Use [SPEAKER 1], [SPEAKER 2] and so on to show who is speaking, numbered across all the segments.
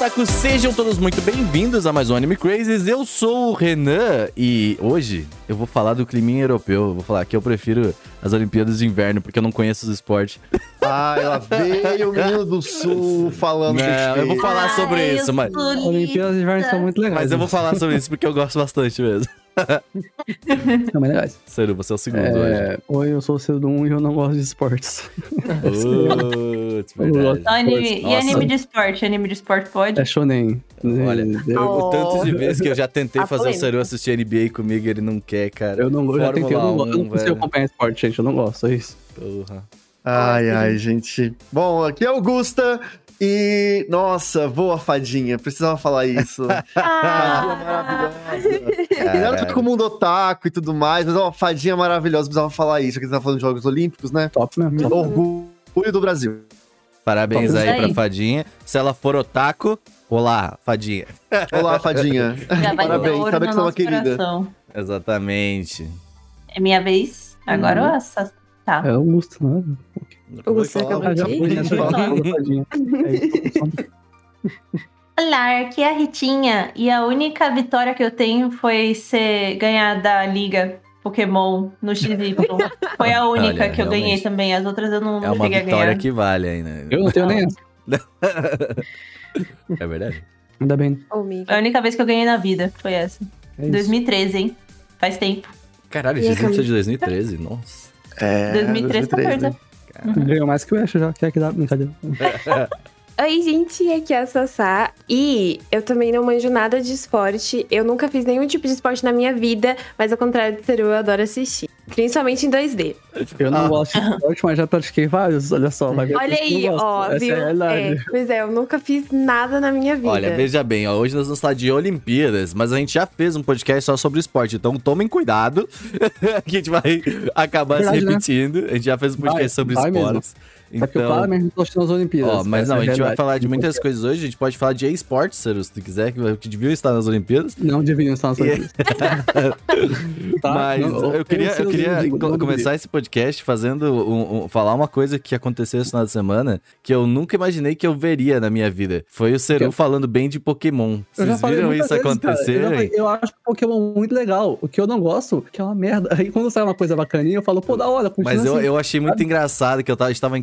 [SPEAKER 1] Otaku, sejam todos muito bem-vindos a mais um Anime Crazes. Eu sou o Renan e hoje eu vou falar do climinha europeu. Eu vou falar que eu prefiro as Olimpíadas de Inverno porque eu não conheço os esportes.
[SPEAKER 2] Ah, ela veio o menino do sul falando
[SPEAKER 1] Não, eu vou falar sobre
[SPEAKER 3] Ai,
[SPEAKER 1] isso, mas,
[SPEAKER 3] sou
[SPEAKER 4] Olimpíadas de Inverno são muito legais.
[SPEAKER 1] mas eu vou falar sobre isso porque eu gosto bastante mesmo.
[SPEAKER 4] São bem legais.
[SPEAKER 1] Seru, você é o segundo hoje.
[SPEAKER 4] É, Oi, eu sou o Cedo1 e eu não gosto de esportes.
[SPEAKER 1] Putz, verdade.
[SPEAKER 3] Então, anime, e anime de esporte? Anime de esporte pode?
[SPEAKER 4] É shonen.
[SPEAKER 1] Olha,
[SPEAKER 4] eu,
[SPEAKER 1] o tanto de vezes que eu já tentei
[SPEAKER 5] A
[SPEAKER 1] fazer o
[SPEAKER 5] polêmica.
[SPEAKER 1] Seru assistir NBA comigo e ele não quer, cara.
[SPEAKER 4] eu não gosto, já tentei, eu não, gosto. eu não consigo acompanhar esporte, gente, eu não gosto, é isso.
[SPEAKER 1] Porra.
[SPEAKER 2] Ai, ai, gente. Bom, aqui é Augusta e. Nossa, voa fadinha. Precisava falar isso.
[SPEAKER 3] Ah,
[SPEAKER 2] E nada contra o mundo otaku e tudo mais, mas é uma fadinha maravilhosa. Precisava falar isso. Aqui você tá falando de Jogos Olímpicos, né?
[SPEAKER 4] Top mesmo. top.
[SPEAKER 2] Orgulho do Brasil.
[SPEAKER 1] Parabéns aí
[SPEAKER 3] Isso
[SPEAKER 1] pra
[SPEAKER 3] aí.
[SPEAKER 1] Fadinha. Se ela for otaku, olá, Fadinha.
[SPEAKER 2] Olá, fadinha. Parabéns, sabe que sou uma
[SPEAKER 3] nosso
[SPEAKER 2] querida.
[SPEAKER 1] Exatamente.
[SPEAKER 3] É minha vez? Agora
[SPEAKER 4] Uhum.
[SPEAKER 3] essa. Tá.
[SPEAKER 4] É Augusto, né?
[SPEAKER 5] Augusto acabou de-
[SPEAKER 4] né? É isso.
[SPEAKER 3] Olá, aqui é a Ritinha. E a única vitória que eu tenho foi ser ganhar da Liga Pokémon no XY. Foi a única
[SPEAKER 1] Olha,
[SPEAKER 3] que eu ganhei também. As outras eu não,
[SPEAKER 1] É
[SPEAKER 3] não
[SPEAKER 1] uma
[SPEAKER 3] cheguei a
[SPEAKER 1] vitória
[SPEAKER 3] ganhar.
[SPEAKER 1] que vale ainda.
[SPEAKER 4] Eu não tenho nem essa.
[SPEAKER 1] É verdade?
[SPEAKER 4] Ainda bem.
[SPEAKER 3] A única vez que eu ganhei na vida foi essa.
[SPEAKER 4] É isso.
[SPEAKER 3] 2013, hein? Faz tempo.
[SPEAKER 1] Caralho, esse é de 2013, nossa.
[SPEAKER 2] É.
[SPEAKER 3] 2013, 14. né?
[SPEAKER 4] Ganhou mais que o Ash já. Quer que dá brincadeira?
[SPEAKER 5] Oi, gente, aqui é a Sassá. E eu também não manjo nada de esporte. Eu nunca fiz nenhum tipo de esporte na minha vida, mas ao contrário do Seru, eu adoro assistir. Principalmente em 2D.
[SPEAKER 4] Eu não
[SPEAKER 2] Ah.
[SPEAKER 4] gosto de esporte, mas já pratiquei vários. Olha só, vai ver
[SPEAKER 5] Olha aí, ó,
[SPEAKER 4] Essa
[SPEAKER 5] viu?
[SPEAKER 4] é.
[SPEAKER 5] É, pois é, eu nunca fiz nada na minha vida.
[SPEAKER 1] Olha, veja bem, ó, hoje nós vamos falar de Olimpíadas, mas a gente já fez um podcast só sobre esporte, então tomem cuidado, que a gente vai acabar
[SPEAKER 4] Verdade,
[SPEAKER 1] se
[SPEAKER 4] né?
[SPEAKER 1] repetindo. A gente já fez um podcast
[SPEAKER 4] Vai,
[SPEAKER 1] sobre
[SPEAKER 4] vai mesmo.
[SPEAKER 1] Esportes.
[SPEAKER 4] É porque eu
[SPEAKER 1] Então,
[SPEAKER 4] claramente tô assistindo as Olimpíadas.
[SPEAKER 1] Ó, mas não,
[SPEAKER 4] é
[SPEAKER 1] a gente vai
[SPEAKER 4] realidade.
[SPEAKER 1] falar de muitas coisas hoje. A gente pode falar de esportes, Seru, se tu quiser, que que deviam estar nas Olimpíadas.
[SPEAKER 4] Não deveriam estar nas Olimpíadas. Tá?
[SPEAKER 1] Mas
[SPEAKER 4] Não,
[SPEAKER 1] eu queria, eu queria
[SPEAKER 4] digo,
[SPEAKER 1] começar esse podcast fazendo um- um- falar uma coisa que aconteceu esse final de semana que eu nunca imaginei que eu veria na minha vida. Foi o Seru
[SPEAKER 4] Eu-
[SPEAKER 1] falando bem de Pokémon. Vocês viram isso
[SPEAKER 4] vezes, cara. Eu, falei, eu acho o Pokémon muito legal. O que eu não gosto, que é uma merda. Aí quando sai uma coisa bacaninha, eu falo, pô, da hora,
[SPEAKER 1] Mas eu,
[SPEAKER 4] assim.
[SPEAKER 1] eu achei muito engraçado que eu tava, estava em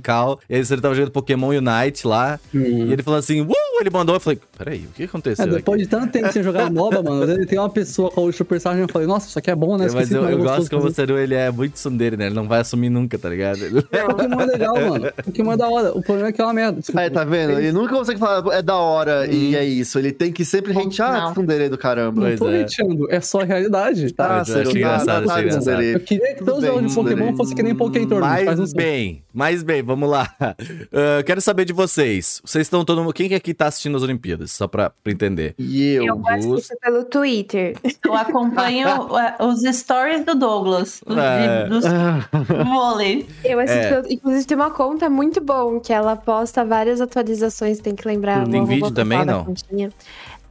[SPEAKER 1] E aí ele tava jogando Pokémon Unite lá,
[SPEAKER 4] Hum.
[SPEAKER 1] e ele falou assim, uh, ele mandou, eu falei, peraí, o que aconteceu
[SPEAKER 4] É, depois
[SPEAKER 1] aqui?
[SPEAKER 4] de tanto tempo sem jogar MOBA, mano, ele tem uma pessoa com o Super Saiyan, eu falei, nossa, isso aqui é bom, né?
[SPEAKER 1] Mas
[SPEAKER 4] Esqueci
[SPEAKER 1] eu,
[SPEAKER 4] é
[SPEAKER 1] eu gosto como o. Seru, ele é muito tsundere, né? Ele não vai assumir nunca, tá ligado? Ele-
[SPEAKER 4] O Pokémon é legal, mano. O Pokémon é da hora. O problema é que é uma merda. Desculpa.
[SPEAKER 2] Aí, tá vendo? Ele nunca consegue falar, é da hora e
[SPEAKER 1] Hum.
[SPEAKER 2] é isso. Ele tem que sempre hatear Tsundere do caramba.
[SPEAKER 4] Não
[SPEAKER 1] Pois
[SPEAKER 4] tô
[SPEAKER 1] é.
[SPEAKER 4] é só a realidade, tá?
[SPEAKER 2] Ah,
[SPEAKER 1] Mas eu
[SPEAKER 2] Seru,
[SPEAKER 1] achei
[SPEAKER 2] tá- tá- tá.
[SPEAKER 4] Eu queria que todos os jogos de Pokémon fossem que nem Pokémon mas
[SPEAKER 1] bem, mais bem, vamos lá. Ah, quero saber de vocês. Vocês estão todo mundo. Quem que aqui tá assistindo as Olimpíadas? Só pra, pra entender.
[SPEAKER 2] E eu?
[SPEAKER 5] Eu assisto pelo Twitter.
[SPEAKER 3] Eu acompanho uh, os stories do Douglas,
[SPEAKER 1] É.
[SPEAKER 3] de- dos vôlei.
[SPEAKER 5] Eu assisto
[SPEAKER 1] É.
[SPEAKER 5] pelo... Inclusive, tem uma conta muito bom, que ela posta várias atualizações, tem que lembrar.
[SPEAKER 1] Tem vídeo também, não?
[SPEAKER 5] continha.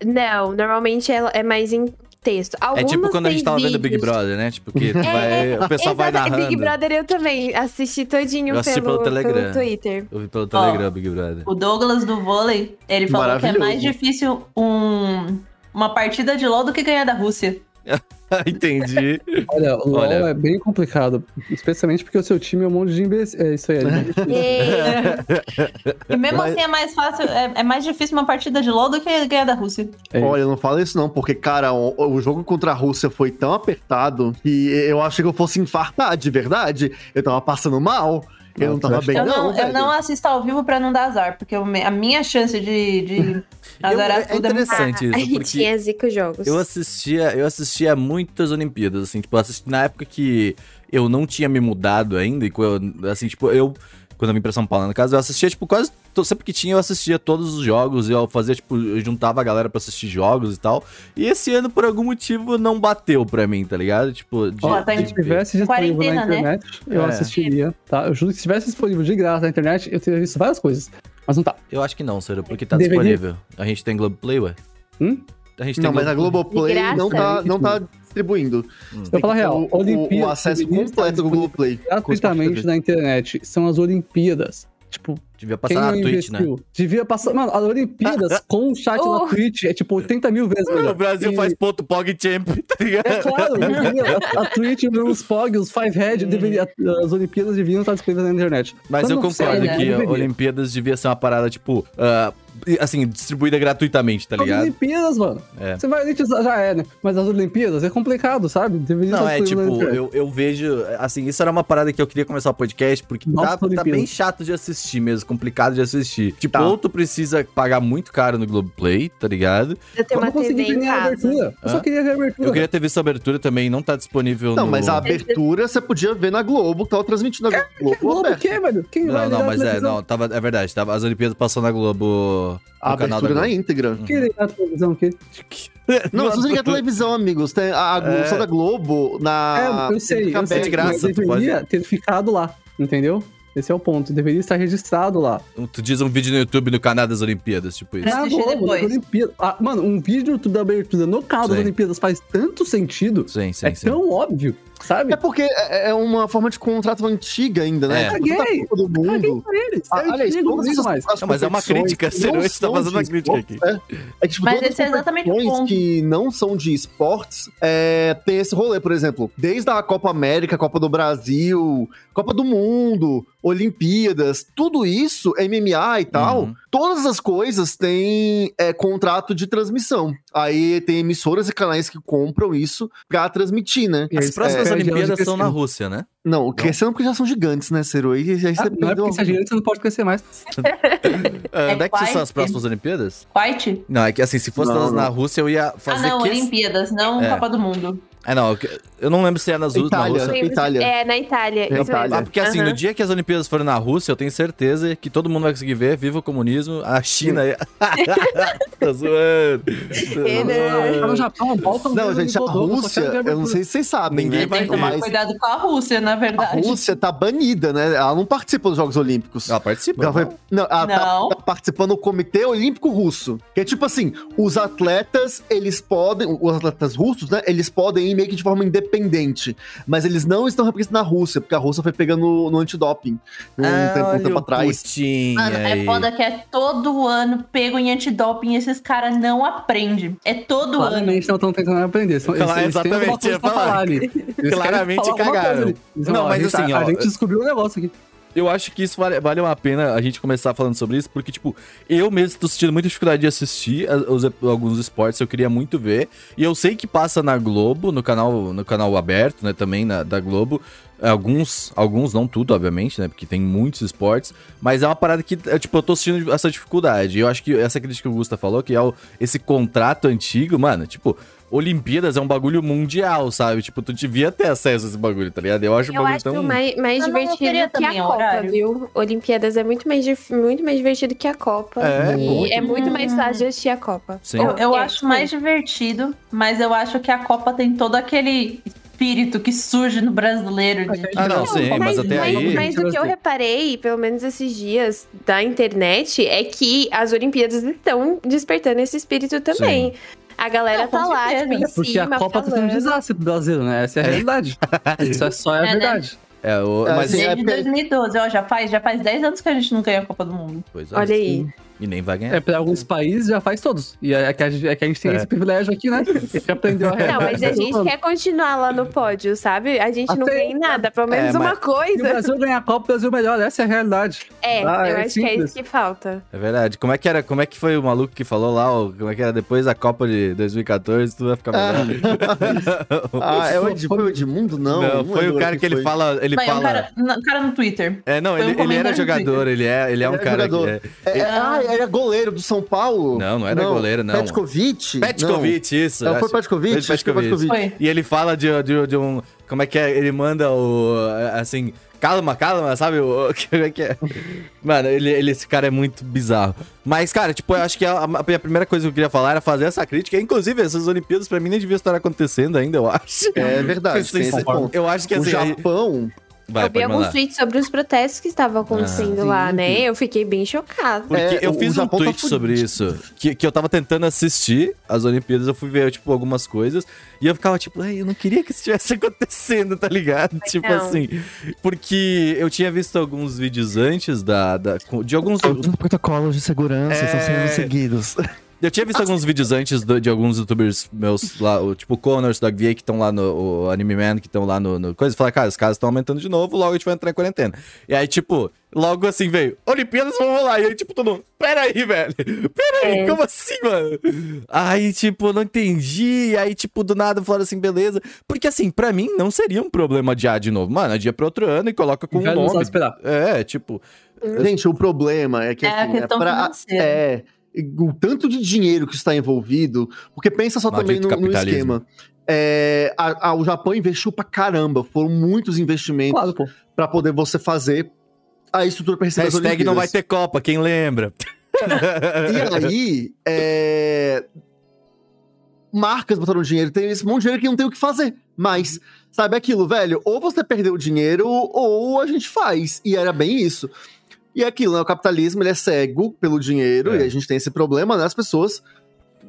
[SPEAKER 5] Não, normalmente ela é mais em texto.
[SPEAKER 1] é tipo
[SPEAKER 5] Algumas
[SPEAKER 1] quando a gente tava vendo Big. Brother, né? Tipo, que tu vai, o pessoal vai narrando.
[SPEAKER 5] Big Brother eu também assisti todinho
[SPEAKER 1] Eu assisti
[SPEAKER 5] pelo,
[SPEAKER 1] pelo Telegram.
[SPEAKER 5] pelo Twitter.
[SPEAKER 1] Eu vi pelo Telegram, Big Brother.
[SPEAKER 3] O Douglas do vôlei, ele falou que é mais difícil um, uma partida de LoL do que ganhar da Rússia.
[SPEAKER 1] Entendi.
[SPEAKER 4] Olha, o LoL
[SPEAKER 1] Olha.
[SPEAKER 4] é bem complicado. Especialmente porque o seu time é um monte de imbecil. É isso aí. É,
[SPEAKER 3] E mesmo
[SPEAKER 2] Mas-
[SPEAKER 3] assim é mais fácil, é, é mais difícil uma partida de LoL do que ganhar da Rússia.
[SPEAKER 4] é
[SPEAKER 2] Olha, não fala isso não, porque, cara, o, o jogo contra a Rússia foi tão apertado que eu achei que eu fosse infartar, de verdade. Eu tava passando mal. Eu
[SPEAKER 4] Não,
[SPEAKER 2] tava bem,
[SPEAKER 3] Eu
[SPEAKER 2] não,
[SPEAKER 3] não, eu
[SPEAKER 2] velho.
[SPEAKER 3] não assisto ao vivo pra não dar azar, porque eu a minha chance de, de
[SPEAKER 1] é
[SPEAKER 3] tudo é
[SPEAKER 1] interessante
[SPEAKER 5] a
[SPEAKER 1] isso, porque
[SPEAKER 5] Ritinha zica os jogos.
[SPEAKER 1] eu assistia, eu assistia muitas Olimpíadas, assim, tipo, eu assisti na época que eu não tinha me mudado ainda, e quando eu- assim, tipo, eu, quando eu vim pra São Paulo, no caso, eu assistia, tipo, quase sempre que tinha, eu assistia todos os jogos, eu fazia, tipo, eu juntava a galera pra assistir jogos e tal. E esse ano, por algum motivo, não bateu pra mim, tá ligado? Tipo, de,
[SPEAKER 3] Ó, tá
[SPEAKER 4] Se
[SPEAKER 1] de-
[SPEAKER 4] tivesse disponível na
[SPEAKER 3] né?
[SPEAKER 4] internet, eu
[SPEAKER 1] É.
[SPEAKER 4] assistiria, tá? Eu juro que se tivesse disponível de graça na internet, eu teria visto várias coisas. Mas não tá.
[SPEAKER 1] Eu acho que não, Ciro, porque tá
[SPEAKER 4] Deveria.
[SPEAKER 1] disponível. A gente tem Globoplay, ué.
[SPEAKER 4] Hum?
[SPEAKER 1] A gente tem
[SPEAKER 2] Não, mas a
[SPEAKER 1] Globoplay.
[SPEAKER 2] Não tá, não tá distribuindo.
[SPEAKER 1] Hum.
[SPEAKER 4] Eu vou falar a real,
[SPEAKER 2] O, o, o acesso completo do Globoplay.
[SPEAKER 4] gratuitamente na internet. São as Olimpíadas. Tipo,
[SPEAKER 1] Devia passar na Twitch, né?
[SPEAKER 4] Devia passar. Mano, as Olimpíadas com o chat
[SPEAKER 5] Oh.
[SPEAKER 4] na Twitch é tipo 80 mil vezes melhor.
[SPEAKER 1] O Brasil
[SPEAKER 4] E-
[SPEAKER 1] faz ponto POG Champ, tá ligado?
[SPEAKER 4] É claro, a, a Twitch, os POG, os Five Head, deveria, as Olimpíadas deviam estar disponíveis na internet.
[SPEAKER 1] Mas
[SPEAKER 4] Quando
[SPEAKER 1] eu concordo
[SPEAKER 3] sei, né?
[SPEAKER 1] que
[SPEAKER 4] Deveria.
[SPEAKER 1] Olimpíadas devia ser uma parada, tipo, ah, assim, distribuída gratuitamente, tá
[SPEAKER 4] As
[SPEAKER 1] ligado?
[SPEAKER 4] Olimpíadas, mano.
[SPEAKER 1] É.
[SPEAKER 4] Você vai elite já é, né? Mas as Olimpíadas é complicado, sabe? Deveria
[SPEAKER 1] Não, é tipo, eu, eu vejo, assim, isso era uma parada que eu queria começar o podcast, porque
[SPEAKER 4] Nossa,
[SPEAKER 1] tá, tá bem chato de assistir mesmo, complicado de assistir. Tipo,
[SPEAKER 2] Tá.
[SPEAKER 1] ou tu precisa pagar muito caro no Globoplay, tá ligado?
[SPEAKER 5] Eu tenho uma
[SPEAKER 4] não consegui
[SPEAKER 5] TV
[SPEAKER 4] ver
[SPEAKER 5] em
[SPEAKER 4] nem a
[SPEAKER 5] casa.
[SPEAKER 4] abertura. Eu só queria ver a abertura.
[SPEAKER 1] Eu queria ter visto a abertura também, não tá disponível
[SPEAKER 2] Não,
[SPEAKER 1] no...
[SPEAKER 2] mas a abertura você podia ver na Globo, que tava transmitindo na Globo.
[SPEAKER 4] Globo, o quê, velho? Quem
[SPEAKER 1] Não,
[SPEAKER 4] ligar
[SPEAKER 1] não, mas é, não, tava, é verdade, tava as Olimpíadas passando na Globo...
[SPEAKER 2] A abertura na íntegra.
[SPEAKER 4] Quem ligar a televisão, o quê?
[SPEAKER 2] Não, mas você liga a televisão, amigos. Tem a, a
[SPEAKER 1] É.
[SPEAKER 2] Globo da Globo na.
[SPEAKER 4] é, eu sei, eu sei,
[SPEAKER 1] de graça,
[SPEAKER 4] mas deveria ter ficado lá, entendeu? Esse é o ponto, deveria estar registrado lá.
[SPEAKER 1] Tu diz um vídeo no YouTube no canal das Olimpíadas, tipo isso.
[SPEAKER 3] Assistir
[SPEAKER 4] Globo,
[SPEAKER 3] depois.
[SPEAKER 4] nas Olimpíadas. Ah, mano, um vídeo da abertura no canal das. Olimpíadas faz tanto sentido.
[SPEAKER 1] Sim, sim,
[SPEAKER 4] é
[SPEAKER 1] sim.
[SPEAKER 4] tão óbvio, sabe?
[SPEAKER 2] É porque é é uma forma de contrato antiga ainda, né?
[SPEAKER 1] É.
[SPEAKER 2] Tipo, tanta
[SPEAKER 4] Caguei.
[SPEAKER 2] Copa do
[SPEAKER 4] Caguei
[SPEAKER 2] mundo.
[SPEAKER 4] pra eles.
[SPEAKER 2] Ah,
[SPEAKER 4] É
[SPEAKER 2] olha isso, todas
[SPEAKER 4] mais.
[SPEAKER 1] Não, mas é uma crítica,
[SPEAKER 2] que
[SPEAKER 1] Ciro,
[SPEAKER 2] não
[SPEAKER 1] você tá fazendo uma crítica
[SPEAKER 2] esportes, É, é que, tipo,
[SPEAKER 3] Mas esse é exatamente o ponto.
[SPEAKER 2] que não são de esportes é, tem esse rolê, por exemplo, desde a Copa América, Copa do Brasil, Copa do Mundo, Olimpíadas, tudo isso, MMA e tal,
[SPEAKER 1] Uhum.
[SPEAKER 2] Todas as coisas têm é, contrato de transmissão. Aí tem emissoras e canais que compram isso pra transmitir, né?
[SPEAKER 4] E
[SPEAKER 1] As
[SPEAKER 4] eles
[SPEAKER 1] próximas
[SPEAKER 4] perdem
[SPEAKER 1] Olimpíadas
[SPEAKER 4] onde
[SPEAKER 1] são na. Rússia, né?
[SPEAKER 2] Não, crescendo porque já são gigantes, né, Ciro? Aí, aí você
[SPEAKER 4] Ah, não é porque se a gente não pode crescer mais.
[SPEAKER 1] Ah,
[SPEAKER 3] É
[SPEAKER 1] onde é que são as próximas Olimpíadas?
[SPEAKER 3] White?
[SPEAKER 1] Não, é que assim, se fosse
[SPEAKER 2] Não,
[SPEAKER 1] elas na
[SPEAKER 2] não.
[SPEAKER 1] Rússia, eu ia
[SPEAKER 3] Ah,
[SPEAKER 1] fazer
[SPEAKER 3] não,
[SPEAKER 1] que...
[SPEAKER 3] Olimpíadas, não
[SPEAKER 1] É.
[SPEAKER 3] Copa do Mundo.
[SPEAKER 1] É, não, eu eu não lembro se é nas Rú- na
[SPEAKER 2] Itália.
[SPEAKER 1] Rússia.
[SPEAKER 2] Itália.
[SPEAKER 5] É, na Itália. Isso
[SPEAKER 2] Itália.
[SPEAKER 1] Ah, porque assim,
[SPEAKER 5] Aham.
[SPEAKER 1] no dia que as Olimpíadas forem na Rússia, eu tenho certeza que todo mundo vai conseguir ver, viva o comunismo, a China... é- Tô zoando. Tô
[SPEAKER 5] Ele-
[SPEAKER 4] Tá no
[SPEAKER 1] zoando.
[SPEAKER 4] Japão, volta
[SPEAKER 2] Não, gente, a Rússia,
[SPEAKER 4] a
[SPEAKER 2] eu não sei se vocês sabem,
[SPEAKER 1] Ninguém
[SPEAKER 2] né?
[SPEAKER 1] vai
[SPEAKER 3] tomar
[SPEAKER 2] Mas
[SPEAKER 3] cuidado com a Rússia, na
[SPEAKER 2] a
[SPEAKER 3] verdade.
[SPEAKER 2] Rússia tá banida, né? Ela não participa dos Jogos Olímpicos.
[SPEAKER 1] Ela participa.
[SPEAKER 2] Ela, foi- não, ela tá-
[SPEAKER 3] Não.
[SPEAKER 2] tá participando do Comitê Olímpico Russo. Que é tipo assim, os atletas, eles podem, os atletas russos, né? Eles podem ir meio que de forma independente. Mas eles não estão representando a Rússia, porque a Rússia foi pegando no, no antidoping um
[SPEAKER 1] Ah,
[SPEAKER 2] tempo, um tempo atrás.
[SPEAKER 1] Putin
[SPEAKER 3] Mano,
[SPEAKER 1] aí.
[SPEAKER 3] é foda que é todo ano pego em antidoping e esses caras não aprendem. É todo ano.
[SPEAKER 4] Claramente não estão tentando aprender. São- Eles,
[SPEAKER 1] Claro,
[SPEAKER 4] eles
[SPEAKER 1] exatamente,
[SPEAKER 4] pra
[SPEAKER 1] falar.
[SPEAKER 4] falar. Eles
[SPEAKER 1] Claramente cagaram.
[SPEAKER 4] Eles
[SPEAKER 1] Não, mas assim,
[SPEAKER 4] a,
[SPEAKER 1] ó,
[SPEAKER 4] a gente descobriu um negócio aqui.
[SPEAKER 1] Eu acho que isso vale, vale uma pena a gente começar falando sobre isso, porque, tipo, eu mesmo tô sentindo muita dificuldade de assistir a- os, alguns esportes, eu queria muito ver. E eu sei que passa na Globo, no canal, no canal aberto, né, também na- da Globo. Alguns, alguns, não tudo, obviamente, né? Porque tem muitos esportes. Mas é uma parada que, é, tipo, eu tô sentindo essa dificuldade. Eu acho que essa crítica que o Gusta falou, que é o- esse contrato antigo, mano, tipo, Olimpíadas é um bagulho mundial, sabe? Tipo, tu devia ter acesso a esse bagulho, tá ligado? Eu acho um
[SPEAKER 5] Eu
[SPEAKER 1] bagulho
[SPEAKER 5] acho
[SPEAKER 1] tão.
[SPEAKER 5] mais, mais
[SPEAKER 3] Eu não
[SPEAKER 5] divertido
[SPEAKER 3] queria
[SPEAKER 5] que a
[SPEAKER 3] também o
[SPEAKER 5] Copa,
[SPEAKER 3] horário.
[SPEAKER 5] viu? Olimpíadas é muito mais, muito mais divertido que a Copa.
[SPEAKER 1] É,
[SPEAKER 5] e
[SPEAKER 1] muito.
[SPEAKER 5] é muito mais fácil de assistir a Copa.
[SPEAKER 1] Sim.
[SPEAKER 3] Eu, eu
[SPEAKER 5] É,
[SPEAKER 3] acho
[SPEAKER 5] sim.
[SPEAKER 3] mais divertido, mas eu acho que a Copa tem todo aquele espírito que surge no brasileiro. De...
[SPEAKER 1] Ah, não, sim, mas,
[SPEAKER 5] mas,
[SPEAKER 1] até
[SPEAKER 5] mas-
[SPEAKER 1] aí.
[SPEAKER 5] mas o que eu reparei, pelo menos esses dias da internet, é que as Olimpíadas estão despertando esse espírito também. A galera
[SPEAKER 3] Não,
[SPEAKER 5] tá lá, tipo, em
[SPEAKER 4] É porque
[SPEAKER 5] cima,
[SPEAKER 4] a Copa tá sendo um
[SPEAKER 5] falando.
[SPEAKER 4] desastre pro Brasil, né? Essa é a realidade. Isso é só a
[SPEAKER 3] É, né?
[SPEAKER 4] verdade.
[SPEAKER 1] É, o,
[SPEAKER 2] É,
[SPEAKER 1] mas
[SPEAKER 3] Desde
[SPEAKER 2] é porque-
[SPEAKER 3] 2012, ó, já faz, já faz 10 anos que a gente não ganha a Copa do Mundo.
[SPEAKER 1] Pois é.
[SPEAKER 5] Olha aí.
[SPEAKER 1] E nem vai ganhar.
[SPEAKER 4] É, pra alguns países já faz todos. E é que a gente, é que a gente tem
[SPEAKER 1] É.
[SPEAKER 4] esse privilégio aqui, né? A gente aprendeu a
[SPEAKER 5] Não, mas a gente quer continuar lá no pódio, sabe? A gente não
[SPEAKER 4] Até-
[SPEAKER 5] ganha em nada, pelo menos
[SPEAKER 1] É,
[SPEAKER 5] uma
[SPEAKER 1] mas-
[SPEAKER 4] Se o
[SPEAKER 5] coisa.
[SPEAKER 4] Brasil ganhar a Copa, o Brasil melhor. Essa é a realidade.
[SPEAKER 5] É,
[SPEAKER 4] Ah,
[SPEAKER 5] eu
[SPEAKER 4] é
[SPEAKER 5] acho que é
[SPEAKER 4] simples.
[SPEAKER 5] isso que falta.
[SPEAKER 1] É verdade. Como é que era? Como é que foi o maluco que falou lá? ó, Como é que era depois da Copa de 2014? Tudo vai ficar melhor.
[SPEAKER 2] Ah, é o Ed, foi o Edmundo? Não.
[SPEAKER 1] Não,
[SPEAKER 2] não
[SPEAKER 1] foi o cara
[SPEAKER 2] quem
[SPEAKER 1] que ele
[SPEAKER 2] foi.
[SPEAKER 1] fala. Ele
[SPEAKER 3] é um
[SPEAKER 1] fala.
[SPEAKER 3] cara, um cara no Twitter.
[SPEAKER 1] É, não,
[SPEAKER 3] foi
[SPEAKER 1] ele,
[SPEAKER 3] um
[SPEAKER 1] ele era jogador, ele é, ele é um
[SPEAKER 2] Ele é
[SPEAKER 1] cara
[SPEAKER 2] jogador.
[SPEAKER 1] que. É,
[SPEAKER 2] É, ah, ele é goleiro do São Paulo?
[SPEAKER 1] Não, não era goleiro, não.
[SPEAKER 2] Petkovic?
[SPEAKER 1] Petkovic, isso.
[SPEAKER 2] Não. Não, foi Petkovic? que
[SPEAKER 1] Petkovic.
[SPEAKER 2] Petkovic.
[SPEAKER 3] Foi.
[SPEAKER 1] E ele fala de, de, de um. Como é que é? Ele manda o. Assim. Calma, calma, sabe? O, como é que é? Mano, ele, ele, esse cara é muito bizarro. Mas, cara, tipo, eu acho que a, a primeira coisa que eu queria falar era fazer essa crítica. Inclusive, essas Olimpíadas pra mim nem deviam estar acontecendo ainda, eu acho.
[SPEAKER 2] É verdade.
[SPEAKER 1] Eu acho que
[SPEAKER 2] O
[SPEAKER 1] assim. aí-
[SPEAKER 2] Japão,
[SPEAKER 1] Vai,
[SPEAKER 5] eu vi alguns tweets sobre os protestos que estavam acontecendo
[SPEAKER 2] Ah,
[SPEAKER 5] lá,
[SPEAKER 2] sim.
[SPEAKER 5] né? Eu fiquei bem chocada.
[SPEAKER 1] Porque
[SPEAKER 2] É,
[SPEAKER 1] eu fiz um
[SPEAKER 2] tá
[SPEAKER 1] tweet sobre isso. Que, que eu tava tentando assistir as Olimpíadas, eu fui ver, tipo, algumas coisas. E eu ficava, tipo, "Ai, eu não queria que isso estivesse acontecendo, tá ligado? tipo
[SPEAKER 5] não.
[SPEAKER 1] assim. Porque eu tinha visto alguns vídeos antes da. da de alguns.
[SPEAKER 2] Os protocolos de segurança
[SPEAKER 1] É.
[SPEAKER 2] estão sendo seguidos.
[SPEAKER 1] Eu tinha visto alguns vídeos antes do- de alguns youtubers meus lá, o, tipo o Connors, Dog VA, que estão lá no o Anime Man, que estão lá no, no coisa. E falar, cara, os caras estão aumentando de novo, logo a gente vai entrar em quarentena. E aí, tipo, logo assim veio, Olimpíadas vão rolar. E aí, tipo, todo mundo, peraí, velho. Peraí,
[SPEAKER 5] É.
[SPEAKER 1] como assim, mano? Aí, tipo, não entendi. E aí, tipo, do nada falaram assim, beleza. Porque assim, pra mim não seria um problema adiar de novo. Mano, adia pra outro ano e coloca com um
[SPEAKER 4] Já sabe
[SPEAKER 1] nome.
[SPEAKER 4] esperar.
[SPEAKER 1] É, tipo.
[SPEAKER 2] Gente, o problema é que
[SPEAKER 3] É a
[SPEAKER 2] assim,
[SPEAKER 3] questão
[SPEAKER 2] pra-
[SPEAKER 3] financeira.
[SPEAKER 2] é o tanto de dinheiro que está envolvido, porque pensa só também
[SPEAKER 1] Maldito
[SPEAKER 2] no, no
[SPEAKER 1] capitalismo.
[SPEAKER 2] esquema. É, a- a- o Japão investiu pra caramba, foram muitos investimentos
[SPEAKER 4] Claro, pô.
[SPEAKER 2] pra poder você fazer a estrutura pra receber as
[SPEAKER 1] Hashtag não vai ter Copa, quem lembra?
[SPEAKER 2] E aí, é, marcas botaram dinheiro, tem esse monte de dinheiro que não tem o que fazer. Mas, sabe aquilo, velho? Ou você perdeu o dinheiro, ou a gente faz. E era bem isso. E é aquilo, né? O capitalismo, ele é cego pelo dinheiro,
[SPEAKER 1] É.
[SPEAKER 2] e a gente tem esse problema, né? As pessoas,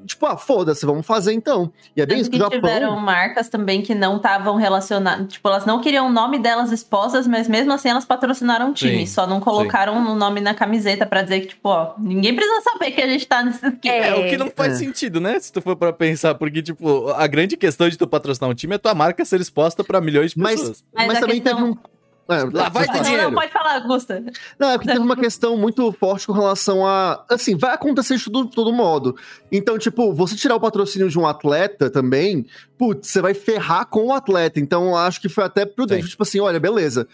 [SPEAKER 2] tipo, ah, foda-se, vamos fazer então. E é bem isso
[SPEAKER 3] Tanto
[SPEAKER 2] que o
[SPEAKER 3] que
[SPEAKER 2] Japão...
[SPEAKER 3] tiveram marcas também que não estavam relacionadas. Tipo, elas não queriam o nome delas expostas, mas mesmo assim elas patrocinaram o time.
[SPEAKER 1] Sim,
[SPEAKER 3] Só não colocaram o nome na camiseta pra dizer que, tipo, ó, ninguém precisa saber que a gente tá nesse esquema.
[SPEAKER 1] É, o que não faz
[SPEAKER 2] É.
[SPEAKER 1] sentido, né? Se tu for pra pensar, porque, tipo, a grande questão de tu patrocinar um time é tua marca ser exposta pra milhões de
[SPEAKER 2] Mas,
[SPEAKER 1] pessoas.
[SPEAKER 2] mas,
[SPEAKER 3] Mas a
[SPEAKER 2] também
[SPEAKER 3] questão-
[SPEAKER 2] teve um... É,
[SPEAKER 1] Lá vai
[SPEAKER 2] pode
[SPEAKER 1] ter
[SPEAKER 2] falar.
[SPEAKER 3] Não,
[SPEAKER 1] dinheiro.
[SPEAKER 3] não, pode falar, Gusta.
[SPEAKER 2] Não, é porque teve uma questão muito forte com relação a. Assim, vai acontecer de todo, modo. Então, tipo, você tirar o patrocínio de um atleta também, putz, você vai ferrar com o atleta. Então, eu acho que foi até prudente.
[SPEAKER 1] Sim.
[SPEAKER 2] Tipo assim, olha, beleza.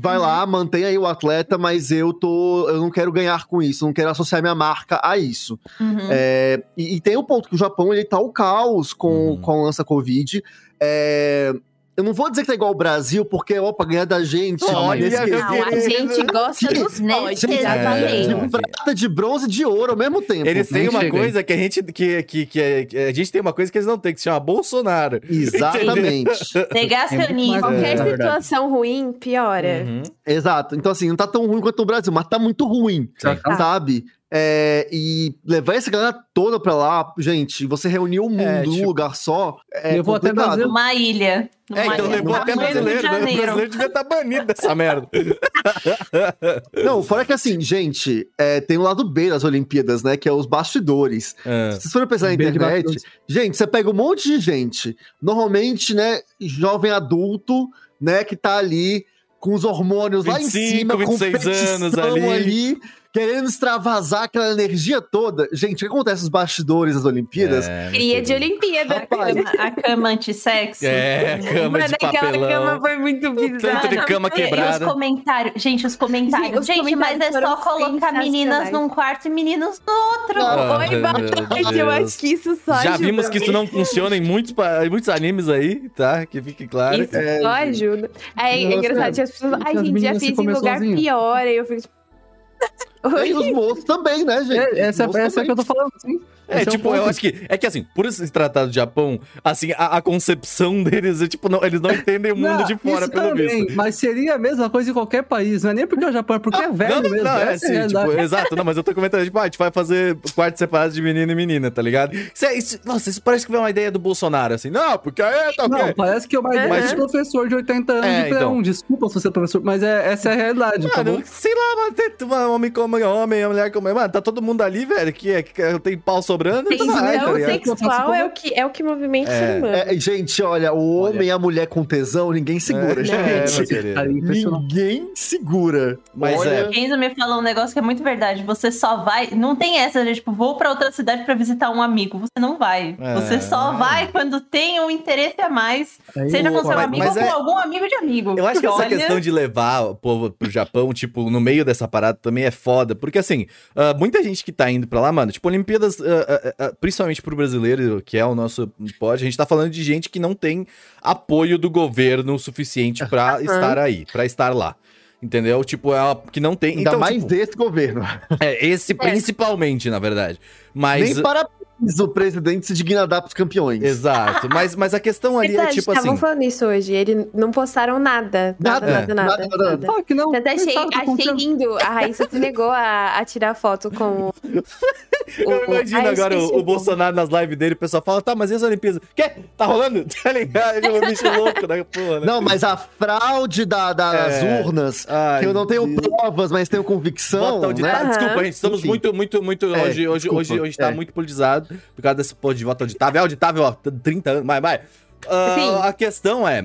[SPEAKER 2] Vai lá, mantém aí o atleta, mas eu tô. Eu não quero ganhar com isso, não quero associar minha marca a isso.
[SPEAKER 3] Uhum.
[SPEAKER 2] É, e, e tem o ponto que o Japão ele tá o caos com,
[SPEAKER 1] Uhum.
[SPEAKER 2] com a lança Covid. É, eu não vou dizer que tá igual ao Brasil, porque, ó, pra ganhar da gente.
[SPEAKER 1] Olha,
[SPEAKER 2] nesse
[SPEAKER 1] meu
[SPEAKER 5] Não, a gente gosta dos
[SPEAKER 3] Né? é,
[SPEAKER 5] falei.
[SPEAKER 3] não.
[SPEAKER 2] de prata, de bronze e de ouro ao mesmo tempo.
[SPEAKER 1] Eles têm uma coisa que a gente. Que, que, que, é- que a gente tem uma coisa que eles não têm, que se chama Bolsonaro.
[SPEAKER 2] Exatamente.
[SPEAKER 3] Negacionismo.
[SPEAKER 4] É,
[SPEAKER 5] Qualquer
[SPEAKER 4] é
[SPEAKER 5] situação ruim, piora.
[SPEAKER 1] Uhum.
[SPEAKER 2] Exato. Então, assim, não tá tão ruim quanto no Brasil, mas tá muito ruim,
[SPEAKER 1] Sim.
[SPEAKER 2] sabe? É, e levar essa galera toda pra lá, gente, você reuniu o mundo
[SPEAKER 1] É,
[SPEAKER 2] num
[SPEAKER 1] tipo-
[SPEAKER 2] lugar só. É
[SPEAKER 4] Eu vou até
[SPEAKER 2] complicado.
[SPEAKER 4] Brasil.
[SPEAKER 3] Uma ilha.
[SPEAKER 1] É, então
[SPEAKER 3] ilha
[SPEAKER 1] levou
[SPEAKER 3] do
[SPEAKER 1] até
[SPEAKER 3] Rio de
[SPEAKER 1] brasileiro, né? O brasileiro devia estar banido dessa merda.
[SPEAKER 2] Não, fora que assim, gente, é, tem o lado B das Olimpíadas, né? Que é os bastidores.
[SPEAKER 1] Ah,
[SPEAKER 2] Se vocês forem pensar na internet, gente, você pega um monte de gente, normalmente, né, jovem adulto, né, que tá ali com os hormônios lá em
[SPEAKER 1] 25,
[SPEAKER 2] cima,
[SPEAKER 1] 26
[SPEAKER 2] competição
[SPEAKER 1] anos ali.
[SPEAKER 2] Querendo extravasar aquela energia toda. Gente, o que acontece nos bastidores das Olimpíadas?
[SPEAKER 1] é,
[SPEAKER 5] Cria de. Olimpíada.
[SPEAKER 3] A cama, a cama antissexo.
[SPEAKER 1] É, cama
[SPEAKER 5] Mano,
[SPEAKER 1] de
[SPEAKER 5] aquela
[SPEAKER 1] papelão.
[SPEAKER 5] cama foi muito bizarra.
[SPEAKER 1] Tanto de cama
[SPEAKER 3] E os
[SPEAKER 1] quebrada.
[SPEAKER 3] comentários, gente, os comentários.
[SPEAKER 5] Sim, os
[SPEAKER 3] gente,
[SPEAKER 5] comentários
[SPEAKER 3] mas é só colocar meninas num quarto e meninos no outro.
[SPEAKER 1] Ah,
[SPEAKER 5] Oi, Bate, eu
[SPEAKER 1] Deus.
[SPEAKER 5] acho que isso só
[SPEAKER 1] Já
[SPEAKER 5] ajuda
[SPEAKER 1] vimos que isso não funciona em muitos, muitos animes aí, tá? Que fique claro.
[SPEAKER 5] Isso só ajuda. É,
[SPEAKER 2] Nossa,
[SPEAKER 5] engraçado, tinha as pessoas. Ai, gente, já fiz em lugar
[SPEAKER 4] sozinha.
[SPEAKER 5] pior. Aí eu fico tipo.
[SPEAKER 2] E os moços também, né, gente?
[SPEAKER 4] É, essa, é que eu tô falando, sim.
[SPEAKER 1] É,
[SPEAKER 4] Esse um
[SPEAKER 1] tipo, eu
[SPEAKER 4] ponto.
[SPEAKER 1] acho que. É que assim, por se tratar do Japão, assim, a, a concepção deles é tipo, não, eles não entendem o mundo
[SPEAKER 4] Não,
[SPEAKER 1] de fora, pelo
[SPEAKER 4] também,
[SPEAKER 1] visto.
[SPEAKER 4] Mas seria a mesma coisa em qualquer país, não é nem porque é o Japão, é porque é velho
[SPEAKER 1] não, não,
[SPEAKER 4] mesmo.
[SPEAKER 1] não, é
[SPEAKER 4] é
[SPEAKER 1] assim, tipo, exato, não, mas eu tô comentando, tipo, ah, a gente vai fazer quartos separados de menino e menina, tá ligado? Isso é, isso- nossa, isso parece que foi uma ideia do Bolsonaro, assim, não, porque aí tá
[SPEAKER 4] Não, parece que é uma ideia de professor de 80 anos
[SPEAKER 1] É, então.
[SPEAKER 4] Desculpa se você é professor, mas é, essa é a realidade, tá
[SPEAKER 1] Mano,
[SPEAKER 4] bom?
[SPEAKER 1] sei lá, mano, tem uma homem como homem, mulher como. Mano, tá todo mundo ali, velho, que, é- que tem pau sobrando, vai, tá ligado?
[SPEAKER 5] sexual é o que, é o que movimenta o
[SPEAKER 1] É.
[SPEAKER 5] ser humano.
[SPEAKER 2] É, gente, olha, o
[SPEAKER 1] Olha.
[SPEAKER 2] homem e a mulher com tesão, ninguém segura,
[SPEAKER 1] É,
[SPEAKER 2] gente.
[SPEAKER 4] Aí, impressionante.
[SPEAKER 2] Ninguém segura.
[SPEAKER 1] Mas
[SPEAKER 2] Olha,
[SPEAKER 1] é.
[SPEAKER 3] Kenzo me falou um negócio que é muito verdade. Você só vai. Não tem essa, de, tipo, vou pra outra cidade pra visitar um amigo. Você não vai.
[SPEAKER 1] É.
[SPEAKER 3] Você só vai quando tem um interesse a mais.
[SPEAKER 4] Aí,
[SPEAKER 3] Seja com
[SPEAKER 4] o-
[SPEAKER 3] seu
[SPEAKER 1] mas-
[SPEAKER 3] amigo
[SPEAKER 1] mas
[SPEAKER 3] ou
[SPEAKER 1] é-
[SPEAKER 3] com algum amigo de amigo.
[SPEAKER 1] Eu acho que essa
[SPEAKER 3] Olha,
[SPEAKER 1] questão de levar o povo pro Japão, tipo, no meio dessa parada também é foda. Porque, assim, ah, muita gente que tá indo pra lá, mano, tipo, Olimpíadas, ah, ah, ah, principalmente pro brasileiro, que é o nosso pod, a gente tá falando de gente que não tem apoio do governo suficiente pra estar aí, pra estar lá. Entendeu? Tipo, é uma- que não tem.
[SPEAKER 2] Ainda
[SPEAKER 1] então,
[SPEAKER 2] mais
[SPEAKER 1] tipo,
[SPEAKER 2] desse governo.
[SPEAKER 1] é, esse principalmente, na verdade. Mas.
[SPEAKER 2] Nem parabéns o presidente se digna dar pros campeões.
[SPEAKER 1] Exato. Mas, mas a questão ali é tipo
[SPEAKER 5] estavam
[SPEAKER 1] assim.
[SPEAKER 5] falando isso hoje. Eles não postaram nada. Nada,
[SPEAKER 2] Nada,
[SPEAKER 5] nada, nada.
[SPEAKER 2] nada, nada,
[SPEAKER 5] nada.
[SPEAKER 4] Ah, que não.
[SPEAKER 5] Até achei, achei lindo. A Raíssa se negou a, a tirar foto com o.
[SPEAKER 1] Eu imagino
[SPEAKER 5] Ah,
[SPEAKER 1] agora o, o. Bolsonaro nas lives dele, o pessoal fala, tá, mas e as Olimpíadas? Quê? Tá rolando? Tá ligado? Ele é um bicho louco da porra, né?
[SPEAKER 2] Não, mas a fraude da- das
[SPEAKER 1] É.
[SPEAKER 2] urnas,
[SPEAKER 1] Ai,
[SPEAKER 2] que eu não tenho
[SPEAKER 1] Deus.
[SPEAKER 2] provas, mas tenho convicção,
[SPEAKER 1] auditável.
[SPEAKER 2] né?
[SPEAKER 1] Desculpa, gente, estamos
[SPEAKER 2] Enfim.
[SPEAKER 1] muito, muito, muito.
[SPEAKER 2] É,
[SPEAKER 1] hoje, hoje,
[SPEAKER 2] desculpa,
[SPEAKER 1] hoje, hoje tá
[SPEAKER 2] é.
[SPEAKER 1] muito politizado por causa desse porra de voto auditável. É auditável, ó, 30 anos, vai, vai.
[SPEAKER 5] Sim.
[SPEAKER 1] a questão é.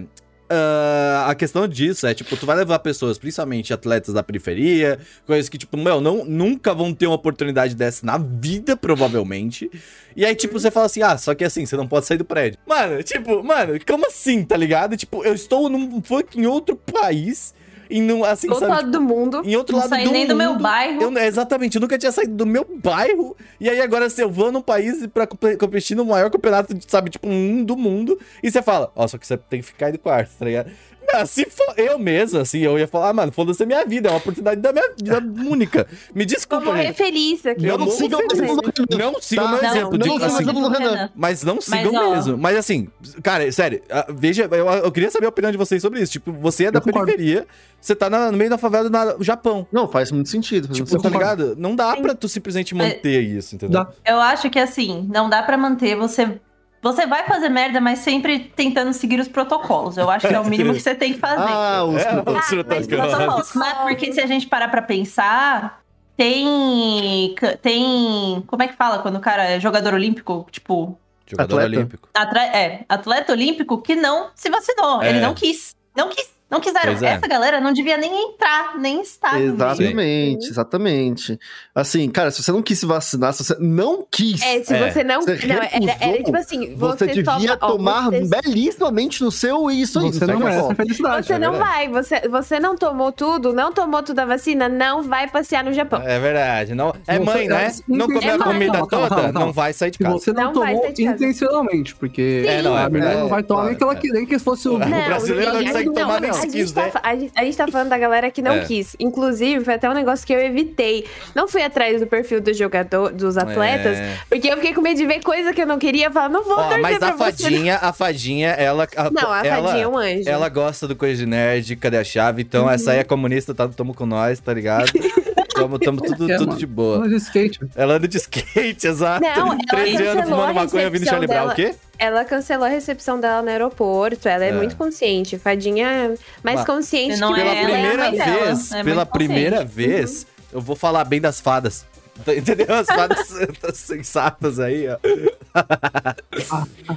[SPEAKER 1] Ah, a questão disso é, tipo, tu vai levar pessoas, principalmente atletas da periferia, coisas que, tipo, meu, não, nunca vão ter uma oportunidade dessa na vida, provavelmente. E aí, tipo, você fala assim, ah, só que assim, você não pode sair do prédio. Mano, tipo, mano, como assim, tá ligado? Tipo, eu estou num fucking outro país, e não, assim,
[SPEAKER 5] Do outro
[SPEAKER 1] sabe?
[SPEAKER 5] lado do mundo.
[SPEAKER 1] Em outro
[SPEAKER 3] Não
[SPEAKER 1] lado
[SPEAKER 3] saí
[SPEAKER 1] do
[SPEAKER 3] nem do meu
[SPEAKER 1] mundo,
[SPEAKER 3] bairro.
[SPEAKER 1] Eu, exatamente, eu nunca tinha saído do meu bairro. E aí agora se eu vou num país pra comp- competir no maior campeonato, sabe, tipo, um do mundo. E você fala, ó, só que você tem que ficar aí do quarto, tá ligado? Não, se for eu mesmo, assim, eu ia falar, ah, mano, foda-se a minha vida, é uma oportunidade da minha vida única. Me
[SPEAKER 5] Vou
[SPEAKER 1] desculpa,
[SPEAKER 5] morrer
[SPEAKER 1] gente.
[SPEAKER 5] feliz aqui.
[SPEAKER 1] Eu
[SPEAKER 2] Não sigam o
[SPEAKER 1] feliz.
[SPEAKER 2] exemplo do Renan.
[SPEAKER 1] Não sigam
[SPEAKER 2] Tá?
[SPEAKER 1] meu
[SPEAKER 2] Não,
[SPEAKER 1] exemplo.
[SPEAKER 2] não
[SPEAKER 1] de,
[SPEAKER 2] sigam o
[SPEAKER 1] assim,
[SPEAKER 2] exemplo do Renan.
[SPEAKER 1] mas não sigam
[SPEAKER 3] ó-
[SPEAKER 1] mesmo. Mas assim, cara, sério, ah, veja, eu, eu queria saber a opinião de vocês sobre isso. Tipo, você é da
[SPEAKER 4] concordo.
[SPEAKER 1] periferia, você tá na- no meio da favela no Japão.
[SPEAKER 2] Não, faz muito sentido. faz
[SPEAKER 1] Tipo, tá
[SPEAKER 2] sentido.
[SPEAKER 1] ligado? Não dá pra tu simplesmente manter isso, entendeu?
[SPEAKER 4] Dá.
[SPEAKER 3] Eu acho que assim, não dá pra manter. Você, você vai fazer merda, mas sempre tentando seguir os protocolos. Eu acho que é o mínimo que você tem que fazer.
[SPEAKER 2] Ah, os
[SPEAKER 1] É,
[SPEAKER 2] protocolos.
[SPEAKER 1] os
[SPEAKER 3] Mas
[SPEAKER 1] protocolos.
[SPEAKER 3] mas porque se a gente parar pra pensar, tem. Tem. Como é que fala quando o cara é jogador olímpico? Tipo.
[SPEAKER 1] Jogador
[SPEAKER 2] Atleta.
[SPEAKER 1] olímpico.
[SPEAKER 3] atre- é, atleta olímpico que não se vacinou.
[SPEAKER 1] É.
[SPEAKER 3] Ele não quis. Não quis. Não quiseram.
[SPEAKER 1] É.
[SPEAKER 3] Essa galera não devia nem entrar, nem estar. no meio.
[SPEAKER 2] Exatamente, exatamente. Assim, cara, se você não quis se vacinar, se você não quis,
[SPEAKER 5] É, se
[SPEAKER 1] É.
[SPEAKER 5] você não.
[SPEAKER 2] Você
[SPEAKER 5] não, era, era
[SPEAKER 2] recusou,
[SPEAKER 5] tipo assim,
[SPEAKER 2] você,
[SPEAKER 5] você,
[SPEAKER 2] devia
[SPEAKER 5] toma, ó,
[SPEAKER 2] tomar
[SPEAKER 5] você-
[SPEAKER 2] belíssimamente no seu isso aí.
[SPEAKER 4] Você não merece felicidade.
[SPEAKER 5] Você
[SPEAKER 1] é
[SPEAKER 5] não vai, você, você não tomou tudo, não tomou tudo a vacina, não vai passear no Japão.
[SPEAKER 1] É verdade. Não, é
[SPEAKER 4] Você-
[SPEAKER 1] mãe, né?
[SPEAKER 4] é,
[SPEAKER 1] Não comeu a
[SPEAKER 5] é
[SPEAKER 1] comida
[SPEAKER 4] calma,
[SPEAKER 1] toda,
[SPEAKER 4] calma, calma.
[SPEAKER 1] não vai sair de casa.
[SPEAKER 4] você não,
[SPEAKER 5] Não
[SPEAKER 4] tomou intencionalmente, porque
[SPEAKER 1] É, não, é
[SPEAKER 4] a mulher
[SPEAKER 2] verdade.
[SPEAKER 4] não vai tomar
[SPEAKER 2] É,
[SPEAKER 4] nem que ela
[SPEAKER 2] é.
[SPEAKER 4] que, nem que fosse o.
[SPEAKER 1] O brasileiro não consegue
[SPEAKER 5] não,
[SPEAKER 1] tomar nem se
[SPEAKER 5] gente
[SPEAKER 1] quis,
[SPEAKER 5] tá
[SPEAKER 1] né?
[SPEAKER 5] A gente, a gente tá falando da galera que não
[SPEAKER 1] É.
[SPEAKER 5] quis. Inclusive, foi até um negócio que eu evitei. Não fui atrás do perfil do jogador, dos atletas,
[SPEAKER 1] É.
[SPEAKER 5] porque eu fiquei com medo de ver coisa que eu não queria. Falar, não vou
[SPEAKER 1] Ó,
[SPEAKER 5] torcer
[SPEAKER 1] mas a
[SPEAKER 5] você.
[SPEAKER 1] fadinha, a fadinha, ela.
[SPEAKER 5] Não, a
[SPEAKER 1] ela,
[SPEAKER 5] fadinha é um anjo.
[SPEAKER 1] Ela gosta do coisa de nerd, cadê a chave? Então, essa aí é comunista, tá? Tamo com nós, tá ligado? Tamo, tamo tudo,
[SPEAKER 4] É,
[SPEAKER 1] tudo de boa.
[SPEAKER 4] Ela de skate.
[SPEAKER 1] Ela anda de skate, exato.
[SPEAKER 5] Não, ela
[SPEAKER 1] 13 anos fumando
[SPEAKER 5] a
[SPEAKER 1] maconha vindo
[SPEAKER 5] recepção
[SPEAKER 1] Charlie Brown. O quê?
[SPEAKER 5] Ela cancelou a recepção dela no aeroporto. Ela é,
[SPEAKER 1] É.
[SPEAKER 5] muito consciente. Fadinha é mais
[SPEAKER 1] Mas-
[SPEAKER 5] consciente
[SPEAKER 3] Não
[SPEAKER 5] que
[SPEAKER 3] é
[SPEAKER 1] Pela
[SPEAKER 3] ela,
[SPEAKER 1] primeira
[SPEAKER 3] é dela.
[SPEAKER 1] vez,
[SPEAKER 3] É
[SPEAKER 1] pela primeira
[SPEAKER 3] consciente.
[SPEAKER 1] vez, eu vou falar bem das fadas. Entendeu? As fadas sensatas aí, ó.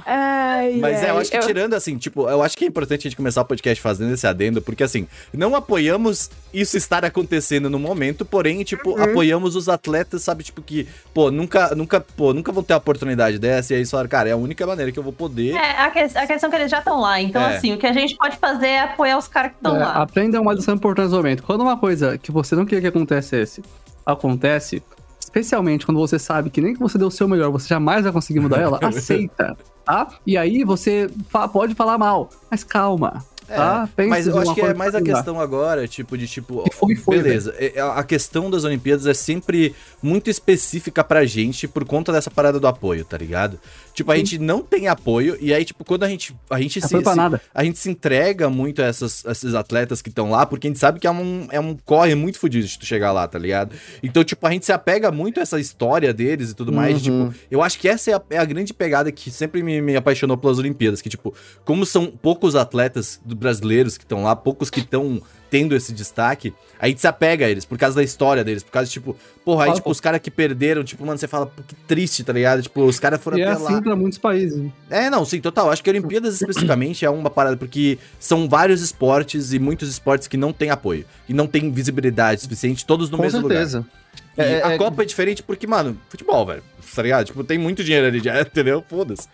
[SPEAKER 5] Ai,
[SPEAKER 1] Mas é, eu acho que tirando assim, tipo, eu acho que é importante a gente começar o podcast fazendo esse adendo, porque assim, não apoiamos isso estar acontecendo no momento, porém, tipo,
[SPEAKER 5] Uhum.
[SPEAKER 1] apoiamos os atletas, sabe, tipo, que, pô, nunca, nunca, pô, nunca vão ter a oportunidade dessa, e aí eles falaram, cara, é a única maneira que eu vou poder.
[SPEAKER 3] É, a, que- a questão é que eles já estão lá. Então,
[SPEAKER 1] É.
[SPEAKER 3] assim, o que a gente pode fazer é apoiar os caras que estão
[SPEAKER 4] É,
[SPEAKER 3] lá.
[SPEAKER 4] aprenda uma lição importante nesse momento. Quando uma coisa que você não queria que acontecesse acontece, especialmente quando você sabe que nem que você deu o seu melhor, você jamais vai conseguir mudar ela, aceita, tá? E aí você fa- pode falar mal, mas calma,
[SPEAKER 1] É, Mas eu acho que é mais a questão agora, tipo, de tipo.
[SPEAKER 4] Foi, foi,
[SPEAKER 1] beleza, é- a questão das Olimpíadas é sempre muito específica pra gente por conta dessa parada do apoio, tá ligado? Tipo, a
[SPEAKER 4] Sim.
[SPEAKER 1] gente não tem apoio, e aí, tipo, quando a gente. A gente se. se- a gente se entrega muito a essas, a esses atletas que estão lá, porque a gente sabe que é um, é um corre muito fodido de tu chegar lá, tá ligado? Então, tipo, a gente se apega muito a essa história deles e tudo mais. de,
[SPEAKER 2] Uhum.
[SPEAKER 1] Tipo, eu acho que essa é a, é a grande pegada que sempre me, me apaixonou pelas Olimpíadas. Que, tipo, como são poucos atletas do brasileiros que estão lá, poucos que estão tendo esse destaque, a gente se apega a eles, por causa da história deles, por causa, tipo, porra, aí,
[SPEAKER 4] Ah,
[SPEAKER 1] tipo,
[SPEAKER 4] pô.
[SPEAKER 1] os caras que perderam, tipo, mano, você fala, que triste, tá ligado? Tipo, os caras foram
[SPEAKER 4] E é
[SPEAKER 1] até lá.
[SPEAKER 4] assim pra muitos países.
[SPEAKER 1] É, não, sim, total. Acho que Olimpíadas especificamente é uma parada, porque são vários esportes e muitos esportes que não têm apoio. E não tem visibilidade suficiente, todos no
[SPEAKER 2] Com
[SPEAKER 1] mesmo lugar.
[SPEAKER 2] certeza.
[SPEAKER 1] E
[SPEAKER 2] É,
[SPEAKER 1] a
[SPEAKER 2] é-
[SPEAKER 1] Copa é diferente porque, mano, futebol, velho. Tá ligado? Tipo, tem muito dinheiro ali, já, entendeu? Foda-se.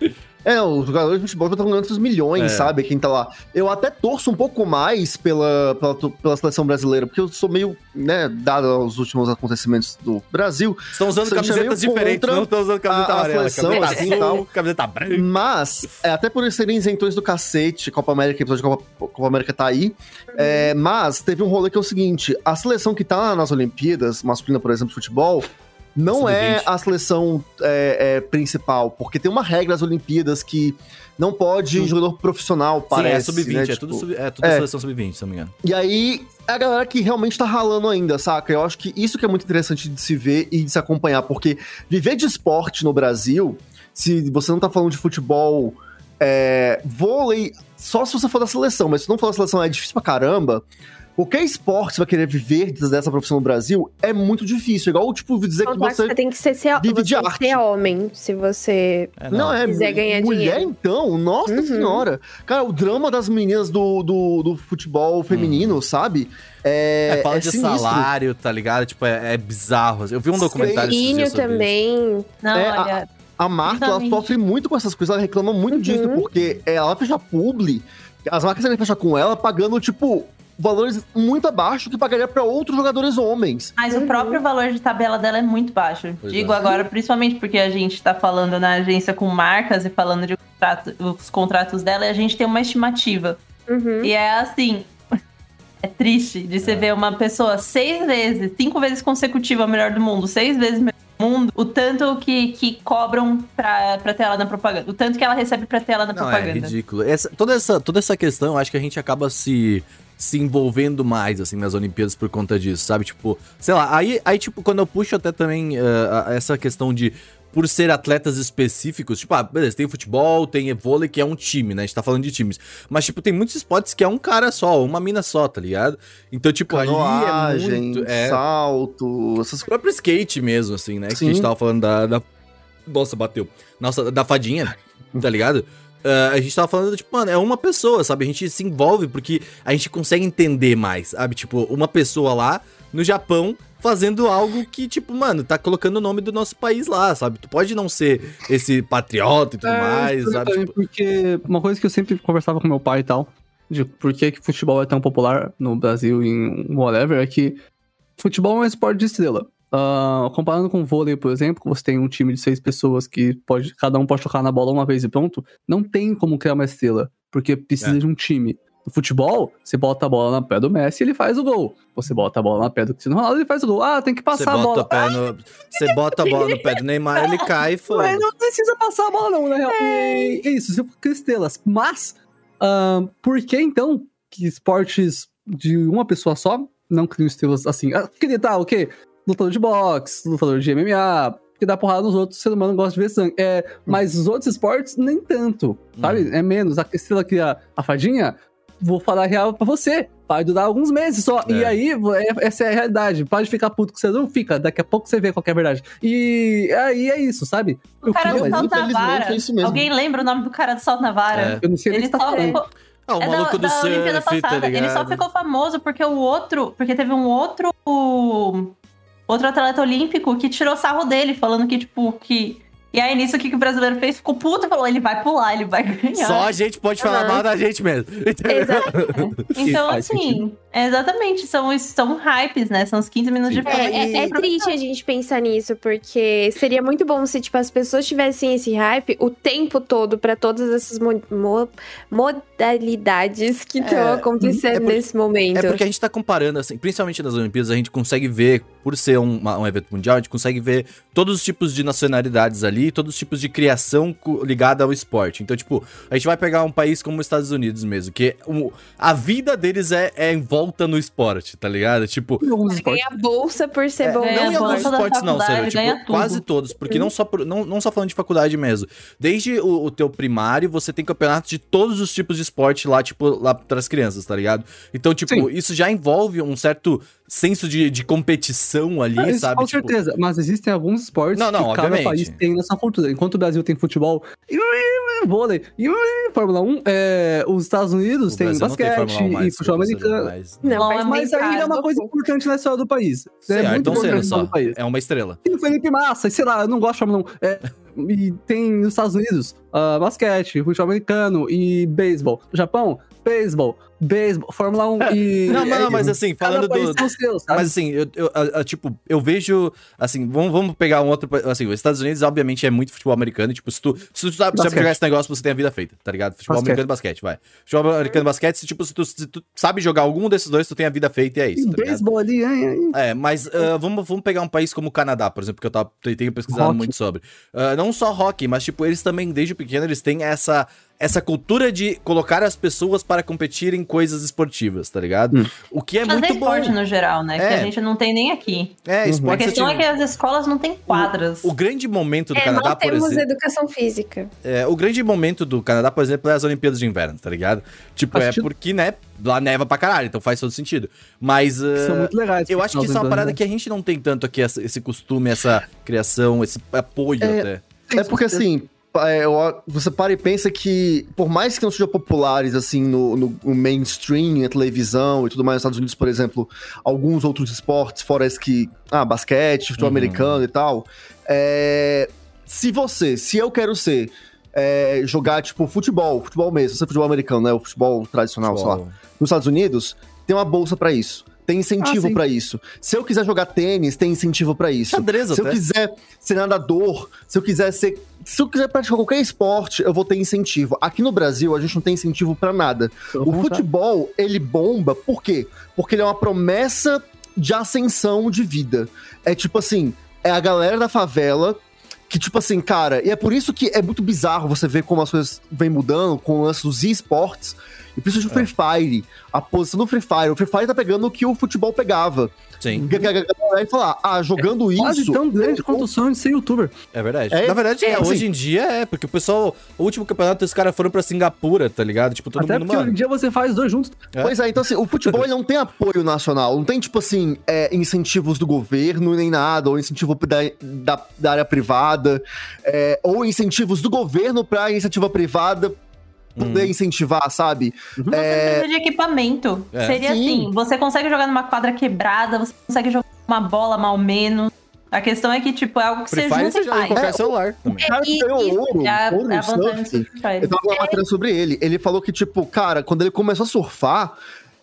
[SPEAKER 2] É, os jogadores de futebol estão ganhando os milhões,
[SPEAKER 1] É.
[SPEAKER 2] sabe? Quem tá lá. Eu até torço um pouco mais pela, pela, pela seleção brasileira, porque eu sou meio, né, dado aos últimos acontecimentos do Brasil.
[SPEAKER 1] Estão usando camisetas diferentes, não estão usando camiseta
[SPEAKER 2] a- a
[SPEAKER 1] amarela.
[SPEAKER 2] seleção,
[SPEAKER 1] Camiseta
[SPEAKER 2] assim,
[SPEAKER 1] azul,
[SPEAKER 2] tal.
[SPEAKER 1] camiseta branca.
[SPEAKER 2] Mas, é, até por eles serem isentões do cacete, Copa América, episódio de Copa, Copa América tá aí. É, mas teve um rolê que é o seguinte: a seleção que tá nas Olimpíadas, masculina, por exemplo, de futebol, não é
[SPEAKER 1] Sub-20.
[SPEAKER 2] a seleção é, é, principal, porque tem uma regra nas Olimpíadas que não pode jogador profissional,
[SPEAKER 1] Sim,
[SPEAKER 2] parece.
[SPEAKER 1] é sub-20,
[SPEAKER 2] né,
[SPEAKER 1] é,
[SPEAKER 2] tipo,
[SPEAKER 1] tudo sub, é tudo
[SPEAKER 2] é.
[SPEAKER 1] seleção sub-20, se não me engano.
[SPEAKER 2] E aí, é a galera que realmente tá ralando ainda, saca? Eu acho que isso que é muito interessante de se ver e de se acompanhar, porque viver de esporte no Brasil, se você não tá falando de futebol, é, vôlei, só se você for da seleção, mas se não for da seleção é difícil pra caramba. Qualquer esporte você vai querer viver dessa profissão no Brasil é muito difícil. Igual, tipo, dizer que
[SPEAKER 5] Contar que
[SPEAKER 2] você.
[SPEAKER 5] você tem que ser, ser,
[SPEAKER 2] vive
[SPEAKER 5] você
[SPEAKER 2] de
[SPEAKER 5] tem que
[SPEAKER 2] arte.
[SPEAKER 5] ser homem, se você...
[SPEAKER 1] É,
[SPEAKER 2] Não, é.
[SPEAKER 5] quiser ganhar
[SPEAKER 2] mulher,
[SPEAKER 5] dinheiro.
[SPEAKER 2] então, nossa
[SPEAKER 5] Uhum.
[SPEAKER 2] senhora. Cara, o drama das meninas do, do, do futebol feminino, sabe? É,
[SPEAKER 1] É, fala
[SPEAKER 2] é
[SPEAKER 1] de
[SPEAKER 2] sinistro.
[SPEAKER 1] salário, tá ligado? Tipo, é, é bizarro. Eu vi um documentário dias sobre isso.
[SPEAKER 5] também.
[SPEAKER 3] Não,
[SPEAKER 2] É, a-
[SPEAKER 3] olha,
[SPEAKER 2] A Marta, ela sofre muito com essas coisas, ela reclama muito
[SPEAKER 5] Uhum.
[SPEAKER 2] disso, porque ela fecha publi, as marcas querem fechar com ela pagando, tipo, valores muito abaixo que pagaria pra outros jogadores homens.
[SPEAKER 3] Mas
[SPEAKER 5] Uhum.
[SPEAKER 3] o próprio valor de tabela dela é muito baixo.
[SPEAKER 1] Pois
[SPEAKER 3] Digo
[SPEAKER 1] é.
[SPEAKER 3] agora, principalmente porque a gente tá falando na agência com marcas e falando de contrato- os contratos dela, e a gente tem uma estimativa.
[SPEAKER 5] Uhum.
[SPEAKER 3] E é assim. É triste de você ver uma pessoa seis vezes, cinco vezes consecutiva melhor do mundo, seis vezes melhor do mundo, o tanto que, que cobram pra, pra ter ela na propaganda. O tanto que ela recebe pra ter ela na
[SPEAKER 1] Não, é
[SPEAKER 3] propaganda.
[SPEAKER 1] ridículo. Essa- toda, essa, toda essa questão, eu acho que a gente acaba se, se envolvendo mais, assim, nas Olimpíadas por conta disso, sabe? Tipo, sei lá, aí, aí tipo, quando eu puxo até também a- essa questão de por ser atletas específicos, tipo, ah, beleza, tem futebol, tem vôlei, que é um time, né? A gente tá falando de times. Mas, tipo, tem muitos esportes que é um cara só, uma mina só, tá ligado? Então, tipo, ali é muito... É,
[SPEAKER 2] salto, essas
[SPEAKER 1] o próprio skate mesmo, assim, né? Que a
[SPEAKER 2] Sim.
[SPEAKER 1] gente tava falando da, da- Nossa, bateu. Nossa, da fadinha, tá ligado? Ah, a gente tava falando, tipo, mano, é uma pessoa, sabe? A gente se envolve porque a gente consegue entender mais, sabe? Tipo, uma pessoa lá no Japão fazendo algo que, tipo, mano, tá colocando o nome do nosso país lá, sabe? Tu pode não ser esse patriota e tudo
[SPEAKER 4] É,
[SPEAKER 1] mais, sabe? Tipo,
[SPEAKER 4] Porque uma coisa que eu sempre conversava com meu pai e tal, de por que, que futebol é tão popular no Brasil e em whatever, é que futebol é um esporte de estrela. Ah, comparando com vôlei, por exemplo, que você tem um time de seis pessoas que pode, cada um pode tocar na bola uma vez e pronto, não tem como criar uma estrela, porque precisa
[SPEAKER 1] É.
[SPEAKER 4] de um time. No futebol, você bota a bola na pé do Messi e ele faz o gol. Você bota a bola na pé do Cristiano Ronaldo e ele faz o gol. Ah, tem que passar a bola.
[SPEAKER 1] pé no, você bota a bola no pé do Neymar, ele cai e foda.
[SPEAKER 4] Mas não precisa passar a bola, não, na real. E é isso, você cria estrelas. Mas, ahn, por que então que esportes de uma pessoa só não criam estrelas assim? Ah, queria tá, o quê? Lutador de boxe, lutador de MMA, que dá porrada nos outros, o ser humano gosta de ver sangue. É, mas os outros esportes, nem tanto, sabe? É menos. A estrela cria a fadinha, vou falar a real pra você. Vai durar alguns meses só. E
[SPEAKER 1] É.
[SPEAKER 4] aí, é- essa é a realidade. Pode ficar puto com você, não fica. Daqui a pouco você vê qual que é a verdade. E aí é isso, sabe?
[SPEAKER 3] O cara
[SPEAKER 4] queria-
[SPEAKER 3] do salto na vara.
[SPEAKER 2] é isso mesmo.
[SPEAKER 3] Alguém lembra o nome do cara do salto na vara?
[SPEAKER 1] É.
[SPEAKER 4] Eu não sei nem
[SPEAKER 3] Ele
[SPEAKER 4] o que tá
[SPEAKER 3] só
[SPEAKER 4] falando.
[SPEAKER 3] ficou,
[SPEAKER 1] Ah, o
[SPEAKER 3] é
[SPEAKER 1] maluco
[SPEAKER 3] da,
[SPEAKER 1] do
[SPEAKER 3] da Olimpíada
[SPEAKER 1] surf, tá
[SPEAKER 3] passada.
[SPEAKER 1] ligado?
[SPEAKER 3] Ele só ficou famoso porque o outro. Porque teve um outro. Outro atleta olímpico que tirou sarro dele, falando que, tipo, que. E aí, nisso, o que, que o brasileiro fez? Ficou puto e falou: ele vai pular, ele vai ganhar.
[SPEAKER 1] Só a gente pode falar
[SPEAKER 5] Aham.
[SPEAKER 1] mal da gente mesmo.
[SPEAKER 5] Exato.
[SPEAKER 3] Então, assim,
[SPEAKER 4] sentido.
[SPEAKER 3] É exatamente, são, são hypes, né? São os 15 minutos
[SPEAKER 1] Sim.
[SPEAKER 3] de fama.
[SPEAKER 5] É, é- é triste a gente pensar nisso, porque seria muito bom se, tipo, as pessoas tivessem esse hype o tempo todo pra todas essas mo- mo- modalidades que estão
[SPEAKER 1] É,
[SPEAKER 5] acontecendo
[SPEAKER 1] é porque-
[SPEAKER 5] nesse momento.
[SPEAKER 1] É porque a gente tá comparando, assim, principalmente nas Olimpíadas, a gente consegue ver, por ser um, uma- um evento mundial, a gente consegue ver todos os tipos de nacionalidades ali, todos os tipos de criação ligada ao esporte. Então, tipo, a gente vai pegar um país como os Estados Unidos mesmo, que o- a vida deles é, é em volta no esporte, tá ligado? Tipo,
[SPEAKER 4] Em
[SPEAKER 5] ganha bolsa por ser
[SPEAKER 2] É,
[SPEAKER 5] bom.
[SPEAKER 3] ganha
[SPEAKER 1] não em
[SPEAKER 5] no
[SPEAKER 1] alguns esportes não, Cera, tipo, quase todos, porque não só, por- não, não só falando de faculdade mesmo. Desde o, o teu primário, você tem campeonatos de todos os tipos de esporte lá, tipo, lá para as crianças, tá ligado? Então, tipo,
[SPEAKER 4] Sim.
[SPEAKER 1] isso já envolve um certo senso de, de competição ali,
[SPEAKER 4] Ah, isso
[SPEAKER 1] sabe?
[SPEAKER 4] com
[SPEAKER 1] Tipo,
[SPEAKER 4] certeza, mas existem alguns esportes
[SPEAKER 1] Não, não,
[SPEAKER 4] que cada
[SPEAKER 1] obviamente.
[SPEAKER 4] país tem nessa cultura. Enquanto o Brasil tem futebol, vôlei, Fórmula 1, é, os Estados Unidos
[SPEAKER 1] o
[SPEAKER 4] tem
[SPEAKER 1] Brasil não tem
[SPEAKER 4] basquete
[SPEAKER 1] 1 mais,
[SPEAKER 4] e futebol americano.
[SPEAKER 1] mais-
[SPEAKER 5] Não,
[SPEAKER 4] Mas
[SPEAKER 5] bem
[SPEAKER 4] ainda é uma coisa importante na história do país.
[SPEAKER 1] Sim,
[SPEAKER 4] é
[SPEAKER 1] é,
[SPEAKER 4] muito
[SPEAKER 1] então
[SPEAKER 4] importante
[SPEAKER 1] sendo só. É uma estrela.
[SPEAKER 4] Tem o Felipe Massa, e sei lá, eu não gosto de Fórmula 1. É, e tem nos Estados Unidos ah, basquete, futebol americano e beisebol. Japão, beisebol, beisebol, Fórmula 1 e.
[SPEAKER 1] Não, não,
[SPEAKER 4] é,
[SPEAKER 1] mas assim, falando do.
[SPEAKER 4] seu?
[SPEAKER 1] Mas assim, eu, eu- a- tipo, eu vejo, assim, vamos, vamos pegar um outro, assim, os Estados Unidos, obviamente, é muito futebol americano, e, tipo, se tu, se tu sabe,
[SPEAKER 4] Basquete.
[SPEAKER 1] jogar esse negócio, você tem a vida feita, tá ligado? Futebol
[SPEAKER 4] Basquete.
[SPEAKER 1] americano e basquete, vai. Futebol americano e basquete, se, tipo, se tu, se tu sabe jogar algum desses dois, tu tem a vida feita e é isso, tá
[SPEAKER 4] beisebol ali, hein, hein.
[SPEAKER 1] É, mas ah, vamos, vamos pegar um país como o Canadá, por exemplo, que eu tava, eu tenho pesquisado
[SPEAKER 4] Hockey.
[SPEAKER 1] muito sobre. Ah, não só hockey, mas, tipo, eles também, desde pequeno, eles têm essa, essa cultura de colocar as pessoas para competir em coisas esportivas, tá ligado?
[SPEAKER 4] Hum.
[SPEAKER 1] O que é
[SPEAKER 3] Fazer
[SPEAKER 1] muito bom.
[SPEAKER 3] esporte no geral, né? Que
[SPEAKER 1] É.
[SPEAKER 3] a gente não tem nem aqui.
[SPEAKER 1] É,
[SPEAKER 4] Uhum.
[SPEAKER 1] esporte
[SPEAKER 3] A questão é
[SPEAKER 1] ativo.
[SPEAKER 3] que as escolas não têm quadras.
[SPEAKER 1] O grande momento do
[SPEAKER 5] É,
[SPEAKER 1] Canadá,
[SPEAKER 5] não
[SPEAKER 1] por
[SPEAKER 5] temos
[SPEAKER 1] exemplo.
[SPEAKER 5] educação física.
[SPEAKER 1] É, o grande momento do Canadá, por exemplo, é as Olimpíadas de Inverno, tá ligado? Tipo, é porque, né, lá neva pra caralho, então faz todo sentido. Mas. ah,
[SPEAKER 4] São muito legais.
[SPEAKER 1] eu acho que isso é uma parada
[SPEAKER 4] lembramos.
[SPEAKER 1] que a gente não tem tanto aqui, essa- esse costume, essa criação, esse apoio
[SPEAKER 2] É,
[SPEAKER 1] até.
[SPEAKER 2] É porque assim, é, eu- você para e pensa que, por mais que não sejam populares assim no, no- no mainstream, na televisão e tudo mais nos Estados Unidos, por exemplo, alguns outros esportes, fora esse que. Ah, basquete, futebol
[SPEAKER 1] Uhum.
[SPEAKER 2] americano e tal. é, se você, se eu quero ser. é, jogar, tipo, futebol, futebol mesmo, não é futebol americano, né? O futebol tradicional, sei lá.
[SPEAKER 1] Futebol.
[SPEAKER 2] Nos Estados Unidos, tem uma bolsa pra isso. Tem incentivo
[SPEAKER 4] Ah,
[SPEAKER 2] pra isso. Se eu quiser jogar tênis, tem incentivo pra isso.
[SPEAKER 1] Xadrez
[SPEAKER 2] Se eu
[SPEAKER 1] até.
[SPEAKER 2] quiser ser nadador, se eu quiser ser. Se eu quiser praticar qualquer esporte, eu vou ter incentivo. Aqui no Brasil, a gente não tem incentivo pra nada.
[SPEAKER 4] Pelo
[SPEAKER 2] O futebol, ele bomba, por quê? Porque ele é uma promessa de ascensão de vida. É tipo assim, é a galera da favela que, tipo assim, cara, e é por isso que é muito bizarro você ver como as coisas vêm mudando com o lance dos esportes. E principalmente o Free Fire. A posição do Free Fire. O Free Fire tá pegando o que o futebol pegava.
[SPEAKER 1] Sim,
[SPEAKER 2] vai falar, ah, jogando
[SPEAKER 4] Quase
[SPEAKER 2] isso.
[SPEAKER 4] tão grande quanto o sonho de ser youtuber.
[SPEAKER 1] é verdade.
[SPEAKER 2] É,
[SPEAKER 1] Na verdade,
[SPEAKER 2] é,
[SPEAKER 1] hoje
[SPEAKER 2] assim-
[SPEAKER 1] em dia é, porque o pessoal, o último campeonato, os caras foram pra Singapura, tá ligado? Tipo, todo
[SPEAKER 4] Até
[SPEAKER 1] mundo,
[SPEAKER 4] porque hoje
[SPEAKER 1] mano.
[SPEAKER 4] em dia você faz dois juntos.
[SPEAKER 1] É.
[SPEAKER 2] Pois é, então assim, o futebol não tem apoio nacional, não tem, tipo assim, é, incentivos do governo nem nada, ou incentivo da, da, da área privada, é, ou incentivos do governo pra iniciativa privada poder
[SPEAKER 1] Hum.
[SPEAKER 2] incentivar, sabe?
[SPEAKER 3] Você
[SPEAKER 2] É,
[SPEAKER 3] precisa de equipamento.
[SPEAKER 1] É.
[SPEAKER 3] Seria
[SPEAKER 2] Sim.
[SPEAKER 3] assim: você consegue jogar numa quadra quebrada, você consegue jogar uma bola mal menos. A questão é que, tipo, é algo que
[SPEAKER 1] Free
[SPEAKER 3] você
[SPEAKER 1] Fire
[SPEAKER 3] junta
[SPEAKER 1] você
[SPEAKER 3] e faz.
[SPEAKER 1] qualquer
[SPEAKER 2] É,
[SPEAKER 1] celular também.
[SPEAKER 2] o cara que ganhou
[SPEAKER 5] isso
[SPEAKER 2] ouro,
[SPEAKER 3] É a,
[SPEAKER 2] ouro
[SPEAKER 3] é
[SPEAKER 2] surf. Eu tava uma matéria sobre ele. Ele falou que, tipo, cara, quando ele começou a surfar,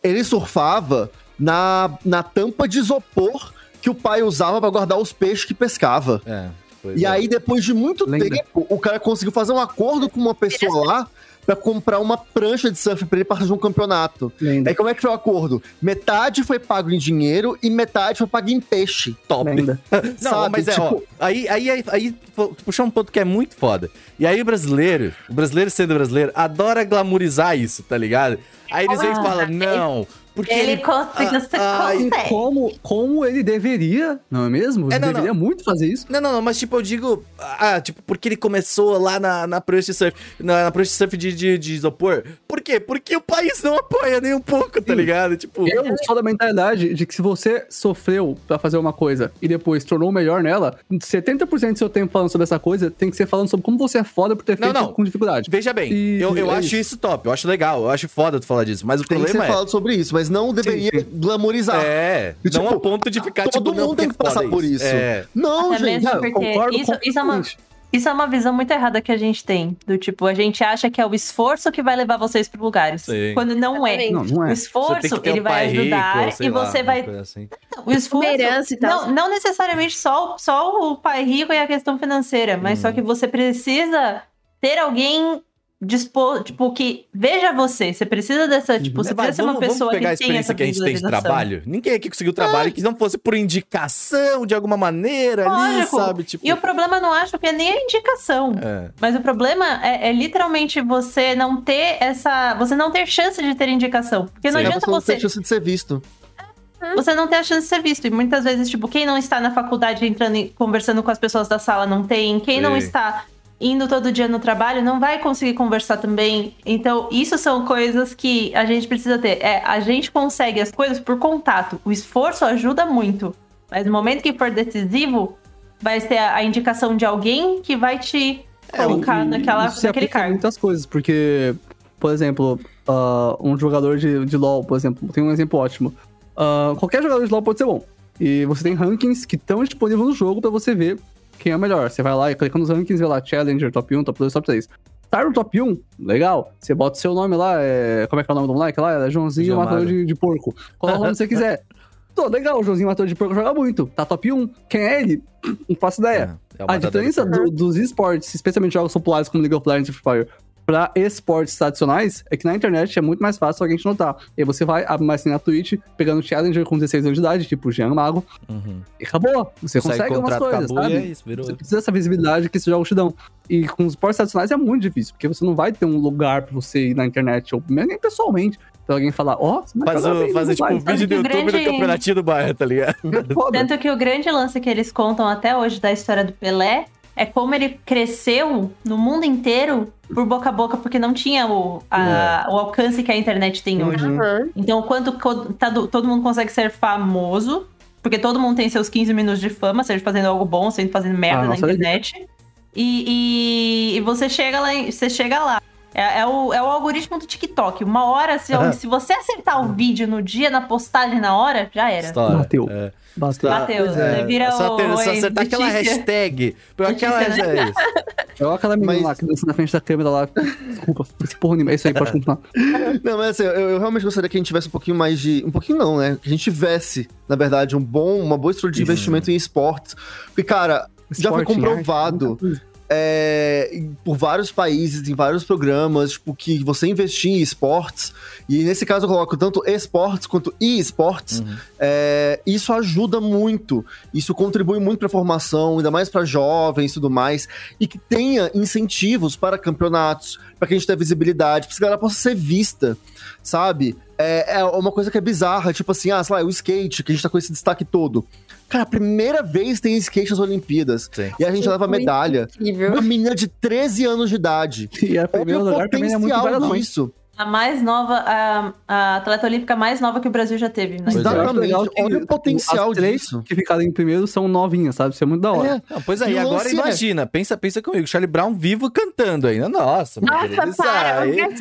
[SPEAKER 2] ele surfava na, na tampa de isopor que o pai usava pra guardar os peixes que pescava.
[SPEAKER 1] É. pois
[SPEAKER 2] E
[SPEAKER 1] é.
[SPEAKER 2] aí, depois de muito
[SPEAKER 4] Lembra?
[SPEAKER 2] tempo, o cara conseguiu fazer um acordo com uma pessoa lá pra comprar uma prancha de surf pra ele pra fazer um campeonato.
[SPEAKER 4] Lenda.
[SPEAKER 2] Aí como é que foi o acordo? Metade foi pago em dinheiro e metade foi pago em peixe.
[SPEAKER 1] top. Não,
[SPEAKER 2] sabe?
[SPEAKER 1] mas é, ó,
[SPEAKER 2] Tipo,
[SPEAKER 1] aí, aí, aí, aí pu- puxar um ponto que é muito foda. E aí o brasileiro, o brasileiro sendo brasileiro, adora glamorizar isso, tá ligado? Aí eles vêm e falam, não, porque
[SPEAKER 3] Ele
[SPEAKER 1] ele...
[SPEAKER 3] consegue,
[SPEAKER 1] Ah,
[SPEAKER 3] você
[SPEAKER 1] ai,
[SPEAKER 3] consegue.
[SPEAKER 4] Como, como ele deveria, não é mesmo? Ele
[SPEAKER 1] É, não, não.
[SPEAKER 4] deveria muito fazer isso.
[SPEAKER 1] Não, não, não, mas tipo, eu digo, ah, tipo, porque ele começou lá na, na prancha de surf, na, na surf de, de, de isopor. Por quê? Porque o país não apoia nem um pouco, tá
[SPEAKER 4] Sim.
[SPEAKER 1] ligado? Tipo,
[SPEAKER 4] Eu sou da mentalidade de que se você sofreu pra fazer uma coisa e depois tornou melhor nela, 70% do seu tempo falando sobre essa coisa tem que ser falando sobre como você é foda por ter
[SPEAKER 1] Não,
[SPEAKER 4] feito
[SPEAKER 1] não.
[SPEAKER 4] com dificuldade.
[SPEAKER 1] veja bem,
[SPEAKER 4] E-
[SPEAKER 1] eu, eu
[SPEAKER 4] é
[SPEAKER 1] acho isso.
[SPEAKER 4] isso.
[SPEAKER 1] top, eu acho legal, eu acho foda tu falar disso, mas o
[SPEAKER 2] tem que ser
[SPEAKER 1] problema é...
[SPEAKER 2] falado sobre isso, mas não deveria
[SPEAKER 4] sim.
[SPEAKER 2] glamorizar.
[SPEAKER 1] É,
[SPEAKER 2] E,
[SPEAKER 1] não
[SPEAKER 2] tipo,
[SPEAKER 1] ao ponto de ficar,
[SPEAKER 2] todo
[SPEAKER 1] tipo, não,
[SPEAKER 2] mundo tem que passar
[SPEAKER 1] foda
[SPEAKER 2] por isso.
[SPEAKER 1] É,
[SPEAKER 2] Não,
[SPEAKER 3] Até
[SPEAKER 2] gente.
[SPEAKER 3] mesmo
[SPEAKER 4] Não, eu
[SPEAKER 3] porque
[SPEAKER 4] concordo
[SPEAKER 3] isso, isso é uma, isso é uma visão muito errada que a gente tem. Do tipo, a gente acha que é o esforço que vai levar vocês para lugares.
[SPEAKER 1] Sim.
[SPEAKER 3] Quando não é.
[SPEAKER 4] Não, não
[SPEAKER 3] O
[SPEAKER 4] é.
[SPEAKER 1] Tem
[SPEAKER 3] esforço, ele
[SPEAKER 1] um
[SPEAKER 3] vai ajudar
[SPEAKER 1] rico,
[SPEAKER 3] e
[SPEAKER 1] lá,
[SPEAKER 3] você vai.
[SPEAKER 1] assim.
[SPEAKER 3] O esforço.
[SPEAKER 5] herança e tal.
[SPEAKER 3] Não, não necessariamente só, só o pai rico e a questão financeira, mas
[SPEAKER 1] Hum.
[SPEAKER 3] só que você precisa ter alguém dispor, tipo, que veja você. Você precisa dessa, tipo, você
[SPEAKER 1] Vai,
[SPEAKER 3] precisa ser uma
[SPEAKER 1] vamos,
[SPEAKER 3] pessoa
[SPEAKER 1] vamos pegar a
[SPEAKER 3] que tem essa
[SPEAKER 1] experiência que a gente tem de trabalho. Ninguém aqui conseguiu trabalho que não fosse por indicação de alguma maneira ali,
[SPEAKER 3] Lógico.
[SPEAKER 1] sabe? Tipo,
[SPEAKER 3] E o problema eu não acho que é nem a indicação.
[SPEAKER 1] é.
[SPEAKER 3] Mas o problema é, é literalmente você não ter essa. Você não ter chance de ter indicação. Porque não
[SPEAKER 1] Sim.
[SPEAKER 2] A
[SPEAKER 3] adianta
[SPEAKER 2] pessoa não
[SPEAKER 3] você.
[SPEAKER 2] tem chance de ser visto.
[SPEAKER 3] Você não tem a chance de ser visto. E muitas vezes, tipo, quem não está na faculdade entrando e conversando com as pessoas da sala não tem. Quem não
[SPEAKER 1] Sim.
[SPEAKER 3] está indo todo dia no trabalho não vai conseguir conversar também. Então, isso são coisas que a gente precisa ter. É, a gente consegue as coisas por contato. O esforço ajuda muito. Mas no momento que for decisivo, vai ser a, indicação de alguém que vai te colocar
[SPEAKER 4] E
[SPEAKER 3] naquela,
[SPEAKER 4] isso
[SPEAKER 3] naquele cargo.
[SPEAKER 4] muitas coisas, porque, por exemplo, ah, um jogador de, de LoL, por exemplo, tem um exemplo ótimo. Ah, qualquer jogador de LoL pode ser bom. E você tem rankings que estão disponíveis no jogo pra você ver quem é o melhor. Você vai lá e clica nos rankings e vê lá Challenger, top 1, top 2, top 3. Tá no top 1, legal. Você bota o seu nome lá, é... como é que é o nome do moleque lá? É Joãozinho
[SPEAKER 1] João
[SPEAKER 4] Matador de, de Porco. Coloca o nome que você quiser. Tô, legal, o Joãozinho Matador de Porco joga muito. Tá top 1. Quem é ele? Não faço ideia.
[SPEAKER 1] É, é
[SPEAKER 4] A diferença do- dos esportes, especialmente jogos populares como League of Legends e Free Fire, pra esportes tradicionais, é que na internet é muito mais fácil alguém te notar. E aí você vai, abre mais assim na Twitch, pegando Challenger com 16 anos de idade, tipo Jean Mago,
[SPEAKER 1] Uhum.
[SPEAKER 4] e acabou. Você
[SPEAKER 1] Sai
[SPEAKER 4] consegue algumas coisas,
[SPEAKER 1] acabou
[SPEAKER 4] sabe?
[SPEAKER 1] é isso, virou.
[SPEAKER 4] Você precisa dessa visibilidade que esses jogos te dão. E com os esportes tradicionais é muito difícil, porque você não vai ter um lugar pra você ir na internet, ou nem pessoalmente, pra alguém falar, ó, você vai
[SPEAKER 1] Faz
[SPEAKER 4] jogar
[SPEAKER 1] o-
[SPEAKER 4] bem,
[SPEAKER 1] fazer
[SPEAKER 4] não
[SPEAKER 1] tipo um vídeo do
[SPEAKER 3] que o
[SPEAKER 1] YouTube do
[SPEAKER 3] grande-
[SPEAKER 1] campeonatinho do bairro, tá ligado?
[SPEAKER 4] Foda.
[SPEAKER 3] Tanto que o grande lance que eles contam até hoje da história do Pelé é como ele cresceu no mundo inteiro por boca a boca, porque não tinha o, a- o alcance que a internet tem hoje.
[SPEAKER 2] Uhum.
[SPEAKER 3] Então, quanto co- tá do- todo mundo consegue ser famoso, porque todo mundo tem seus 15 minutos de fama, seja fazendo algo bom, seja fazendo merda
[SPEAKER 4] Ah,
[SPEAKER 3] na internet. E, e- e você chega lá, em- você chega lá. É, é o, é o algoritmo do TikTok. Uma hora, se, se você acertar o vídeo no dia, na postagem na hora, já era.
[SPEAKER 1] História.
[SPEAKER 4] Bateu.
[SPEAKER 1] É.
[SPEAKER 4] Bastante.
[SPEAKER 3] Bateu.
[SPEAKER 2] pois é.
[SPEAKER 3] Você vira
[SPEAKER 1] só,
[SPEAKER 3] o.
[SPEAKER 1] ter, só acertar aquela hashtag. Pegou
[SPEAKER 3] Letícia,
[SPEAKER 1] aquela
[SPEAKER 3] né?
[SPEAKER 1] é isso.
[SPEAKER 4] Olha aquela menina
[SPEAKER 2] Mas-
[SPEAKER 4] lá que dança na frente da câmera lá. Desculpa, esse porra nenhuma. É isso aí, pode continuar.
[SPEAKER 2] Não, mas assim, eu, eu realmente gostaria que a gente tivesse um pouquinho mais de. Um pouquinho não, né? Que a gente tivesse, na verdade, um bom, uma boa estrutura de
[SPEAKER 1] Isso.
[SPEAKER 2] investimento em esportes. Porque, cara, já foi
[SPEAKER 4] Esporte,
[SPEAKER 2] comprovado.
[SPEAKER 4] arte.
[SPEAKER 2] É, por vários países, em vários programas, tipo, que você investir em esportes, e nesse caso eu coloco tanto esportes quanto e-esportes,
[SPEAKER 1] Uhum.
[SPEAKER 2] é, isso ajuda muito, isso contribui muito para a formação, ainda mais para jovens e tudo mais, e que tenha incentivos para campeonatos, para que a gente tenha visibilidade, para que a galera possa ser vista, sabe? É, é uma coisa que é bizarra, tipo assim, ah, sei lá, o skate, que a gente tá com esse destaque todo. Cara, a primeira vez tem skate nas Olimpíadas.
[SPEAKER 1] Sim.
[SPEAKER 2] E a gente leva
[SPEAKER 5] Muito
[SPEAKER 2] medalha.
[SPEAKER 5] Incrível.
[SPEAKER 2] Uma menina de 13 anos de idade.
[SPEAKER 4] E a primeiro lugar também é muito hein?
[SPEAKER 2] disso.
[SPEAKER 3] A mais nova, a, a atleta olímpica mais nova que o Brasil já teve. Né?
[SPEAKER 1] É.
[SPEAKER 2] Exatamente.
[SPEAKER 4] que,
[SPEAKER 2] Olha o potencial
[SPEAKER 4] as três
[SPEAKER 2] disso.
[SPEAKER 4] que ficaram em primeiro são novinhas, sabe? Isso é muito da hora.
[SPEAKER 2] É,
[SPEAKER 1] Não, pois aí,
[SPEAKER 2] E o
[SPEAKER 1] agora
[SPEAKER 2] lance é-
[SPEAKER 1] imagina, pensa, pensa comigo, Charlie Brown vivo cantando ainda. Nossa,
[SPEAKER 5] Nossa,
[SPEAKER 1] isso
[SPEAKER 5] para,
[SPEAKER 1] aí ia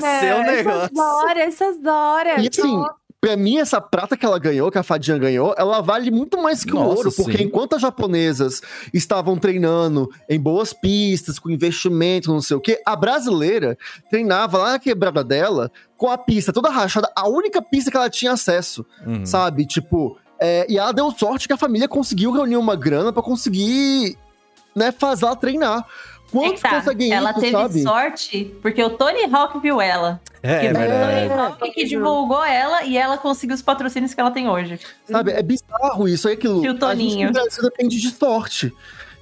[SPEAKER 1] ser um
[SPEAKER 5] Renan.
[SPEAKER 1] negócio.
[SPEAKER 5] Essas horas, essas horas.
[SPEAKER 2] E assim, pra mim, essa prata que ela ganhou, que a Fadinha ganhou, ela vale muito mais que o
[SPEAKER 1] Nossa,
[SPEAKER 2] ouro, porque
[SPEAKER 1] sim.
[SPEAKER 2] enquanto as japonesas estavam treinando em boas pistas, com investimento, não sei o quê, a brasileira treinava lá na quebrada dela com a pista toda rachada, a única pista que ela tinha acesso,
[SPEAKER 1] Uhum.
[SPEAKER 2] sabe? Tipo, é, e ela deu sorte que a família conseguiu reunir uma grana pra conseguir, né, fazer ela treinar. Quantos
[SPEAKER 3] Eita,
[SPEAKER 2] conseguem
[SPEAKER 3] ela
[SPEAKER 2] isso,
[SPEAKER 3] teve
[SPEAKER 2] sabe?
[SPEAKER 3] sorte porque o Tony Hawk viu ela.
[SPEAKER 1] É,
[SPEAKER 3] que
[SPEAKER 1] é
[SPEAKER 3] o
[SPEAKER 1] verdade.
[SPEAKER 3] Tony Hawk que divulgou ela e ela conseguiu os patrocínios que ela tem hoje.
[SPEAKER 2] Sabe? É bizarro isso, é aquilo. A gente
[SPEAKER 3] Toninho.
[SPEAKER 2] no Brasil depende de sorte.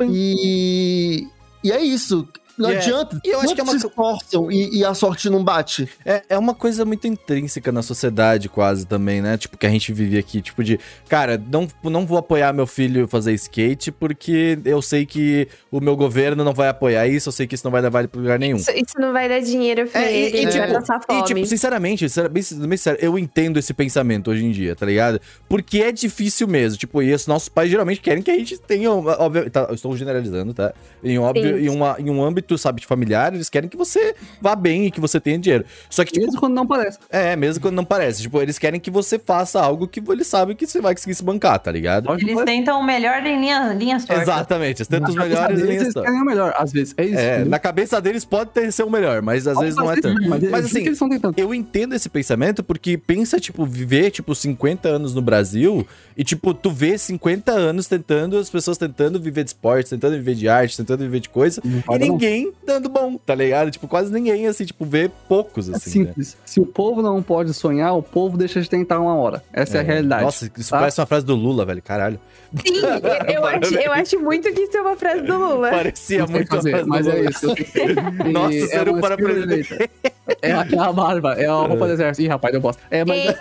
[SPEAKER 2] E, e é isso. Não
[SPEAKER 1] E é-
[SPEAKER 2] adianta.
[SPEAKER 1] e eu acho que é uma
[SPEAKER 2] se esforçam e, e a sorte não bate.
[SPEAKER 1] É, é uma coisa muito intrínseca na sociedade, quase também, né? Tipo, que a gente vive aqui, tipo, de, cara, não, não vou apoiar meu filho fazer skate porque eu sei que o meu governo não vai apoiar isso, eu sei que isso não vai levar ele pra lugar nenhum.
[SPEAKER 5] Isso, isso não vai dar dinheiro pra
[SPEAKER 1] É, e-
[SPEAKER 5] ele,
[SPEAKER 1] e,
[SPEAKER 5] ele
[SPEAKER 1] tipo,
[SPEAKER 5] vai passar fome.
[SPEAKER 1] E, tipo, sinceramente, sincera- bem, bem sério, eu entendo esse pensamento hoje em dia, tá ligado? Porque é difícil mesmo. Tipo, e os nossos pais geralmente querem que a gente tenha. Óbvio, tá, eu estou generalizando, tá? Em, óbvio,
[SPEAKER 5] Sim.
[SPEAKER 1] em, uma, em um âmbito, sabe, de familiar, eles querem que você vá bem e que você tenha dinheiro. Só que, tipo,
[SPEAKER 4] Mesmo quando não parece.
[SPEAKER 1] é, mesmo quando não parece. Tipo, eles querem que você faça algo que eles sabem que você vai conseguir se bancar, tá ligado?
[SPEAKER 3] Eles tentam o melhor em linha, linhas tortas.
[SPEAKER 1] Exatamente, os tantos
[SPEAKER 4] Na cabeça
[SPEAKER 1] melhores
[SPEAKER 4] deles,
[SPEAKER 1] linhas
[SPEAKER 4] eles querem o melhor, às vezes. É isso.
[SPEAKER 1] É, na cabeça deles pode ter ser o melhor, mas às vezes não é tanto.
[SPEAKER 4] Mas,
[SPEAKER 1] Mas assim,
[SPEAKER 4] que eles estão tentando.
[SPEAKER 1] eu entendo esse pensamento porque pensa, tipo, viver, tipo, 50 anos no Brasil e, tipo, tu vê 50 anos tentando, as pessoas tentando viver de esporte, tentando viver de arte, tentando viver de coisa, e ninguém ninguém dando bom, tá ligado? Tipo, quase ninguém, assim, tipo, vê poucos,
[SPEAKER 4] É
[SPEAKER 1] assim. né?
[SPEAKER 4] simples. Se o povo não pode sonhar, o povo deixa de tentar uma hora. Essa é, a realidade.
[SPEAKER 1] Nossa, isso
[SPEAKER 4] tá?
[SPEAKER 1] parece uma frase do Lula, velho. Caralho.
[SPEAKER 5] Sim, eu acho, eu acho muito que isso é uma frase do Lula.
[SPEAKER 1] Parecia
[SPEAKER 4] Não sei
[SPEAKER 1] muito a
[SPEAKER 4] fazer,
[SPEAKER 1] frase do
[SPEAKER 4] mas é
[SPEAKER 1] Lula.
[SPEAKER 4] isso. E
[SPEAKER 1] Nossa,
[SPEAKER 4] é
[SPEAKER 1] você não
[SPEAKER 4] uma
[SPEAKER 1] para
[SPEAKER 4] direita. É a, é a barba, é a roupa do exército. Ih, rapaz, eu posso. É, mas,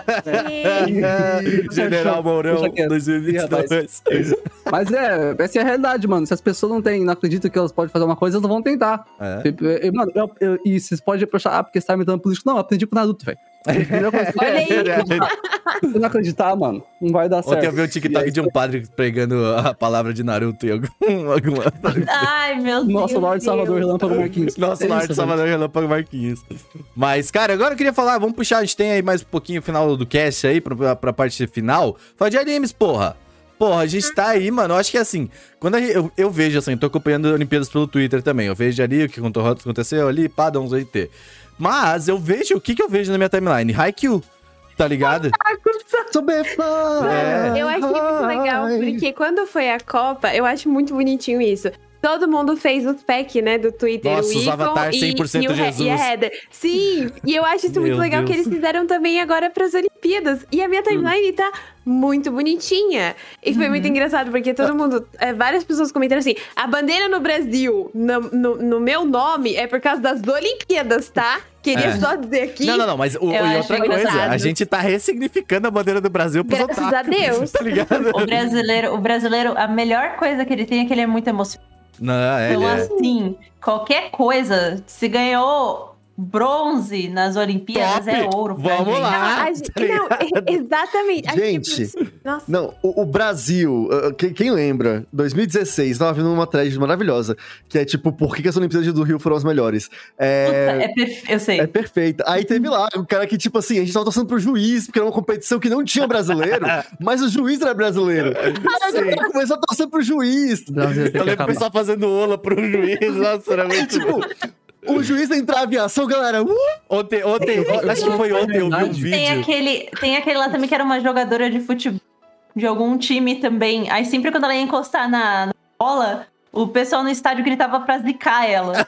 [SPEAKER 5] E-
[SPEAKER 1] General Mourão,
[SPEAKER 4] Deixa quieto.
[SPEAKER 1] 2022.
[SPEAKER 4] mas é, essa é a realidade, mano. Se as pessoas não têm, não acreditam que elas podem fazer uma coisa, elas vão tentar.
[SPEAKER 1] É.
[SPEAKER 4] Tipo, eu- Mano, eu- eu- e vocês podem puxar, ah, porque você tá imitando político. Não, eu aprendi com o Naruto, velho. Que
[SPEAKER 5] Olha aí.
[SPEAKER 4] você não acreditar, mano, não vai dar certo.
[SPEAKER 1] Ontem eu vi um TikTok de um padre pregando a palavra de Naruto em algum, alguma...
[SPEAKER 3] Ai, meu Deus.
[SPEAKER 4] Nossa, Lorde Salvador. Relâmpago Marquinhos.
[SPEAKER 1] Nossa,
[SPEAKER 4] É
[SPEAKER 1] Lorde Salvador Relâmpago Marquinhos. Mas, cara, agora eu queria falar, vamos puxar, a gente tem aí mais um pouquinho o final do cast aí, pra, pra parte final. Falar de animes, porra. Porra, a gente tá aí, mano. Eu acho que assim, quando a gente- eu, eu vejo assim, eu tô acompanhando Olimpíadas pelo Twitter também. Eu vejo ali o que aconteceu ali, pá, dá uns IT. Mas eu vejo, o que que eu vejo na minha timeline? Haikyuu, tá ligado? É.
[SPEAKER 5] Eu achei muito legal, porque quando foi a Copa, eu acho muito bonitinho isso. Todo mundo fez os pack, né, do Twitter.
[SPEAKER 1] Nossa,
[SPEAKER 5] o
[SPEAKER 1] os
[SPEAKER 5] Icon
[SPEAKER 1] avatar
[SPEAKER 5] e,
[SPEAKER 1] 100%
[SPEAKER 5] e, o He-
[SPEAKER 1] Jesus.
[SPEAKER 5] e a Heather. Sim, e eu acho isso muito legal que
[SPEAKER 1] Deus.
[SPEAKER 5] eles fizeram também agora pras Olimpíadas. E a minha timeline tá muito bonitinha. E foi muito engraçado, porque todo mundo, é, várias pessoas comentaram assim, a bandeira no Brasil, no, no, no meu nome, é por causa das Olimpíadas, tá? Queria
[SPEAKER 1] É.
[SPEAKER 5] só dizer aqui.
[SPEAKER 1] Não, não, não, mas o, e outra coisa,
[SPEAKER 3] engraçado.
[SPEAKER 1] a gente tá ressignificando a bandeira do Brasil pros
[SPEAKER 5] Graças
[SPEAKER 1] otakus,
[SPEAKER 5] a Deus.
[SPEAKER 1] Tá ligado?
[SPEAKER 3] O brasileiro, o brasileiro, a melhor coisa que ele tem é que ele é muito emocionado.
[SPEAKER 1] Não, é,
[SPEAKER 3] Então,
[SPEAKER 1] é.
[SPEAKER 3] assim, qualquer coisa, se ganhou bronze nas Olimpíadas,
[SPEAKER 1] Top!
[SPEAKER 3] é ouro.
[SPEAKER 1] Vamos
[SPEAKER 3] gente.
[SPEAKER 1] lá.
[SPEAKER 5] A gente- não, é- exatamente. A
[SPEAKER 2] Gente,
[SPEAKER 5] Nossa.
[SPEAKER 2] Não, o, o Brasil, uh, que- quem lembra? 2016, tava vendo uma thread maravilhosa, que é tipo, por que, que as Olimpíadas do Rio foram as melhores?
[SPEAKER 3] Puta,
[SPEAKER 2] É,
[SPEAKER 3] é perfe- Eu sei.
[SPEAKER 2] é perfeita. Aí teve lá um cara que, tipo assim, a gente tava torcendo pro juiz, porque era uma competição que não tinha brasileiro, mas o juiz era brasileiro. Aí a gente começou a torcer pro juiz.
[SPEAKER 4] O que
[SPEAKER 1] Eu lembro o pessoal fazendo ola pro juiz, nossa, era muito bom.
[SPEAKER 2] Tipo, o juiz entrar aviação, galera. Uh!
[SPEAKER 1] Ontem, ontem, acho que foi ontem, eu vi um
[SPEAKER 4] Verdade.
[SPEAKER 3] Tem
[SPEAKER 1] vídeo.
[SPEAKER 3] aquele, tem aquele lá também que era uma jogadora de futebol de algum time também. Aí sempre quando ela ia encostar na, na bola, o pessoal no estádio gritava pra zicar ela.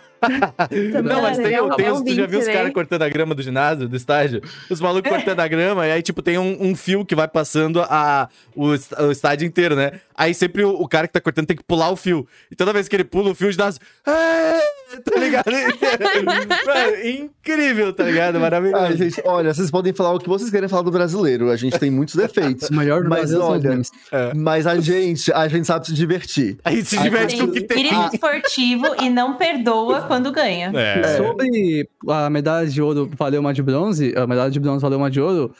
[SPEAKER 1] Não, mas tem,
[SPEAKER 5] É um-
[SPEAKER 1] tem
[SPEAKER 5] é
[SPEAKER 1] os, tu já viu os
[SPEAKER 5] né?
[SPEAKER 1] caras cortando a grama do ginásio, do estádio? Os malucos cortando a grama, e aí, tipo, tem um, um fio que vai passando a, o, o estádio inteiro, né? Aí sempre o, o cara que tá cortando tem que pular o fio. E toda vez que ele pula o fio, o ginásio. "É", Tá ligado? Mano, incrível, tá ligado? Maravilhoso.
[SPEAKER 2] Ai, gente, olha, vocês podem falar o que vocês querem falar do brasileiro. A gente tem muitos defeitos.
[SPEAKER 4] O melhor do
[SPEAKER 2] Mas olha,
[SPEAKER 4] memes.
[SPEAKER 2] Mas a gente, a gente sabe se divertir.
[SPEAKER 1] Aí se
[SPEAKER 4] Aí
[SPEAKER 1] diverte com o que tem.
[SPEAKER 3] espírito esportivo e não perdoa quando ganha.
[SPEAKER 1] É.
[SPEAKER 4] Sobre a medalha de ouro valeu uma de bronze, a medalha de bronze valeu uma de ouro.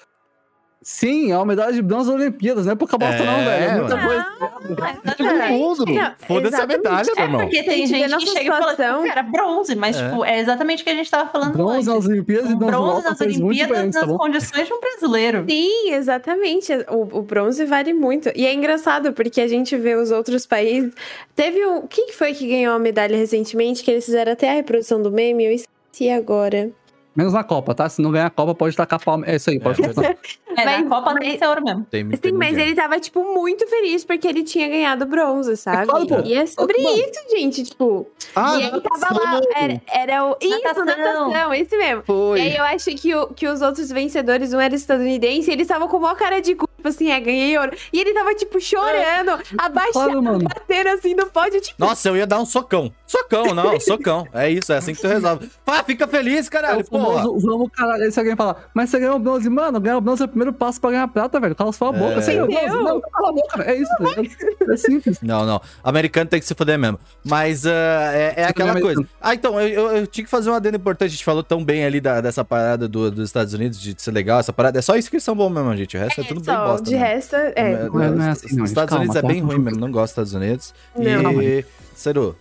[SPEAKER 4] Sim, é uma medalha de bronze das Olimpíadas, não é pouca bosta,
[SPEAKER 1] É,
[SPEAKER 4] não, velho. É muita coisa.
[SPEAKER 2] Todo mundo.
[SPEAKER 5] Não,
[SPEAKER 1] Foda-se a medalha, meu
[SPEAKER 3] É
[SPEAKER 1] irmão.
[SPEAKER 3] porque tem
[SPEAKER 5] Tem
[SPEAKER 3] gente que
[SPEAKER 5] nossa
[SPEAKER 3] chega e fala,
[SPEAKER 5] situação.
[SPEAKER 3] tipo, cara, bronze, mas
[SPEAKER 1] É.
[SPEAKER 3] tipo, é exatamente o que a gente tava falando
[SPEAKER 4] Bronze
[SPEAKER 3] antes.
[SPEAKER 4] nas Olimpíadas e
[SPEAKER 3] Um
[SPEAKER 4] bronze
[SPEAKER 3] bronze nas Olimpíadas
[SPEAKER 4] tá
[SPEAKER 3] nas condições de um brasileiro.
[SPEAKER 5] Sim, exatamente. O, o bronze vale muito. E é engraçado, porque a gente vê os outros países. Teve um. Quem que foi que ganhou a medalha recentemente? Que eles fizeram até a reprodução do meme? Eu esqueci agora.
[SPEAKER 4] Menos na Copa, tá? Se não ganhar a Copa, pode tacar palma. É isso aí, pode fazer.
[SPEAKER 3] É,
[SPEAKER 5] Mas-
[SPEAKER 3] na Copa
[SPEAKER 5] mas-
[SPEAKER 3] tem esse ouro mesmo.
[SPEAKER 1] Tem,
[SPEAKER 5] Sim, mas ele tava, tipo, muito feliz porque ele tinha ganhado bronze, sabe?
[SPEAKER 4] claro, pô.
[SPEAKER 5] E é sobre
[SPEAKER 4] Mano.
[SPEAKER 5] isso, gente. Tipo,
[SPEAKER 2] Ah,
[SPEAKER 5] e aí tava lá, era, era o. Isso,
[SPEAKER 3] Natação.
[SPEAKER 5] natação, esse mesmo.
[SPEAKER 2] foi.
[SPEAKER 5] E aí eu acho que, o, que os outros vencedores, um era estadunidense, e eles estavam com uma cara de cu, tipo assim, é, ganhei ouro. E ele tava, tipo, chorando, abaixado,
[SPEAKER 4] Claro, mano.
[SPEAKER 5] batendo assim no pódio, tipo,
[SPEAKER 1] Nossa, eu ia dar um socão. Socão, não, socão. É isso, é assim que tu resolve. Pá, fica feliz,
[SPEAKER 4] É
[SPEAKER 1] caralho,
[SPEAKER 4] o
[SPEAKER 1] porra.
[SPEAKER 4] famoso, vamos, caralho. Aí se alguém falar, mas você ganhou bronze, mano, ganhar o bronze é o primeiro passo pra ganhar prata, velho. Cala sua boca.
[SPEAKER 1] É.
[SPEAKER 4] Você ganhou bronze? Não, cala a boca, velho. É isso, velho. É simples.
[SPEAKER 1] Não, não. Americano tem que se foder mesmo. Mas ah, é, é aquela coisa. Ah, então, eu, eu- eu tinha que fazer um adendo importante. A gente falou tão bem ali da- dessa parada do- dos Estados Unidos, de ser legal essa parada. É só isso que eles são bons mesmo, gente. O resto é, tudo bem
[SPEAKER 5] só,
[SPEAKER 1] bosta.
[SPEAKER 5] de
[SPEAKER 1] mesmo.
[SPEAKER 5] resto, é.
[SPEAKER 4] Não é- não é assim, não.
[SPEAKER 1] Estados
[SPEAKER 4] Calma,
[SPEAKER 1] Unidos é bem
[SPEAKER 4] calma.
[SPEAKER 1] ruim mesmo. Não gosto dos Estados Unidos.
[SPEAKER 5] Não.
[SPEAKER 1] E, Cero,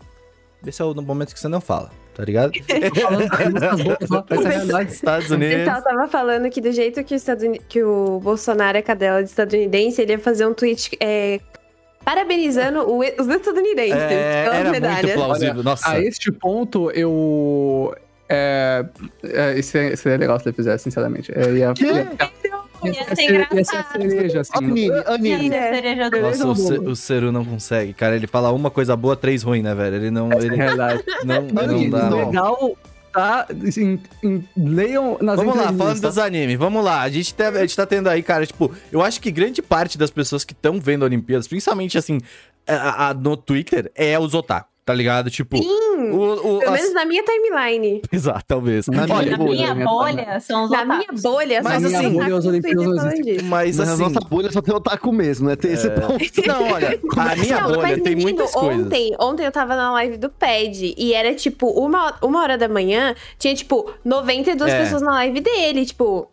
[SPEAKER 1] esse é o momento que você não fala, tá ligado?
[SPEAKER 4] É.
[SPEAKER 1] Estados
[SPEAKER 5] O
[SPEAKER 1] Unidos.
[SPEAKER 5] pessoal tava falando que do jeito que o, Estaduni- que o Bolsonaro é cadela de estadunidense, ele ia fazer um tweet é, parabenizando o- os estadunidenses
[SPEAKER 1] É,
[SPEAKER 5] pelas
[SPEAKER 1] era muito
[SPEAKER 5] medalhas.
[SPEAKER 1] plausível. Nossa.
[SPEAKER 4] A este ponto, eu. É, é, isso, é- seria legal se ele fizesse, sinceramente. É, ia, ia-
[SPEAKER 3] Ia
[SPEAKER 4] Ia
[SPEAKER 3] ser
[SPEAKER 4] ia ser a
[SPEAKER 3] engraçado.
[SPEAKER 4] cereja, assim.
[SPEAKER 2] Anime, anime.
[SPEAKER 1] Nossa, o, Seru não consegue, cara. Ele fala uma coisa boa, três ruim, né, velho? Ele não.
[SPEAKER 4] É
[SPEAKER 1] Ele
[SPEAKER 4] verdade.
[SPEAKER 1] não, não
[SPEAKER 2] Anime,
[SPEAKER 1] dá.
[SPEAKER 2] não.
[SPEAKER 4] legal, tá? Assim, em- leiam nas
[SPEAKER 1] Vamos lá, falando
[SPEAKER 4] tá?
[SPEAKER 1] dos animes, vamos lá. A gente, tá, a gente tá tendo aí, cara, tipo, eu acho que grande parte das pessoas que estão vendo Olimpíadas, principalmente assim, a- a- no Twitter, é os otaku, tá ligado? Tipo,
[SPEAKER 5] Sim.
[SPEAKER 1] o, o,
[SPEAKER 5] Pelo
[SPEAKER 1] as-
[SPEAKER 5] menos na minha timeline.
[SPEAKER 1] Exato, talvez.
[SPEAKER 2] Na
[SPEAKER 1] Olha,
[SPEAKER 3] Na
[SPEAKER 2] bolha,
[SPEAKER 3] minha
[SPEAKER 4] minha
[SPEAKER 3] bolha são os
[SPEAKER 5] Na minha bolha,
[SPEAKER 1] Mas
[SPEAKER 5] só
[SPEAKER 1] assim,
[SPEAKER 4] bolha,
[SPEAKER 5] otaku
[SPEAKER 4] os
[SPEAKER 1] mas
[SPEAKER 2] Mas
[SPEAKER 1] assim.
[SPEAKER 2] a nossa bolha só tem otaku mesmo, né? Tem esse ponto.
[SPEAKER 1] Não, olha, a minha
[SPEAKER 5] Não,
[SPEAKER 1] bolha
[SPEAKER 5] mas,
[SPEAKER 1] tem
[SPEAKER 5] menino,
[SPEAKER 1] muitas coisas.
[SPEAKER 5] Ontem, ontem eu tava na live do PED e era tipo uma, uma hora da manhã, tinha tipo 92
[SPEAKER 1] É.
[SPEAKER 5] pessoas na live dele. Tipo,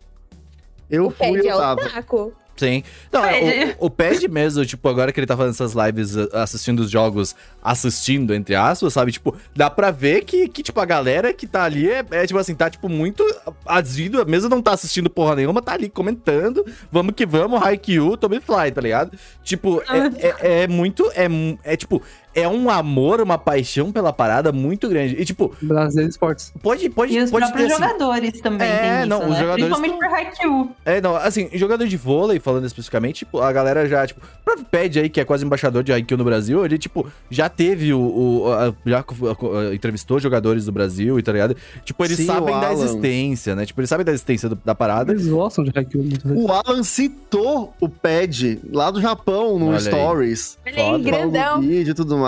[SPEAKER 2] Eu
[SPEAKER 5] o
[SPEAKER 2] fui,
[SPEAKER 5] PED é
[SPEAKER 2] eu tava.
[SPEAKER 5] otaku.
[SPEAKER 1] Sim. Não, é,
[SPEAKER 3] Pede.
[SPEAKER 1] o, o Pad mesmo, tipo, agora que ele tá fazendo essas lives uh, assistindo os jogos, assistindo, entre aspas, sabe? Tipo, dá pra ver que, que tipo, a galera que tá ali é, é, tipo assim, tá, tipo, muito assídua, mesmo não tá assistindo porra nenhuma, tá ali comentando, vamos que vamos, Haikyuu, Tommy Fly, tá ligado? Tipo, é, é, é muito, é, é, tipo, é um amor, uma paixão pela parada muito grande. E, tipo,
[SPEAKER 4] Brasileiro Esportes.
[SPEAKER 1] pode, pode,
[SPEAKER 3] E os
[SPEAKER 1] pode ter,
[SPEAKER 3] próprios
[SPEAKER 1] assim,
[SPEAKER 3] jogadores também
[SPEAKER 1] É,
[SPEAKER 3] tem isso,
[SPEAKER 1] não, os
[SPEAKER 3] né?
[SPEAKER 1] jogadores
[SPEAKER 3] Principalmente por Haikyuu.
[SPEAKER 1] É, não, assim, jogador de vôlei, falando especificamente, tipo, a galera já, tipo, o próprio Ped aí, que é quase embaixador de Haikyuu no Brasil, ele, tipo, já teve o. o- a- já a- a- entrevistou jogadores do Brasil e tá ligado? Tipo, eles
[SPEAKER 2] Sim,
[SPEAKER 1] sabem da existência, né? Tipo, eles sabem da existência do- da parada.
[SPEAKER 4] Eles gostam de Haikyuu.
[SPEAKER 2] O Alan citou o Pad lá do Japão no
[SPEAKER 1] Olha.
[SPEAKER 2] Stories.
[SPEAKER 5] Olha aí,
[SPEAKER 1] Foda.
[SPEAKER 5] grandão.
[SPEAKER 2] Vídeo e tudo mais.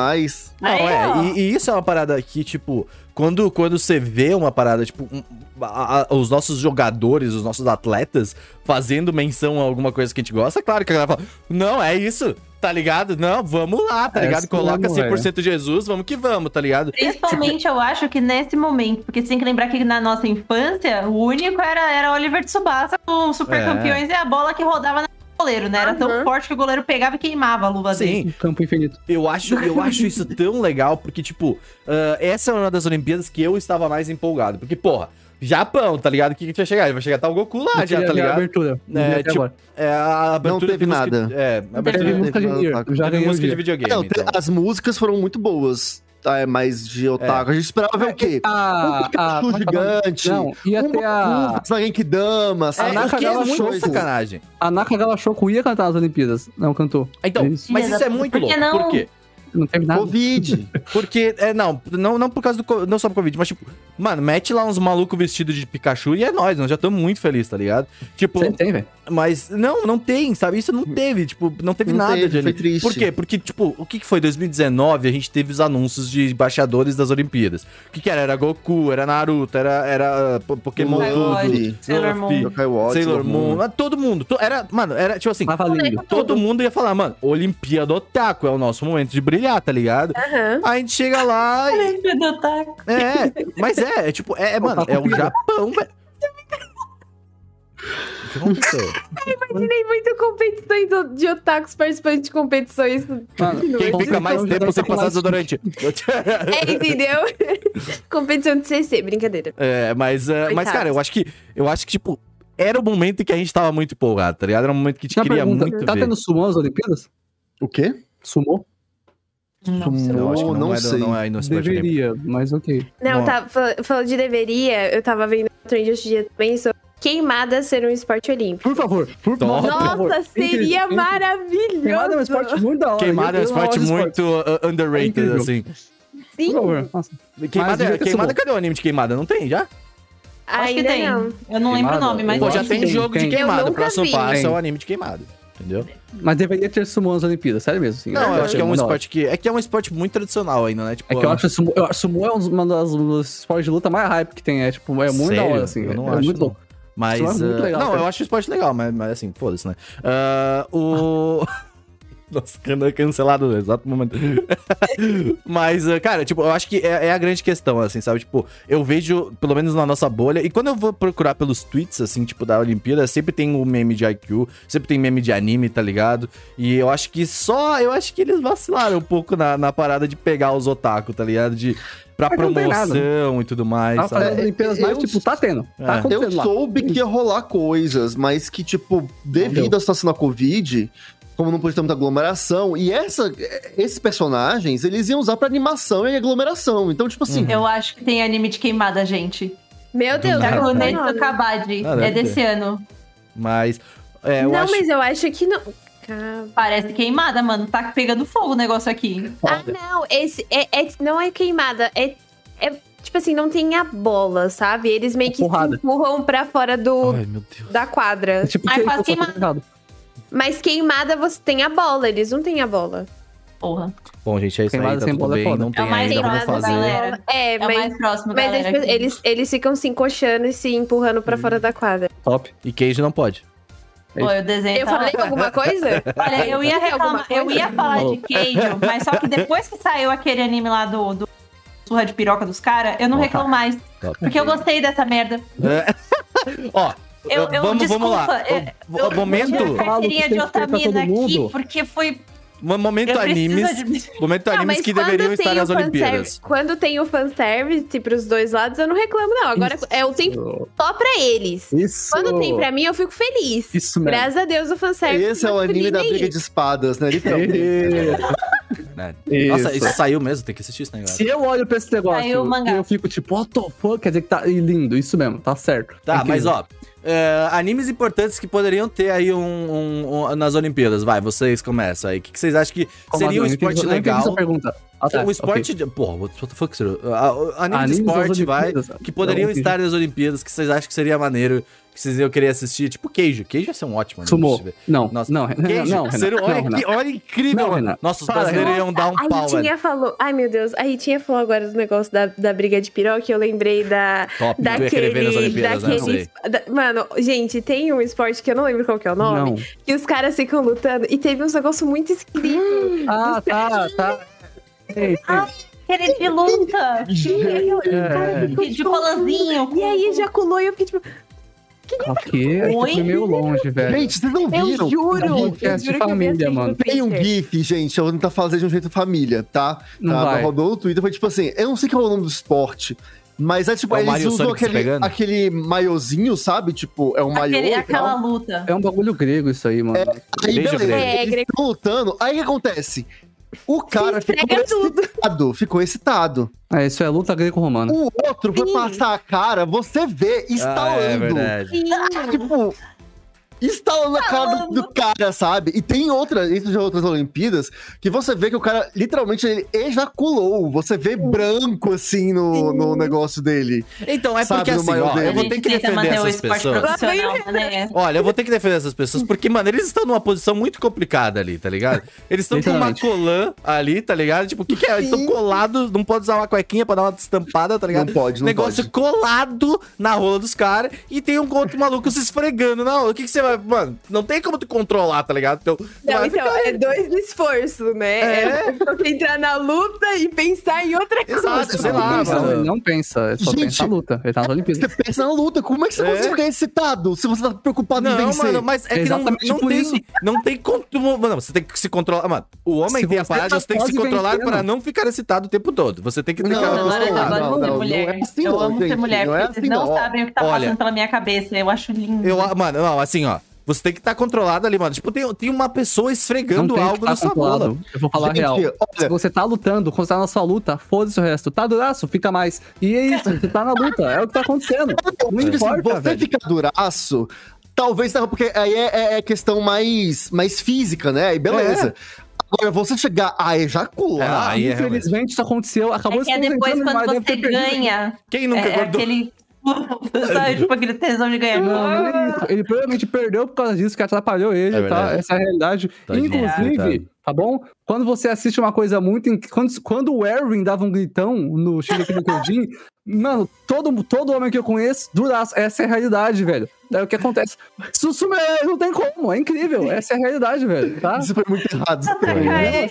[SPEAKER 1] Não,
[SPEAKER 3] Aí,
[SPEAKER 1] é, e, e isso é uma parada que, tipo, quando, quando você vê uma parada, tipo, um- a- a- os nossos jogadores, os nossos atletas fazendo menção a alguma coisa que a gente gosta, claro que a galera fala, não, é isso, tá ligado? Não, vamos lá, tá
[SPEAKER 4] É
[SPEAKER 1] ligado? Coloca
[SPEAKER 4] mesmo,
[SPEAKER 1] 100% Jesus, vamos que vamos, tá ligado?
[SPEAKER 3] Principalmente, eu acho que nesse momento, porque você tem que lembrar que na nossa infância, o único era, era Oliver Tsubasa com super
[SPEAKER 1] É.
[SPEAKER 3] campeões e a bola que rodava no goleiro, né? Era tão
[SPEAKER 5] Uhum.
[SPEAKER 3] forte que o goleiro pegava e queimava a luva dele.
[SPEAKER 1] Sim,
[SPEAKER 4] campo infinito.
[SPEAKER 1] eu acho, eu acho isso tão legal, porque, tipo, ah, essa é uma das Olimpíadas que eu estava mais empolgado. Porque, porra, Japão, tá ligado? O que, que vai chegar? Ele vai chegar tá o Goku lá, já, tá
[SPEAKER 4] a
[SPEAKER 1] ligado?
[SPEAKER 4] abertura. Não
[SPEAKER 1] É,
[SPEAKER 4] até
[SPEAKER 1] tipo, é, a abertura
[SPEAKER 2] teve
[SPEAKER 1] de música-
[SPEAKER 2] nada.
[SPEAKER 1] É, a
[SPEAKER 3] Teve
[SPEAKER 1] abertura
[SPEAKER 4] Teve
[SPEAKER 3] Não,
[SPEAKER 4] música de
[SPEAKER 2] teve
[SPEAKER 1] teve música de videogame,
[SPEAKER 2] Não, te-
[SPEAKER 1] então.
[SPEAKER 2] as músicas foram muito boas. Tá, é mais de otaku. A gente esperava ver o quê?
[SPEAKER 4] Ah,
[SPEAKER 2] um
[SPEAKER 4] ah,
[SPEAKER 2] Pikachu
[SPEAKER 4] como é é
[SPEAKER 2] gigante.
[SPEAKER 4] Não, ia
[SPEAKER 2] um
[SPEAKER 4] ter a...
[SPEAKER 1] É,
[SPEAKER 2] sabe?
[SPEAKER 1] o
[SPEAKER 4] Naka
[SPEAKER 1] que é
[SPEAKER 4] Shoko.
[SPEAKER 1] sacanagem.
[SPEAKER 4] A Nakagawa Shoko ia cantar nas Olimpíadas. Não cantou.
[SPEAKER 1] Então,
[SPEAKER 4] Isso.
[SPEAKER 1] mas isso é muito
[SPEAKER 3] Por
[SPEAKER 1] louco.
[SPEAKER 3] que não?
[SPEAKER 1] Por quê?
[SPEAKER 4] Não teve nada.
[SPEAKER 2] Covid.
[SPEAKER 1] Porque, é, não, não, não por causa do. Não só por Covid, mas tipo, mano, mete lá uns malucos vestidos de Pikachu e é nóis, nós já estamos muito felizes, tá ligado? Tipo,
[SPEAKER 4] Sempre tem, velho.
[SPEAKER 1] mas não, não tem, sabe? Isso não teve, tipo, não teve
[SPEAKER 2] Não
[SPEAKER 1] nada
[SPEAKER 2] teve,
[SPEAKER 1] de ali.
[SPEAKER 2] foi triste.
[SPEAKER 1] Por quê? Porque, tipo, o que que foi? 2019, a gente teve os anúncios de embaixadores das Olimpíadas. O que que era? Era Goku, era Naruto, era, era uh, Pokémon
[SPEAKER 3] Luffy,
[SPEAKER 1] tudo.
[SPEAKER 3] Sailor Moon.
[SPEAKER 1] Sailor Moon, todo mundo. to- Era, mano, era tipo assim, todo mundo ia falar, mano, Olimpíada Otaku é o nosso momento de brilhar, tá ligado?
[SPEAKER 5] Aham.
[SPEAKER 1] Aí a gente chega lá e. É, mas é, é tipo, é, é, mano, é o Japão, velho. Que aconteceu?
[SPEAKER 5] Imaginei muito competições de otakus participando de competições.
[SPEAKER 4] Mano,
[SPEAKER 1] Quem fica mais tempo sem passar desodorante?
[SPEAKER 5] É, entendeu? Competição de CC, brincadeira.
[SPEAKER 1] É, mas, uh, mas, cara, eu acho que. Eu acho que, tipo, era o momento em que a gente tava muito empolgado, tá ligado? Era um momento que a gente
[SPEAKER 4] Uma
[SPEAKER 1] queria
[SPEAKER 4] pergunta,
[SPEAKER 1] muito
[SPEAKER 4] tá
[SPEAKER 1] ver.
[SPEAKER 4] tendo sumô nas Olimpíadas?
[SPEAKER 2] O quê?
[SPEAKER 4] Sumô?
[SPEAKER 3] Não,
[SPEAKER 1] Não, acho que não,
[SPEAKER 2] Não
[SPEAKER 1] é,
[SPEAKER 2] sei.
[SPEAKER 1] não é.
[SPEAKER 4] Deveria, mas ok.
[SPEAKER 5] Não, tá, fal- falando de deveria, eu tava vendo um trend outro dia também sobre queimada ser um esporte olímpico.
[SPEAKER 4] Por favor, por
[SPEAKER 1] Top.
[SPEAKER 4] favor.
[SPEAKER 5] Nossa, seria
[SPEAKER 4] Incrível.
[SPEAKER 5] maravilhoso!
[SPEAKER 4] Queimada é um esporte muito da hora.
[SPEAKER 1] Queimada é um esporte
[SPEAKER 4] amo
[SPEAKER 1] muito uh, underrated,
[SPEAKER 4] incrível.
[SPEAKER 1] assim.
[SPEAKER 5] Sim,
[SPEAKER 4] Por favor. Nossa.
[SPEAKER 1] Queimada,
[SPEAKER 4] devia ter
[SPEAKER 1] queimada cadê o anime de queimada? Não tem já?
[SPEAKER 3] Acho que
[SPEAKER 5] ainda
[SPEAKER 3] tem.
[SPEAKER 5] não.
[SPEAKER 3] Eu não lembro o
[SPEAKER 4] Queimada?
[SPEAKER 3] nome, mas
[SPEAKER 1] Pô, já tem
[SPEAKER 4] que tem,
[SPEAKER 1] jogo de
[SPEAKER 4] tem.
[SPEAKER 1] queimada.
[SPEAKER 5] Eu
[SPEAKER 1] O
[SPEAKER 5] nunca
[SPEAKER 1] próximo
[SPEAKER 5] vi.
[SPEAKER 1] passo é o anime de queimada. Entendeu?
[SPEAKER 4] Mas deveria ter sumô nas Olimpíadas, sério mesmo. Assim,
[SPEAKER 1] Não, eu acho que é um
[SPEAKER 4] muito da
[SPEAKER 1] esporte que. É que é um esporte muito tradicional ainda, né? Tipo,
[SPEAKER 4] É que eu acho que sumô, eu acho sumô é um dos- uma das um dos esportes de luta mais hype que tem. É tipo, é muito da
[SPEAKER 1] Sério?
[SPEAKER 4] hora, assim.
[SPEAKER 1] Eu não
[SPEAKER 4] é
[SPEAKER 1] acho,
[SPEAKER 4] muito
[SPEAKER 1] não.
[SPEAKER 4] louco.
[SPEAKER 1] Mas.
[SPEAKER 4] É muito
[SPEAKER 1] ah,
[SPEAKER 4] legal,
[SPEAKER 1] não,
[SPEAKER 4] cara.
[SPEAKER 1] eu acho o esporte legal, mas, mas assim, foda-se, né? Ah, o. Nossa, cancelado no exato momento. Mas, ah, cara, tipo, eu acho que é, é a grande questão, assim, sabe? Tipo, eu vejo, pelo menos na nossa bolha, e quando eu vou procurar pelos tweets, assim, tipo, da Olimpíada, sempre tem o meme de IQ, sempre tem meme de anime, tá ligado? E eu acho que só, eu acho que eles vacilaram um pouco na, na parada de pegar os otaku, tá ligado? De, pra
[SPEAKER 4] Mas
[SPEAKER 1] promoção e tudo mais, sabe?
[SPEAKER 4] as Olimpíadas, mas,
[SPEAKER 2] eu-
[SPEAKER 4] tipo, tá tendo. Tá
[SPEAKER 1] É.
[SPEAKER 2] Eu
[SPEAKER 4] acontecendo lá.
[SPEAKER 2] soube que ia rolar coisas, mas que, tipo, devido à situação da Covid, como não pôde ter muita aglomeração, e essa, esses personagens, eles iam usar pra animação e aglomeração. Então, tipo assim,
[SPEAKER 3] Eu acho que tem anime de queimada, gente.
[SPEAKER 5] Meu Deus,
[SPEAKER 3] com o. Kabaddi.
[SPEAKER 1] Ah,
[SPEAKER 3] é desse
[SPEAKER 1] ter.
[SPEAKER 3] ano.
[SPEAKER 1] Mas. É, eu
[SPEAKER 5] não,
[SPEAKER 1] acho...
[SPEAKER 5] mas eu acho que não.
[SPEAKER 3] Parece queimada, mano. Tá pegando fogo o negócio aqui.
[SPEAKER 5] Ah, não. Esse é, é- não é queimada. É, é tipo assim, não tem a bola, sabe? Eles meio que empurram pra fora do,
[SPEAKER 1] Ai, meu Deus.
[SPEAKER 5] da quadra.
[SPEAKER 4] É tipo que
[SPEAKER 3] quase
[SPEAKER 4] só que
[SPEAKER 3] queimado.
[SPEAKER 4] errado.
[SPEAKER 5] Mas queimada você tem a bola, eles não têm a bola.
[SPEAKER 3] Porra.
[SPEAKER 1] Bom, gente, é isso aí,
[SPEAKER 4] Queimada
[SPEAKER 1] tá
[SPEAKER 4] sem
[SPEAKER 1] tudo
[SPEAKER 4] bola é
[SPEAKER 1] bem,
[SPEAKER 4] foda.
[SPEAKER 1] não tem
[SPEAKER 3] É o mais
[SPEAKER 1] ainda, vamos fazer...
[SPEAKER 3] galera.
[SPEAKER 5] É,
[SPEAKER 3] É
[SPEAKER 5] mas,
[SPEAKER 3] mais próximo,
[SPEAKER 5] mas
[SPEAKER 3] galera.
[SPEAKER 5] eles, eles, eles ficam se encoxando e se empurrando pra fora da quadra.
[SPEAKER 4] Top.
[SPEAKER 1] E queijo não pode.
[SPEAKER 3] Pô, eu desenho.
[SPEAKER 5] Eu
[SPEAKER 3] tá-
[SPEAKER 5] falei alguma coisa?
[SPEAKER 3] Olha, eu ia
[SPEAKER 5] Tem
[SPEAKER 3] reclamar, eu ia falar de queijo, mas só que depois que saiu aquele anime lá do, do surra de piroca dos caras, eu não reclamo mais.
[SPEAKER 1] Top.
[SPEAKER 3] Porque eu gostei dessa merda.
[SPEAKER 1] É. Ó,
[SPEAKER 3] Eu, eu,
[SPEAKER 1] vamos,
[SPEAKER 3] desculpa,
[SPEAKER 1] vamos lá.
[SPEAKER 3] é,
[SPEAKER 1] O-
[SPEAKER 3] eu-
[SPEAKER 1] o momento,
[SPEAKER 3] eu carteirinha de otamina
[SPEAKER 4] todo
[SPEAKER 3] aqui,
[SPEAKER 4] mundo.
[SPEAKER 3] porque foi.
[SPEAKER 1] momento
[SPEAKER 3] Eu
[SPEAKER 1] animes,
[SPEAKER 3] admitir.
[SPEAKER 1] momento
[SPEAKER 5] Não,
[SPEAKER 1] animes que deveriam estar nas Olimpíadas.
[SPEAKER 5] Quando tem o fanservice pros dois lados, eu não reclamo, não. Agora é o tempo só pra eles.
[SPEAKER 4] Isso.
[SPEAKER 5] Quando tem pra mim, eu fico feliz.
[SPEAKER 4] Isso mesmo.
[SPEAKER 5] Graças a Deus o fanservice.
[SPEAKER 2] Esse é o anime da briga de espadas, né? Literalmente.
[SPEAKER 1] né?
[SPEAKER 4] Isso.
[SPEAKER 1] Nossa, isso saiu mesmo, tem que assistir isso, né, galera?
[SPEAKER 4] Se eu olho pra esse negócio e eu fico tipo, what the fuck? Quer dizer que tá lindo, isso mesmo, tá certo.
[SPEAKER 1] Tá,
[SPEAKER 4] Incrível.
[SPEAKER 1] mas ó, é, animes importantes que poderiam ter aí um, um- um- nas Olimpíadas. Vai, vocês começam aí. O que, que vocês acham que
[SPEAKER 4] Como
[SPEAKER 1] seria um
[SPEAKER 4] assim? Eu
[SPEAKER 1] esporte legal?
[SPEAKER 4] essa pergunta. Ah, tá,
[SPEAKER 1] um esporte
[SPEAKER 4] ok.
[SPEAKER 1] de. Porra, what the fuck, Anime de
[SPEAKER 4] Animes das
[SPEAKER 1] esporte, vai. Que poderiam estar nas Olimpíadas, que vocês acham que seria maneiro, que vocês iam querer assistir. Tipo queijo. Queijo ia ser um ótimo anime.
[SPEAKER 4] Sumou.
[SPEAKER 1] eu.
[SPEAKER 4] Não,
[SPEAKER 1] Nossa,
[SPEAKER 4] não,
[SPEAKER 1] Queijo,
[SPEAKER 4] não, Renan.
[SPEAKER 1] Olha,
[SPEAKER 4] não, Renan.
[SPEAKER 1] que, olha incrível,
[SPEAKER 4] Não.
[SPEAKER 1] Nossa, os brasileiros iam dar um
[SPEAKER 5] A
[SPEAKER 1] pau, velho.
[SPEAKER 5] Ritinha falou. Ai, meu Deus. A Ritinha falou agora do negócio da, da briga de piroca. Eu lembrei da.
[SPEAKER 1] Top,
[SPEAKER 5] Daquele.
[SPEAKER 1] Né?
[SPEAKER 5] Daquele da- mano, gente, tem um esporte que eu não lembro qual que é o nome.
[SPEAKER 4] Não.
[SPEAKER 5] Que os caras ficam lutando. E teve uns negócios muito esquisitos.
[SPEAKER 4] Ah, tá, tá. Ei,
[SPEAKER 3] Aquele de luta.
[SPEAKER 4] É.
[SPEAKER 3] De, de colanzinho.
[SPEAKER 5] E aí ejaculou e eu fiquei tipo.
[SPEAKER 4] Ok, é que
[SPEAKER 3] Oi?
[SPEAKER 4] foi meio longe, velho.
[SPEAKER 2] Gente, vocês não
[SPEAKER 5] Eu
[SPEAKER 2] viram?
[SPEAKER 5] juro. eu
[SPEAKER 4] de
[SPEAKER 5] juro que eu vi
[SPEAKER 4] família,
[SPEAKER 5] no
[SPEAKER 4] mano.
[SPEAKER 2] Tem um. GIF, gente, eu vou tentar fazer de um jeito família, tá?
[SPEAKER 4] Não
[SPEAKER 2] tá
[SPEAKER 4] vai.
[SPEAKER 2] Rodou no Twitter, foi tipo assim, eu não sei qual é o nome do esporte, mas é tipo,
[SPEAKER 1] É
[SPEAKER 2] eles
[SPEAKER 1] Mario
[SPEAKER 2] usam
[SPEAKER 1] Sonic
[SPEAKER 2] aquele, aquele maiozinho, sabe? Tipo, é um maiô
[SPEAKER 3] Aquele,
[SPEAKER 2] e
[SPEAKER 3] aquela luta.
[SPEAKER 4] É um bagulho grego isso aí, mano.
[SPEAKER 2] Aí,
[SPEAKER 1] Beijo
[SPEAKER 2] beleza.
[SPEAKER 5] É,
[SPEAKER 2] eles
[SPEAKER 5] grego.
[SPEAKER 2] estão lutando, aí o que acontece? O cara ficou
[SPEAKER 5] tudo.
[SPEAKER 2] excitado, ficou excitado.
[SPEAKER 4] É, isso é luta greco-romana.
[SPEAKER 2] O outro foi
[SPEAKER 5] Sim.
[SPEAKER 2] passar a cara, você vê
[SPEAKER 1] Ah,
[SPEAKER 2] estalando.
[SPEAKER 1] é verdade.
[SPEAKER 2] tipo, instalando a cara do, do cara, sabe? E tem outra, isso de outras Olimpíadas, que você vê que o cara literalmente ele ejaculou. Você vê branco assim no, no negócio dele.
[SPEAKER 1] Então, é
[SPEAKER 2] Sabe,
[SPEAKER 1] porque assim,
[SPEAKER 2] maior
[SPEAKER 1] ó, eu vou
[SPEAKER 3] A
[SPEAKER 1] ter que defender essas pessoas.
[SPEAKER 3] né?
[SPEAKER 1] Olha, eu vou ter que defender essas pessoas, porque, mano, eles estão numa posição muito complicada ali, tá ligado? Eles estão com uma colã ali, tá ligado? Tipo, o que, que é? Eles estão colados, não pode usar uma cuequinha pra dar uma estampada, tá ligado?
[SPEAKER 2] Não pode, não
[SPEAKER 1] Negócio
[SPEAKER 2] pode.
[SPEAKER 1] colado na rola dos caras e tem um outro maluco se esfregando na rola. O que, que você vai. Mano, não tem como tu controlar, tá ligado? Então,
[SPEAKER 5] Não, então,
[SPEAKER 1] ficar-
[SPEAKER 5] é dois de esforço, né?
[SPEAKER 1] É.
[SPEAKER 5] É. entrar na luta e pensar em outra coisa.
[SPEAKER 1] Exato, sei
[SPEAKER 4] Não,
[SPEAKER 1] lá,
[SPEAKER 4] pensa,
[SPEAKER 1] mano.
[SPEAKER 4] ele não pensa, ele só
[SPEAKER 2] Gente.
[SPEAKER 4] pensa na luta. Ele tá nas Olimpíadas.
[SPEAKER 2] Você pensa na luta, como é que você
[SPEAKER 1] É.
[SPEAKER 2] consegue ficar excitado se você tá preocupado em
[SPEAKER 1] Não,
[SPEAKER 2] vencer?
[SPEAKER 1] mano, mas é que não,
[SPEAKER 4] Exatamente
[SPEAKER 1] não
[SPEAKER 4] por
[SPEAKER 1] tem,
[SPEAKER 4] isso.
[SPEAKER 1] não tem controle. Mano, você tem que se controlar. Mano, o homem
[SPEAKER 4] Se
[SPEAKER 1] tem a parada,
[SPEAKER 4] tá
[SPEAKER 1] você tem que se controlar
[SPEAKER 4] vencendo.
[SPEAKER 1] para não ficar excitado o tempo todo. Você tem que ter
[SPEAKER 2] Não,
[SPEAKER 1] aquela
[SPEAKER 2] não,
[SPEAKER 3] Agora eu
[SPEAKER 2] não,
[SPEAKER 3] adoro
[SPEAKER 2] não,
[SPEAKER 3] ser
[SPEAKER 2] não,
[SPEAKER 3] mulher.
[SPEAKER 2] não é assim
[SPEAKER 3] eu
[SPEAKER 2] não,
[SPEAKER 3] amo ser mulher,
[SPEAKER 2] não é
[SPEAKER 3] porque vocês
[SPEAKER 2] assim
[SPEAKER 3] não
[SPEAKER 2] não.
[SPEAKER 3] sabem o que tá passando pela minha cabeça. Eu acho lindo.
[SPEAKER 1] Eu, mano, não, assim, ó. Você tem que estar controlado ali, mano. Tipo, tem, tem uma pessoa
[SPEAKER 4] Não
[SPEAKER 1] esfregando algo
[SPEAKER 4] tá
[SPEAKER 1] na sua bola.
[SPEAKER 4] Eu vou falar a
[SPEAKER 2] Gente,
[SPEAKER 4] real. Se
[SPEAKER 2] olha,
[SPEAKER 4] você tá lutando, quando você tá na sua luta, foda-se o resto. Tá duraço, fica mais. E é isso, você tá na luta. É o que tá acontecendo. Não
[SPEAKER 2] tipo assim,
[SPEAKER 4] importa,
[SPEAKER 2] você
[SPEAKER 4] velho.
[SPEAKER 2] fica duraço, talvez não, porque aí é, é- é questão mais, mais física, né? E beleza. Agora, você chegar a ejacular.
[SPEAKER 1] É, aí é.
[SPEAKER 4] Infelizmente, isso aconteceu. Acabou
[SPEAKER 3] É que é
[SPEAKER 4] se
[SPEAKER 3] depois quando você ganha.
[SPEAKER 1] Quem nunca
[SPEAKER 3] É, é
[SPEAKER 1] acordou?
[SPEAKER 3] aquele. Sabe, tipo aquele tesão de ganhar.
[SPEAKER 4] Isso. Ele provavelmente perdeu por causa disso, que atrapalhou ele,
[SPEAKER 1] É
[SPEAKER 4] tá? Essa é a realidade.
[SPEAKER 1] Tadinho,
[SPEAKER 4] Inclusive, tá bom? Quando você assiste uma coisa muito. Quando, quando o Erwin dava um gritão no Shingeki no Kyojin, mano, todo, todo homem que eu conheço, duraço. Essa é a realidade, velho. É o que acontece. Sussume, não tem como, é incrível. Essa é a realidade, velho, tá?
[SPEAKER 2] Isso foi muito errado. Muito
[SPEAKER 1] né?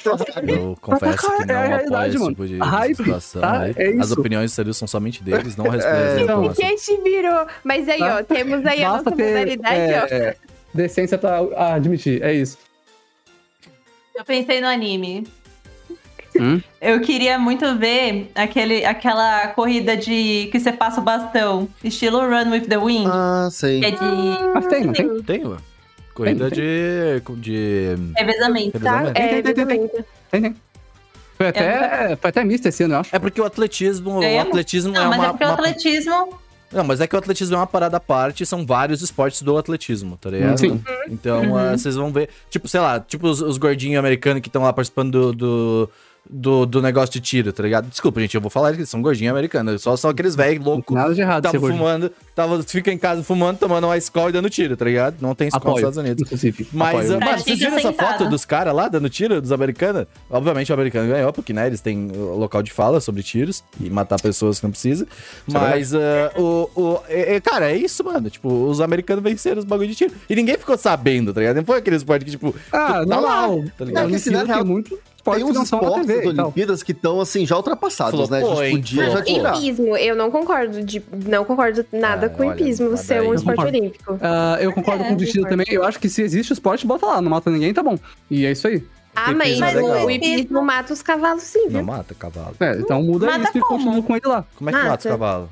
[SPEAKER 1] Eu confesso que não
[SPEAKER 4] é a realidade, mano.
[SPEAKER 1] tipo de
[SPEAKER 4] A hype,
[SPEAKER 1] situação.
[SPEAKER 4] tá? É
[SPEAKER 1] As opiniões seriam são somente deles, não respondem
[SPEAKER 2] É,
[SPEAKER 1] essa
[SPEAKER 2] então,
[SPEAKER 5] O
[SPEAKER 1] informação.
[SPEAKER 5] que te virou? Mas aí,
[SPEAKER 4] Tá?
[SPEAKER 5] ó, temos aí a
[SPEAKER 4] Basta
[SPEAKER 5] nossa
[SPEAKER 4] ter
[SPEAKER 5] modalidade,
[SPEAKER 4] é,
[SPEAKER 5] ó.
[SPEAKER 4] é, decência pra admitir, é isso.
[SPEAKER 3] Eu pensei no anime.
[SPEAKER 4] Hum?
[SPEAKER 3] Eu queria muito ver aquele, aquela corrida de que você passa o bastão, estilo Run with the Wind,
[SPEAKER 2] Ah, sei.
[SPEAKER 3] que é de
[SPEAKER 4] Mas tem, não tem?
[SPEAKER 1] Tem, ué. Corrida de. de.
[SPEAKER 3] revezamento.
[SPEAKER 5] Tá?
[SPEAKER 1] revezamento.
[SPEAKER 5] É,
[SPEAKER 4] Tem, tem, tem, tem. Tem, tem. Foi até, foi até mista esse ano, eu acho.
[SPEAKER 1] É porque o atletismo. O
[SPEAKER 3] Ganhamos.
[SPEAKER 1] atletismo
[SPEAKER 3] Não,
[SPEAKER 1] é
[SPEAKER 3] mas
[SPEAKER 1] uma.
[SPEAKER 3] é porque o
[SPEAKER 1] uma-
[SPEAKER 3] atletismo.
[SPEAKER 1] Não, mas é que o atletismo é uma parada à parte, são vários esportes do atletismo, tá ligado?
[SPEAKER 4] Sim.
[SPEAKER 1] Então,
[SPEAKER 3] Uhum.
[SPEAKER 1] ah, vocês vão ver, tipo, sei lá, tipo os, os gordinhos americanos que estão lá participando do, do, do, do negócio de tiro, tá ligado? Desculpa, gente, eu vou falar que eles são gordinhos americanos, só são aqueles velhos loucos.
[SPEAKER 4] nada de errado
[SPEAKER 1] Tava fumando, tava, fica em casa fumando, tomando uma escola e dando tiro, tá ligado? Não tem escola nos Estados Unidos.
[SPEAKER 4] inclusive.
[SPEAKER 1] Mas,
[SPEAKER 4] Apoio.
[SPEAKER 1] mano,
[SPEAKER 3] Pratica
[SPEAKER 1] vocês viram essa foto dos caras lá dando tiro, dos americanos? Obviamente o americano ganhou, porque, né, eles têm o local de fala sobre tiros e matar pessoas que não precisa.
[SPEAKER 4] É
[SPEAKER 1] Mas, ah, o, o, é- é- cara, é isso, mano. Tipo, os americanos venceram os bagulho de tiro. E ninguém ficou sabendo, tá ligado? Não foi aquele esporte que, tipo,
[SPEAKER 4] Ah,
[SPEAKER 1] tá
[SPEAKER 4] não,
[SPEAKER 1] lá,
[SPEAKER 4] não.
[SPEAKER 1] tá
[SPEAKER 2] Não,
[SPEAKER 1] ligado?
[SPEAKER 2] que
[SPEAKER 4] Olimpíada
[SPEAKER 2] real,
[SPEAKER 4] muito esporte
[SPEAKER 2] Tem uns
[SPEAKER 4] não
[SPEAKER 2] esportes
[SPEAKER 4] TV
[SPEAKER 2] das. Olimpíadas que estão, assim, já ultrapassados, né?
[SPEAKER 1] Flopou,
[SPEAKER 2] A gente podia já tirar.
[SPEAKER 5] Hipismo, eu não concordo de, não concordo nada
[SPEAKER 1] Ah,
[SPEAKER 5] com
[SPEAKER 1] olha,
[SPEAKER 5] hipismo
[SPEAKER 1] mas
[SPEAKER 5] ser um esporte
[SPEAKER 4] concordo.
[SPEAKER 5] olímpico.
[SPEAKER 4] Ah, eu concordo
[SPEAKER 3] É,
[SPEAKER 4] com o Destino
[SPEAKER 5] concordo.
[SPEAKER 4] também. Eu acho que se existe o esporte, bota lá. Não mata ninguém, tá bom. E é isso aí.
[SPEAKER 5] Ah, mas,
[SPEAKER 1] é legal.
[SPEAKER 5] o, o hipismo mata os cavalos sim,
[SPEAKER 1] Não
[SPEAKER 5] viu?
[SPEAKER 1] mata cavalo.
[SPEAKER 4] É, então muda
[SPEAKER 3] Mata
[SPEAKER 4] isso e continua com ele lá.
[SPEAKER 1] Como é que mata os
[SPEAKER 5] Mata.
[SPEAKER 1] cavalos?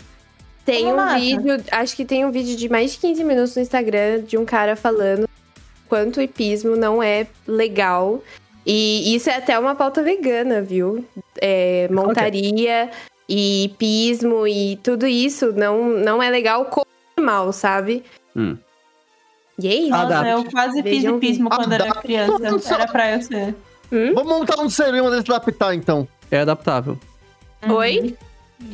[SPEAKER 5] Tem
[SPEAKER 3] Como
[SPEAKER 5] um
[SPEAKER 3] mata?
[SPEAKER 5] vídeo, acho que tem um vídeo de mais de 15 minutos no Instagram de um cara falando quanto o hipismo não é legal. E isso é até uma pauta vegana, viu? É, montaria e hipismo e tudo isso não, não é legal com o animal, sabe?
[SPEAKER 4] Hum.
[SPEAKER 5] E é isso.
[SPEAKER 3] Nossa,
[SPEAKER 4] Adapte.
[SPEAKER 3] eu quase fiz hipismo quando era criança. Era pra eu ser.
[SPEAKER 2] Vamos montar um serão desse adaptar, então.
[SPEAKER 4] É adaptável.
[SPEAKER 5] Oi?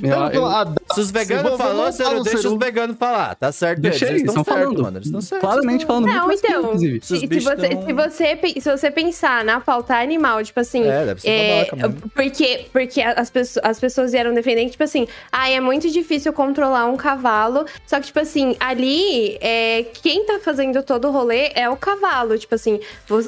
[SPEAKER 4] Eu-
[SPEAKER 2] Vamos
[SPEAKER 4] eu-
[SPEAKER 2] adaptar-
[SPEAKER 1] Se os veganos
[SPEAKER 2] montar
[SPEAKER 1] Ciro,
[SPEAKER 2] um
[SPEAKER 1] deixa os veganos falar. Tá certo
[SPEAKER 4] Deixa
[SPEAKER 1] eles.
[SPEAKER 4] eles, estão falando.
[SPEAKER 1] mano. Eles estão certos.
[SPEAKER 4] Claramente falando muito
[SPEAKER 5] Não,
[SPEAKER 4] mais que eu,
[SPEAKER 5] então.
[SPEAKER 4] inclusive.
[SPEAKER 1] Se
[SPEAKER 5] Se, você,
[SPEAKER 1] tão-
[SPEAKER 5] se, você, se você pensar na pauta animal, tipo assim,
[SPEAKER 1] É, deve ser
[SPEAKER 5] É,
[SPEAKER 1] babaca
[SPEAKER 5] porque, porque as, pessoas, as pessoas vieram defender que, tipo assim, ah, é muito difícil controlar um cavalo. Só que, tipo assim, ali, é, quem tá fazendo todo o rolê é o cavalo. Tipo assim,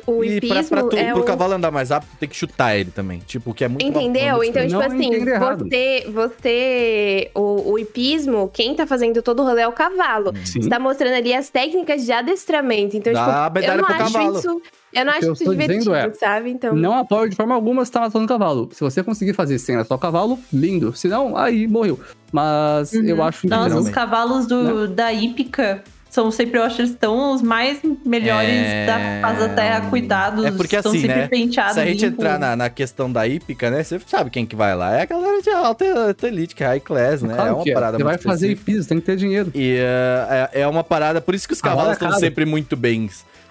[SPEAKER 5] o,
[SPEAKER 1] E pra,
[SPEAKER 5] hipismo
[SPEAKER 1] pra tu,
[SPEAKER 5] é
[SPEAKER 1] pro
[SPEAKER 5] o...
[SPEAKER 1] cavalo andar mais rápido, tem que chutar ele também. Tipo, que é muito
[SPEAKER 5] Entendeu? Então, tipo
[SPEAKER 4] Não
[SPEAKER 5] assim, você, você o, o hipismo, quem tá fazendo todo o rolê é o cavalo.
[SPEAKER 4] Sim.
[SPEAKER 5] Você tá mostrando ali as técnicas de adestramento. Então,
[SPEAKER 1] Dá
[SPEAKER 5] tipo, eu não
[SPEAKER 1] pro
[SPEAKER 5] acho
[SPEAKER 1] cavalo.
[SPEAKER 5] isso. Eu não
[SPEAKER 4] O que
[SPEAKER 5] acho
[SPEAKER 4] eu
[SPEAKER 5] isso
[SPEAKER 4] dizendo
[SPEAKER 5] divertido,
[SPEAKER 4] é,
[SPEAKER 5] sabe? Então.
[SPEAKER 4] Não apoio de forma alguma você tá matando o cavalo. Se você conseguir fazer sem a sua cavalo, lindo. Se não, aí morreu. Mas
[SPEAKER 5] Uhum.
[SPEAKER 4] eu acho que.
[SPEAKER 3] Nossa, os cavalos do, da hípica são sempre, eu acho, eles estão os mais melhores
[SPEAKER 1] É.
[SPEAKER 3] da face da terra, cuidados.
[SPEAKER 1] É porque assim,
[SPEAKER 3] sempre
[SPEAKER 1] né?
[SPEAKER 3] penteados.
[SPEAKER 1] Se a gente entrar na, na questão da hípica, né? Você sabe quem que vai lá. É a galera de alta, alta elite, que é high class, né?
[SPEAKER 4] Claro
[SPEAKER 1] é uma
[SPEAKER 4] que é.
[SPEAKER 1] parada
[SPEAKER 4] Você vai fazer hipismo, tem que ter dinheiro.
[SPEAKER 1] E eh, é, é uma parada, por isso que os
[SPEAKER 4] Cavalo
[SPEAKER 1] cavalos estão sempre muito bem.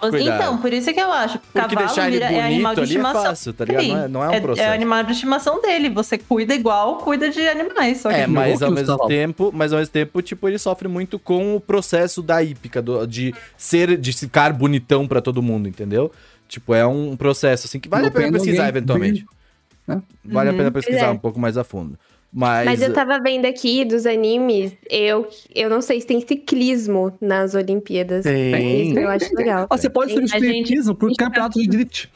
[SPEAKER 1] Cuidado.
[SPEAKER 3] Então, por isso que eu acho.
[SPEAKER 1] Porque
[SPEAKER 3] cavalo
[SPEAKER 1] deixar ele
[SPEAKER 3] vira, é animal de
[SPEAKER 1] ali é
[SPEAKER 3] estimação.
[SPEAKER 1] fácil, tá ligado?
[SPEAKER 3] dele.
[SPEAKER 1] Não é- não é um processo.
[SPEAKER 3] É o animal de estimação dele. Você cuida igual, cuida de animais. Só que
[SPEAKER 1] É, mas ao mesmo tempo, mas ao mesmo tempo, tipo, ele sofre muito com o processo da hípica, do- de ser, de ficar bonitão pra todo mundo, entendeu? Tipo, é um processo assim que vale a pena pesquisar eventualmente.
[SPEAKER 4] né?
[SPEAKER 1] Vale a pena pesquisar
[SPEAKER 5] é.
[SPEAKER 1] um pouco mais a fundo. Mas,
[SPEAKER 5] Mas eu tava vendo aqui dos animes, eu, eu não sei se tem ciclismo nas Olimpíadas.
[SPEAKER 2] Tem.
[SPEAKER 5] Isso eu acho legal.
[SPEAKER 4] Ó, você pode
[SPEAKER 5] Tem-
[SPEAKER 4] substituir
[SPEAKER 3] a gente-
[SPEAKER 4] hipismo por campeonato de drift.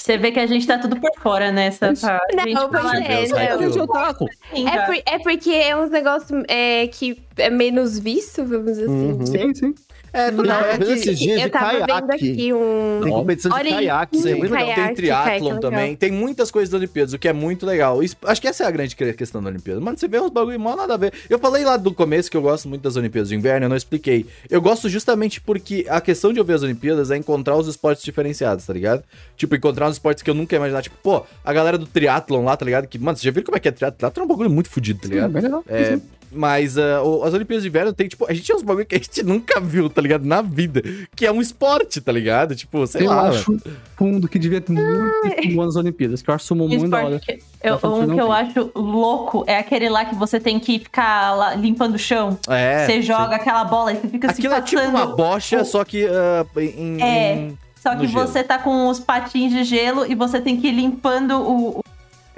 [SPEAKER 3] Você vê que a gente tá tudo por fora nessa.
[SPEAKER 4] Isso.
[SPEAKER 3] A gente
[SPEAKER 5] Não, pois é, não.
[SPEAKER 4] Gente, otaku.
[SPEAKER 5] É, por- é porque é uns negócios é, que é menos visto, vamos assim
[SPEAKER 2] Uhum.
[SPEAKER 5] dizer.
[SPEAKER 4] Sim, sim.
[SPEAKER 1] É,
[SPEAKER 2] Não,
[SPEAKER 1] não, é que-
[SPEAKER 2] esses dias
[SPEAKER 5] Eu
[SPEAKER 2] de
[SPEAKER 5] tava vendo
[SPEAKER 2] caiaque.
[SPEAKER 5] aqui um.
[SPEAKER 2] Tem competição de
[SPEAKER 5] Olha aí.
[SPEAKER 2] caiaque, isso é
[SPEAKER 5] Sim,
[SPEAKER 2] muito legal.
[SPEAKER 1] Tem triatlon também. Tem muitas coisas das Olimpíadas, o que é muito legal. Isso- acho que essa é a grande que- questão da Olimpíada. Mano, você vê uns bagulho mal nada a ver. Eu falei lá do começo que eu gosto muito das Olimpíadas de Inverno, eu não expliquei. Eu gosto justamente porque a questão de eu ver as Olimpíadas é encontrar os esportes diferenciados, tá ligado? Tipo, encontrar uns esportes que eu nunca ia imaginar. Tipo, pô, a galera do triatlon lá, tá ligado? Que, mano, você já viu como é que é triatlon? Triatlon é um bagulho muito fodido, tá
[SPEAKER 4] Sim,
[SPEAKER 1] ligado?
[SPEAKER 4] bem legal.
[SPEAKER 1] É, mas o- as Olimpíadas de Inverno tem, tipo, a gente tinha uns bagulho que a gente nunca viu, tá ligado? Na vida. Que é um esporte, tá ligado? Tipo, sei
[SPEAKER 4] eu
[SPEAKER 1] lá. mano.
[SPEAKER 4] acho um que devia ter muito nas Olimpíadas, que eu acho sumo
[SPEAKER 3] Um
[SPEAKER 4] muito da hora.
[SPEAKER 3] esporte que eu,
[SPEAKER 4] Acho que
[SPEAKER 3] um
[SPEAKER 4] não
[SPEAKER 3] que eu acho louco é aquele lá que você tem que ficar lá limpando o chão.
[SPEAKER 1] É.
[SPEAKER 3] você
[SPEAKER 1] sim.
[SPEAKER 3] joga aquela bola e você fica
[SPEAKER 1] Aquilo
[SPEAKER 3] se
[SPEAKER 1] é tipo
[SPEAKER 3] passando.
[SPEAKER 1] uma bocha,
[SPEAKER 3] o-
[SPEAKER 1] só que ah, em,
[SPEAKER 3] É.
[SPEAKER 1] em-
[SPEAKER 3] Só que você tá com os patins de gelo e você tem que ir limpando o.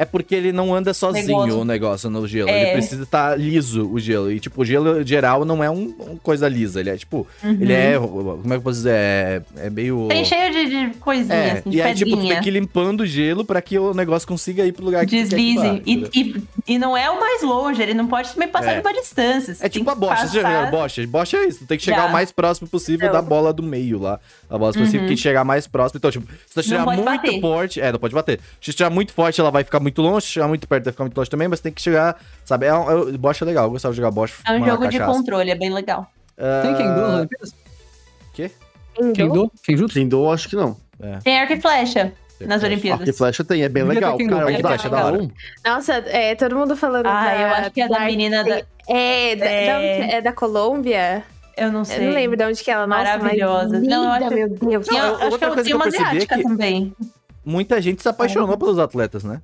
[SPEAKER 1] É porque ele não anda sozinho
[SPEAKER 3] Negócio.
[SPEAKER 1] o negócio no gelo.
[SPEAKER 3] É.
[SPEAKER 1] Ele precisa estar liso o gelo. E, tipo, o gelo geral não é um, um coisa lisa. Ele é, tipo, ele é. Como é que eu posso dizer? É, é meio.
[SPEAKER 3] Uhum. Tem cheio de, de coisinhas,
[SPEAKER 1] É,
[SPEAKER 3] assim, de
[SPEAKER 1] e aí, tipo, tu tem que ir limpando o gelo pra que o negócio consiga ir pro lugar que que
[SPEAKER 3] Deslize.
[SPEAKER 1] vá,
[SPEAKER 3] E, e, e não é o mais longe, ele não pode também passar
[SPEAKER 1] É.
[SPEAKER 3] de uma distância. você
[SPEAKER 1] É tipo a
[SPEAKER 3] que
[SPEAKER 1] bocha. Você já viu bocha? Bocha é isso. Tu tem que chegar
[SPEAKER 3] Já.
[SPEAKER 1] o mais próximo possível da bola do meio lá. A bola específica tem que chegar mais próximo. Então, tipo, se tu tirar
[SPEAKER 3] Uhum.
[SPEAKER 1] muito
[SPEAKER 3] bater.
[SPEAKER 1] forte. É, não pode bater. Se tu tirar muito forte, ela vai ficar muito longe. Se tirar muito perto, vai ficar muito longe também. Mas tem que chegar. Sabe? É, um- é, bocha é legal. Eu gostava de jogar bocha.
[SPEAKER 3] É um jogo de
[SPEAKER 1] cachaça.
[SPEAKER 3] controle, é bem legal.
[SPEAKER 4] Tem quem
[SPEAKER 1] Ah,
[SPEAKER 4] nas Olimpíadas?
[SPEAKER 1] Quê?
[SPEAKER 4] Kendo? Kenjutsu?
[SPEAKER 2] Kendo, acho que não.
[SPEAKER 3] Tem arco e flecha nas. Olimpíadas.
[SPEAKER 2] Arco e flecha tem, é bem legal.
[SPEAKER 4] Kendo,
[SPEAKER 2] Cara,
[SPEAKER 4] arco
[SPEAKER 1] e flecha é da hora.
[SPEAKER 5] Nossa, é, todo mundo falando
[SPEAKER 3] Ah,
[SPEAKER 5] da-
[SPEAKER 3] eu acho que é da menina da.
[SPEAKER 5] É, da,
[SPEAKER 3] É.
[SPEAKER 5] da onde- é da Colômbia?
[SPEAKER 3] Eu não sei.
[SPEAKER 5] Eu não lembro de onde que ela nossa, mas
[SPEAKER 3] Maravilhosa.
[SPEAKER 5] Linda,
[SPEAKER 3] Não, eu acho-
[SPEAKER 5] meu Deus.
[SPEAKER 1] Não,
[SPEAKER 3] acho
[SPEAKER 1] outra
[SPEAKER 3] que eu
[SPEAKER 1] coisa
[SPEAKER 3] tinha
[SPEAKER 1] que eu
[SPEAKER 3] uma
[SPEAKER 1] percebi é
[SPEAKER 3] asiática
[SPEAKER 1] que-
[SPEAKER 3] também.
[SPEAKER 1] Muita gente se apaixonou pelos atletas, né?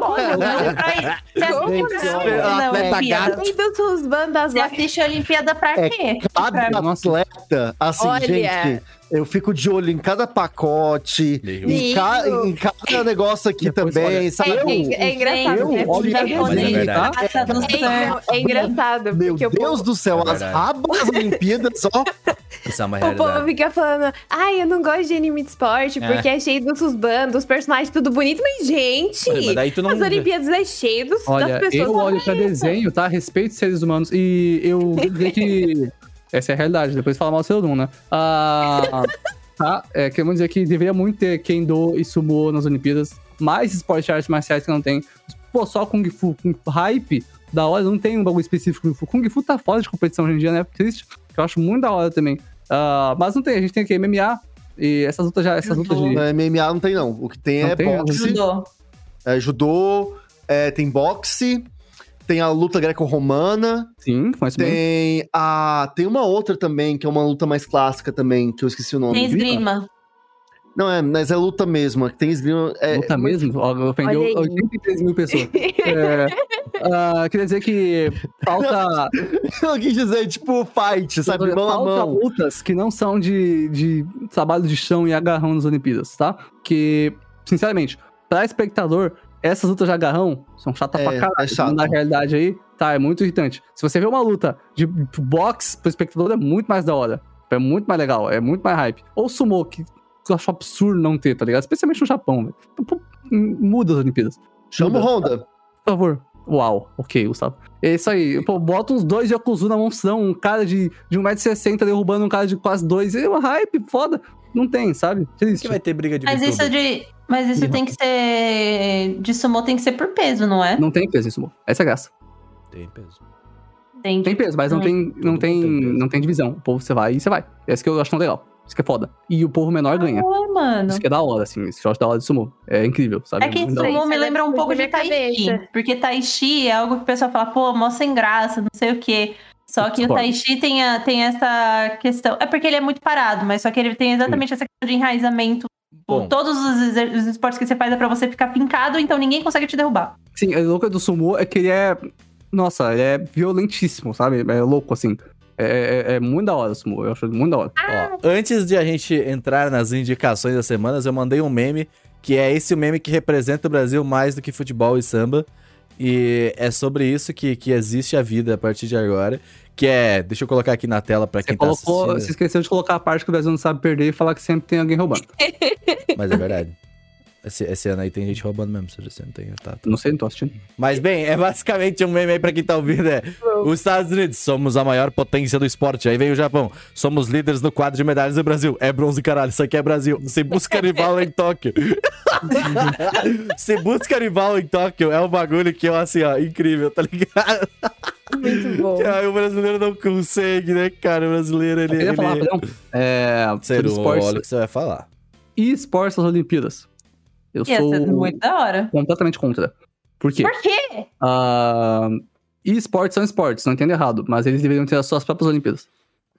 [SPEAKER 3] Olha, Você
[SPEAKER 2] Gente,
[SPEAKER 3] assiste
[SPEAKER 2] olha,
[SPEAKER 3] a
[SPEAKER 2] atleta
[SPEAKER 3] Olimpíada?
[SPEAKER 2] gato.
[SPEAKER 5] Tem dos bandas
[SPEAKER 3] Você
[SPEAKER 5] lá.
[SPEAKER 3] assiste a Olimpíada pra
[SPEAKER 2] É
[SPEAKER 3] quê?
[SPEAKER 2] Cada
[SPEAKER 3] Pra-
[SPEAKER 4] Nossa.
[SPEAKER 2] atleta, assim,
[SPEAKER 5] Olha.
[SPEAKER 2] gente, eu fico de olho em cada pacote, em, ca- em cada negócio aqui
[SPEAKER 4] Depois,
[SPEAKER 2] também,
[SPEAKER 4] olha,
[SPEAKER 2] sabe?
[SPEAKER 5] É,
[SPEAKER 2] Eu-
[SPEAKER 5] é, é engraçado,
[SPEAKER 3] eu-
[SPEAKER 5] né?
[SPEAKER 4] olha,
[SPEAKER 5] É,
[SPEAKER 4] mas é
[SPEAKER 5] é,
[SPEAKER 3] tá do céu.
[SPEAKER 5] é engraçado.
[SPEAKER 2] Meu Deus do céu,
[SPEAKER 1] É
[SPEAKER 2] as
[SPEAKER 1] verdade.
[SPEAKER 2] rabas das Olimpíadas, ó.
[SPEAKER 1] Isso é uma
[SPEAKER 5] o povo
[SPEAKER 1] realidade.
[SPEAKER 5] fica falando, ai, eu não gosto de anime de esporte,
[SPEAKER 1] É.
[SPEAKER 5] porque é, cheio dos bandos, dos personagens, tudo bonito. Mas, gente,
[SPEAKER 1] Mas daí tu não...
[SPEAKER 5] as Olimpíadas é cheio dos,
[SPEAKER 4] Olha,
[SPEAKER 5] das pessoas.
[SPEAKER 4] eu olho pra desenho, tá? Respeito seres humanos. E eu diria que. Essa é a realidade, depois fala mal do Sailor Moon, né? Ah, tá? É, queremos dizer que deveria muito ter Kendo e Sumo nas Olimpíadas. Mais esportes de artes marciais que não tem. Pô, só Kung Fu, com hype da hora, não tem um bagulho específico Kung Fu. Kung Fu tá fora de competição hoje em dia, né? Triste. Que eu acho muito da hora também. Ah, mas não tem, a gente tem aqui MMA. E essas lutas já, essas lutas de.
[SPEAKER 2] Na MMA não tem, não. O que tem
[SPEAKER 4] Não
[SPEAKER 2] é
[SPEAKER 4] tem,
[SPEAKER 2] boxe,
[SPEAKER 3] Judô.
[SPEAKER 2] é judô, é, tem boxe, tem a luta greco-romana,
[SPEAKER 4] Sim, conheço bem.
[SPEAKER 2] tem a. Tem uma outra também, que é uma luta mais clássica também, que eu esqueci o nome.
[SPEAKER 3] Tem esgrima.
[SPEAKER 2] Não, é, mas é luta mesmo. que Tem esgrima. É,
[SPEAKER 4] Luta mesmo? Ó, Ofendeu
[SPEAKER 5] Olha aí.
[SPEAKER 4] 83 mil pessoas. É, ah, queria dizer que falta,
[SPEAKER 2] Eu quis dizer, tipo, fight, sabe? Mão a
[SPEAKER 4] falta
[SPEAKER 2] mão.
[SPEAKER 4] lutas que não são de, de trabalho de chão e agarrão nas Olimpíadas, tá? Que, sinceramente, pra espectador, essas lutas de agarrão são chatas
[SPEAKER 2] É,
[SPEAKER 4] pra caralho.
[SPEAKER 2] é chato.
[SPEAKER 4] Na realidade aí, tá, é muito irritante. Se você vê uma luta de boxe pro espectador, é muito mais da hora. É muito mais legal, é muito mais hype. Ou sumo, que eu acho absurdo não ter, tá ligado? Especialmente no Japão, velho. Pô, Muda as Olimpíadas.
[SPEAKER 2] Chama o Honda.
[SPEAKER 4] Por favor. Uau, ok, Gustavo. É isso aí. Pô, bota uns dois Yakuzu na monstrão, um cara de, de 1,60m derrubando um cara de quase dois. É uma hype, foda. Não tem, sabe? Triste.
[SPEAKER 1] que vai ter briga de
[SPEAKER 3] Mas isso de. Mas isso tem que ser. De sumô tem que ser por peso, não é?
[SPEAKER 4] Não tem peso em sumo. Essa é a graça.
[SPEAKER 1] Tem peso.
[SPEAKER 3] Tem.
[SPEAKER 4] Tem peso, mas não
[SPEAKER 3] Hum.
[SPEAKER 4] tem, não tem,
[SPEAKER 1] tem peso.
[SPEAKER 4] não tem divisão. O povo você vai e você vai. Esse que eu acho tão legal. Isso que é foda. E o povo menor ganha.
[SPEAKER 3] Ah, mano.
[SPEAKER 4] Isso que é da hora, assim. Esse shot da hora de sumo. É incrível, sabe?
[SPEAKER 3] É que
[SPEAKER 4] hora.
[SPEAKER 3] sumô me
[SPEAKER 5] é
[SPEAKER 3] lembra um
[SPEAKER 5] da
[SPEAKER 3] pouco de tai chi.
[SPEAKER 5] cabeça.
[SPEAKER 3] Porque tai chi é algo que o pessoal fala, pô, mó sem graça, não sei o quê. Só que o
[SPEAKER 4] Discordo.
[SPEAKER 3] tai chi tem, a- tem essa questão. É porque ele é muito parado, mas só que ele tem exatamente essa questão de enraizamento.
[SPEAKER 1] Bom.
[SPEAKER 3] Todos os, os esportes que você faz é pra você ficar fincado, então ninguém consegue te derrubar.
[SPEAKER 4] Sim, a louca do sumo é que ele é. Nossa, ele é violentíssimo, sabe? É louco, assim. É, é- é muito da hora sumo. Eu acho muito da hora.
[SPEAKER 1] Ó, antes de a gente entrar nas indicações das semanas, eu mandei um meme, que é esse o meme que representa o Brasil mais do que futebol e samba. E é sobre isso que, que existe a vida a partir de agora. Que é. Deixa eu colocar aqui na tela pra
[SPEAKER 4] Você
[SPEAKER 1] quem tá
[SPEAKER 4] colocou,
[SPEAKER 1] assistindo.
[SPEAKER 4] você esqueceu de colocar a parte que o Brasil não sabe perder e falar que sempre tem alguém roubando.
[SPEAKER 1] Mas é verdade. Esse, esse ano aí tem gente roubando mesmo, se você não tem. Tá,
[SPEAKER 4] Não sei, não tô assistindo.
[SPEAKER 1] Mas bem, é basicamente um meme aí pra quem tá ouvindo. É os Estados Unidos, somos a maior potência do esporte. Aí vem o Japão, somos líderes no quadro de medalhas do Brasil. É bronze, caralho, isso aqui é Brasil. Se busca rival em Tóquio. Se busca rival em Tóquio, é um bagulho que eu, assim, ó, incrível, tá ligado?
[SPEAKER 5] Muito bom.
[SPEAKER 1] Aí o brasileiro não consegue, né, cara? O brasileiro, ele.
[SPEAKER 4] Eu queria
[SPEAKER 1] ele...
[SPEAKER 4] falar, é,
[SPEAKER 1] olha o que você vai falar.
[SPEAKER 4] e esportes nas Olimpíadas. Eu sou
[SPEAKER 3] muito da hora.
[SPEAKER 4] completamente contra. Por quê?
[SPEAKER 3] Por quê?
[SPEAKER 4] Ah, e esportes são esportes, não entendo errado, mas eles deveriam ter as suas próprias Olimpíadas.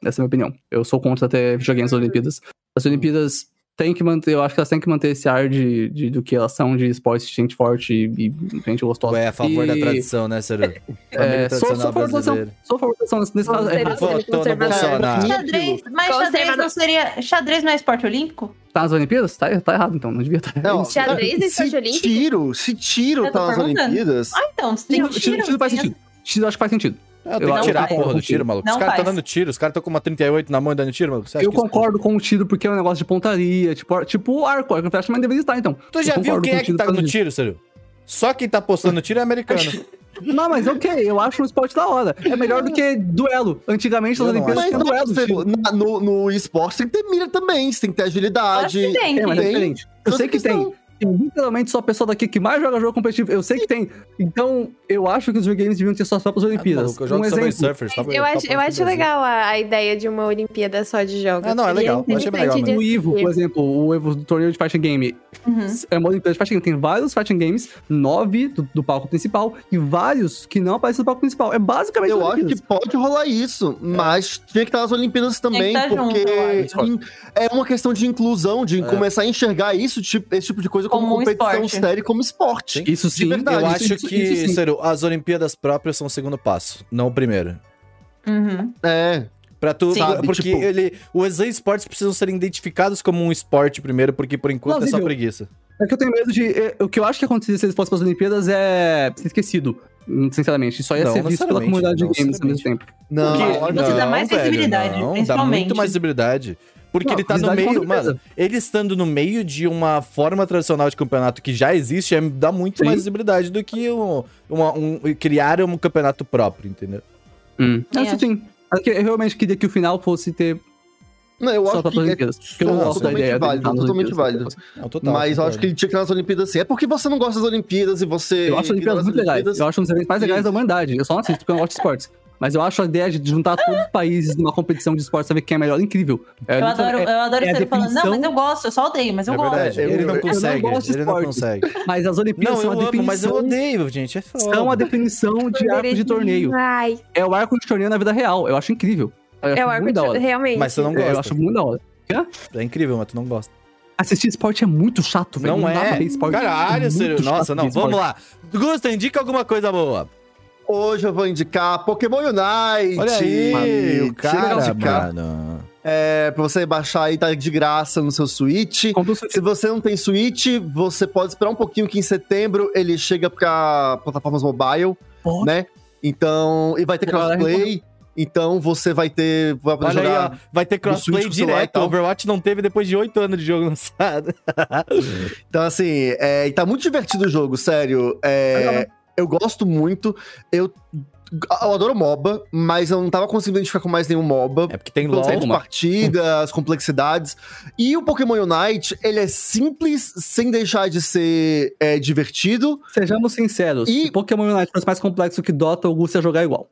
[SPEAKER 4] Essa é a minha opinião. Eu sou contra ter videogames nas Olimpíadas. As Olimpíadas têm que manter, eu acho que elas têm que manter esse ar de, de- do que elas são de esporte, de gente forte e, e gente gostosa.
[SPEAKER 1] Tu é a favor da
[SPEAKER 4] E-
[SPEAKER 1] tradição, né, Sério? Família
[SPEAKER 4] É, sou, sou favor da tradição. Sou a favor da tradição. Nesse, caso, é,
[SPEAKER 1] Votou no. Bolsonaro.
[SPEAKER 3] Xadrez, mas xadrez não seria. Xadrez não é esporte olímpico?
[SPEAKER 4] tá nas Olimpíadas? Tá, tá errado, então. Não devia estar.
[SPEAKER 2] Não,
[SPEAKER 5] Xadrez e
[SPEAKER 2] se
[SPEAKER 5] esporte olímpico?
[SPEAKER 2] tiro, se tiro tá nas. Olimpíadas,
[SPEAKER 3] Ah, então, se tem
[SPEAKER 4] Tiro, tiro,
[SPEAKER 3] tiro.
[SPEAKER 4] tiro faz
[SPEAKER 3] tem-
[SPEAKER 4] sentido. Tiro eu acho que faz sentido.
[SPEAKER 1] É, tem
[SPEAKER 4] Eu
[SPEAKER 1] que tirar a porra do
[SPEAKER 4] não
[SPEAKER 1] tiro, maluco.
[SPEAKER 3] Não
[SPEAKER 1] Os caras estão dando tiro, os caras estão com uma 38 na mão e dando tiro, maluco. Você acha
[SPEAKER 4] Eu
[SPEAKER 1] que isso-
[SPEAKER 4] concordo com o tiro porque é um negócio de pontaria, tipo, tipo o arco. Arco que não deveria estar, então.
[SPEAKER 1] Tu já viu quem é que tá
[SPEAKER 4] disso.
[SPEAKER 1] tiro, Sério? Só quem tá postando tiro é americano.
[SPEAKER 4] Não, mas ok, eu acho um esporte da hora. É melhor do que duelo. Antigamente nas Olimpíadas
[SPEAKER 2] mas
[SPEAKER 4] tinha
[SPEAKER 2] não,
[SPEAKER 4] duelo.
[SPEAKER 2] Na- no, no esporte tem que ter mira também, você tem que ter agilidade.
[SPEAKER 3] Acho que tem,
[SPEAKER 4] É, mas é
[SPEAKER 2] tem.
[SPEAKER 4] diferente. Eu sei que
[SPEAKER 2] questão.
[SPEAKER 4] tem. Eu literalmente sou a pessoa daqui que mais joga jogo competitivo. Eu sei que tem. Então, eu acho que os videogames deviam ter suas próprias Olimpíadas.
[SPEAKER 1] maluco, eu jogo
[SPEAKER 4] um exemplo.
[SPEAKER 1] Surfers. tá-
[SPEAKER 5] Eu
[SPEAKER 1] tá
[SPEAKER 5] acho, eu
[SPEAKER 1] falando
[SPEAKER 5] acho legal a, a ideia de uma Olimpíada só de jogos.
[SPEAKER 1] É, não, é legal. Eu achei legal
[SPEAKER 4] O Ivo, por exemplo, o Evo do torneio de fighting game.
[SPEAKER 3] Uhum.
[SPEAKER 4] É uma Olimpíada de fighting game. Tem vários fighting games, nove do, do palco principal, e vários que não aparecem no palco principal. É basicamente
[SPEAKER 2] Eu acho
[SPEAKER 4] Olimpíadas.
[SPEAKER 2] que pode rolar isso, mas tinha que estar nas Olimpíadas também,
[SPEAKER 3] que tá junto,
[SPEAKER 2] porque
[SPEAKER 3] eu
[SPEAKER 2] in- é uma questão de inclusão, de começar a enxergar isso, tipo, esse tipo de coisa como,
[SPEAKER 3] Como um
[SPEAKER 2] competição
[SPEAKER 3] esporte.
[SPEAKER 2] séria, como esporte.
[SPEAKER 4] Isso sim.
[SPEAKER 2] verdade,
[SPEAKER 1] Eu acho
[SPEAKER 4] isso-
[SPEAKER 1] que,
[SPEAKER 4] isso sim.
[SPEAKER 1] Ciro, as Olimpíadas próprias são o segundo passo, não o primeiro.
[SPEAKER 3] Uhum.
[SPEAKER 2] É.
[SPEAKER 1] Pra tu,
[SPEAKER 3] Sim.
[SPEAKER 1] porque
[SPEAKER 2] Tipo-
[SPEAKER 1] ele, os esportes precisam ser identificados como um esporte primeiro, porque por enquanto é só
[SPEAKER 4] Plausível.
[SPEAKER 1] preguiça.
[SPEAKER 4] É que eu tenho medo de. é, o que eu acho que aconteceria se eles fossem para as Olimpíadas é ser esquecido. Sinceramente. Só ia
[SPEAKER 1] Não
[SPEAKER 4] ser visto pela comunidade de
[SPEAKER 1] não
[SPEAKER 4] games ao mesmo tempo.
[SPEAKER 2] Não,
[SPEAKER 1] Porque-
[SPEAKER 2] olha,
[SPEAKER 3] Você dá mais
[SPEAKER 1] velho,
[SPEAKER 3] visibilidade,
[SPEAKER 1] não, Dá
[SPEAKER 3] principalmente.
[SPEAKER 1] muito mais visibilidade. Porque
[SPEAKER 4] Não,
[SPEAKER 1] ele tá no meio, mano, ele estando no meio de uma forma tradicional de campeonato que já existe, é, dá muito
[SPEAKER 4] Sim.
[SPEAKER 1] mais visibilidade do que um, uma- um- criar um campeonato próprio, entendeu?
[SPEAKER 4] Hum.
[SPEAKER 3] Sim,
[SPEAKER 4] Acho
[SPEAKER 3] acho.
[SPEAKER 4] sim. Acho que eu realmente queria que o final fosse ter
[SPEAKER 2] não, eu
[SPEAKER 4] só
[SPEAKER 2] acho que é
[SPEAKER 4] eu não
[SPEAKER 1] Não,
[SPEAKER 4] gosto da
[SPEAKER 2] totalmente válido, totalmente válido.
[SPEAKER 1] Não, total,
[SPEAKER 2] mas eu
[SPEAKER 1] concordo.
[SPEAKER 2] acho que ele tinha que estar nas Olimpíadas sim. É porque você não gosta das Olimpíadas e você.
[SPEAKER 4] Eu acho as Olimpíadas muito legais. Eu acho um dos eventos mais legais
[SPEAKER 2] Isso.
[SPEAKER 4] da humanidade. Eu só não assisto porque eu não gosto de esportes. Mas eu acho a ideia de juntar todos os países numa competição de esportes, saber quem é melhor, incrível. É,
[SPEAKER 3] Eu adoro,
[SPEAKER 4] é-
[SPEAKER 3] eu adoro
[SPEAKER 4] é
[SPEAKER 3] ser falando, não, mas eu gosto, eu só odeio, mas eu
[SPEAKER 1] É
[SPEAKER 3] gosto.
[SPEAKER 1] verdade,
[SPEAKER 2] Eu-
[SPEAKER 1] ele não
[SPEAKER 2] eu não
[SPEAKER 1] consegue,
[SPEAKER 4] gosto de
[SPEAKER 1] ele não
[SPEAKER 4] esporte.
[SPEAKER 1] consegue.
[SPEAKER 4] Mas as Olimpíadas
[SPEAKER 1] Não,
[SPEAKER 4] são
[SPEAKER 1] eu
[SPEAKER 4] a
[SPEAKER 1] amo,
[SPEAKER 4] definição.
[SPEAKER 1] mas eu odeio, gente, é foda.
[SPEAKER 4] São a definição de arco de torneio.
[SPEAKER 5] Ai,
[SPEAKER 4] É o arco de torneio na vida real. Eu acho incrível. Eu acho
[SPEAKER 5] é o arco de...
[SPEAKER 4] hora.
[SPEAKER 5] Realmente.
[SPEAKER 1] Mas você não
[SPEAKER 4] É,
[SPEAKER 1] gosta.
[SPEAKER 4] eu acho muito da hora.
[SPEAKER 1] É incrível, mas tu não gosta.
[SPEAKER 4] Assistir esporte é muito chato, velho.
[SPEAKER 1] Não,
[SPEAKER 4] dá pra
[SPEAKER 1] é.
[SPEAKER 4] ver esporte.
[SPEAKER 1] Caralho,
[SPEAKER 4] É
[SPEAKER 1] sério. Nossa, não, vamos
[SPEAKER 4] esporte.
[SPEAKER 1] lá. Gusta, indica alguma coisa boa.
[SPEAKER 2] Hoje eu vou indicar Pokémon Unite.
[SPEAKER 1] Olha aí, o
[SPEAKER 2] Tira
[SPEAKER 1] cara, mano.
[SPEAKER 2] É, pra você baixar aí, tá de graça no seu Switch. Se você não tem Switch, você pode esperar um pouquinho que em setembro ele chega pra plataformas mobile,
[SPEAKER 4] Ó.
[SPEAKER 2] né? Então, e vai ter crossplay. Então você vai ter. Vai poder
[SPEAKER 1] Olha aí,
[SPEAKER 2] jogar.
[SPEAKER 1] ó. Vai ter crossplay direto. Overwatch não teve depois de oito anos de jogo lançado.
[SPEAKER 2] Então, assim, é, e tá muito divertido o jogo, sério. É, eu gosto muito. Eu, eu adoro MOBA, mas eu não tava conseguindo identificar com mais nenhum MOBA.
[SPEAKER 1] É porque tem LOL.
[SPEAKER 2] de partida, as complexidades. E o Pokémon Unite, ele é simples sem deixar de ser é, divertido.
[SPEAKER 4] Sejamos sinceros.
[SPEAKER 2] E-
[SPEAKER 4] Se Pokémon Unite fosse mais complexo que Dota, o Gus ia jogar igual.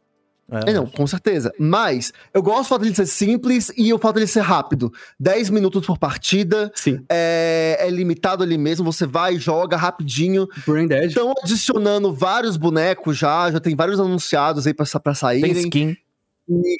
[SPEAKER 2] É, não, com certeza. Mas eu gosto do fato dele ser simples e o fato dele ser rápido. 10 minutos por partida,
[SPEAKER 4] Sim.
[SPEAKER 2] é, é limitado ali mesmo, você vai, joga rapidinho.
[SPEAKER 4] Brain Dead.
[SPEAKER 2] Estão adicionando vários bonecos já, já tem vários anunciados aí pra, pra saírem.
[SPEAKER 1] Tem skin.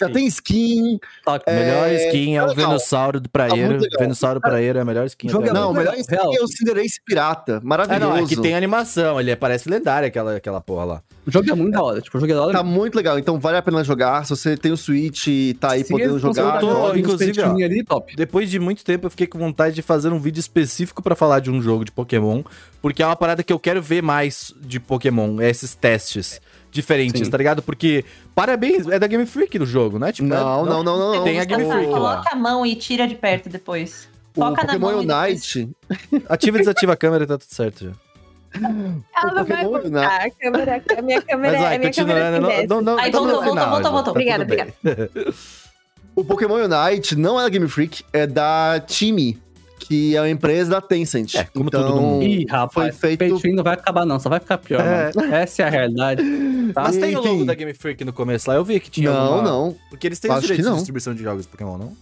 [SPEAKER 2] Já tem skin.
[SPEAKER 4] Tá,
[SPEAKER 1] melhor skin é o
[SPEAKER 2] legal.
[SPEAKER 1] Venusauro do Praeiro.
[SPEAKER 2] Tá muito legal.
[SPEAKER 1] Venusauro Praeiro é a melhor skin.
[SPEAKER 4] Jogo é
[SPEAKER 2] Não, o melhor skin
[SPEAKER 4] real.
[SPEAKER 2] é o Cinderace Pirata.
[SPEAKER 1] É,
[SPEAKER 2] Maravilhoso.
[SPEAKER 1] não, é que tem animação, ele parece lendário aquela, aquela porra lá.
[SPEAKER 4] O jogo é muito da hora. Tipo, o jogo é da hora.
[SPEAKER 2] Tá muito legal, então vale a pena jogar. Se você tem o Switch e tá aí
[SPEAKER 4] Se
[SPEAKER 2] podendo jogar.
[SPEAKER 1] tô- inclusive, ó.
[SPEAKER 4] ali, top.
[SPEAKER 1] Depois de muito tempo eu fiquei com vontade de fazer um vídeo específico pra falar de um jogo de Pokémon, porque é uma parada que eu quero ver mais de Pokémon, é esses testes diferentes,
[SPEAKER 4] Sim.
[SPEAKER 1] tá ligado? Porque parabéns, é da Game Freak do jogo, né? Tipo,
[SPEAKER 2] Não,
[SPEAKER 1] é-
[SPEAKER 2] não, não, não, não.
[SPEAKER 1] Tem a Game
[SPEAKER 3] Coloca-
[SPEAKER 1] Freak lá.
[SPEAKER 3] Coloca a mão e tira de perto depois.
[SPEAKER 2] O
[SPEAKER 3] Foca na
[SPEAKER 2] Pokémon
[SPEAKER 3] e
[SPEAKER 2] Unite.
[SPEAKER 1] Ativa e desativa a câmera e tá tudo certo já.
[SPEAKER 5] Ela não vai voltar. A câmera, a minha câmera,
[SPEAKER 1] Mas vai,
[SPEAKER 5] a minha câmera desce.
[SPEAKER 1] Não, não, não,
[SPEAKER 3] Aí
[SPEAKER 1] no
[SPEAKER 3] voltou, voltou,
[SPEAKER 1] final,
[SPEAKER 3] voltou, voltou.
[SPEAKER 1] tá
[SPEAKER 5] Obrigada,
[SPEAKER 1] bem.
[SPEAKER 2] O Pokémon Unite não é da Game Freak, é da Time, que é uma empresa da Tencent.
[SPEAKER 1] É, como
[SPEAKER 2] então,
[SPEAKER 1] todo mundo.
[SPEAKER 4] Ih, rapaz,
[SPEAKER 2] foi feito-
[SPEAKER 4] não vai acabar não, só vai ficar pior,
[SPEAKER 1] É.
[SPEAKER 4] mano. Essa é a realidade. Tá?
[SPEAKER 1] Mas tem o logo
[SPEAKER 2] Enfim.
[SPEAKER 1] da Game Freak no começo lá, eu vi que tinha
[SPEAKER 2] Não,
[SPEAKER 1] alguma-
[SPEAKER 2] não.
[SPEAKER 1] Porque eles têm os
[SPEAKER 2] Acho
[SPEAKER 1] direitos de distribuição de jogos de Pokémon, não?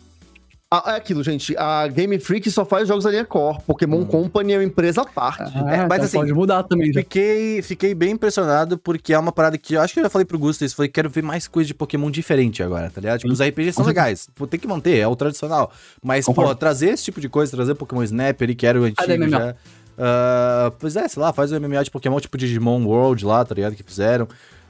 [SPEAKER 2] Ah, é aquilo, gente. A Game Freak só faz jogos da linha Core. Pokémon Company é uma empresa à parte.
[SPEAKER 4] Ah,
[SPEAKER 1] É, mas
[SPEAKER 4] então
[SPEAKER 1] assim,
[SPEAKER 4] pode mudar também já.
[SPEAKER 1] Fiquei, fiquei bem impressionado porque é uma parada que eu acho que eu já falei pro Gusto isso. Falei, quero ver mais coisa de Pokémon diferente agora, tá ligado? Tipo, os RPGs são legais. Pô, tem que manter, é o tradicional. Mas, pô,
[SPEAKER 4] Concordo.
[SPEAKER 1] trazer esse tipo de coisa, trazer Pokémon Snap ali, que era o antigo
[SPEAKER 4] MMO?
[SPEAKER 1] já. Ah, pois é, sei lá, faz o MMO de Pokémon, tipo Digimon World lá, tá ligado? Que fizeram.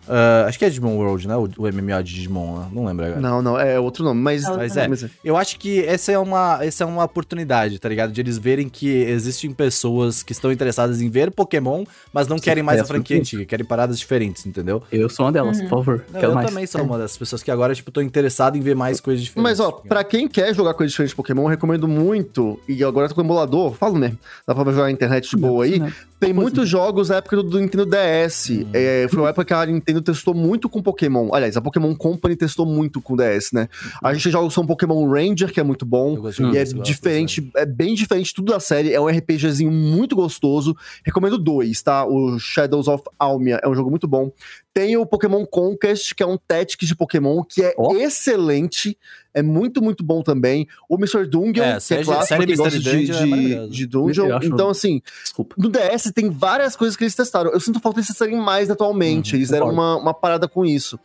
[SPEAKER 1] Ah, acho que é Digimon World, né? O, o MMO de Digimon lá. Não lembro agora.
[SPEAKER 2] Não, não, é outro nome, mas.
[SPEAKER 3] É outro
[SPEAKER 1] Mas é,
[SPEAKER 2] mas-
[SPEAKER 1] eu acho que essa é uma, essa é uma oportunidade, tá ligado? De eles verem que existem pessoas que estão interessadas em ver Pokémon, mas não
[SPEAKER 4] Sim,
[SPEAKER 1] querem mais
[SPEAKER 4] é,
[SPEAKER 1] a franquia antiga, querem paradas diferentes, entendeu?
[SPEAKER 4] Eu sou uma delas,
[SPEAKER 3] Uhum.
[SPEAKER 4] por favor.
[SPEAKER 1] Não,
[SPEAKER 4] Quero
[SPEAKER 1] eu
[SPEAKER 4] mais.
[SPEAKER 1] também sou uma das pessoas que agora, tipo, tô interessado em ver mais coisas diferentes.
[SPEAKER 2] Mas, ó, pra quem quer jogar coisas diferentes de Pokémon, eu recomendo muito. E agora tô com o emulador, falo mesmo. Dá pra jogar na internet de boa aí.
[SPEAKER 4] Não.
[SPEAKER 2] Tem
[SPEAKER 4] Pois
[SPEAKER 2] muitos jogos da época do, do Nintendo DS.
[SPEAKER 1] Hum.
[SPEAKER 2] É, foi uma época que a Nintendo Nintendo testou muito com Pokémon. Aliás, a Pokémon Company testou muito com DS, né? A gente joga são Pokémon Ranger, que é muito bom. E é diferente, é bem diferente tudo da série. É um RPGzinho muito gostoso. Recomendo dois, tá? O Shadows of Almia é um jogo muito bom. Tem o Pokémon Conquest, que é um Tactics de Pokémon, que é
[SPEAKER 4] Ó.
[SPEAKER 2] excelente. É muito, muito bom também. O Mr. Dungeon,
[SPEAKER 1] É,
[SPEAKER 2] que
[SPEAKER 1] série
[SPEAKER 2] é
[SPEAKER 1] de-
[SPEAKER 2] clássico,
[SPEAKER 1] série Mystery
[SPEAKER 2] gosta de,
[SPEAKER 1] Dungeon é
[SPEAKER 2] de, de Dungeon.
[SPEAKER 4] Eu
[SPEAKER 2] Então, assim,
[SPEAKER 4] Desculpa.
[SPEAKER 2] no DS tem várias coisas que eles testaram. Eu sinto falta eles testarem mais atualmente.
[SPEAKER 1] Uhum,
[SPEAKER 2] eles deram uma, uma parada com isso.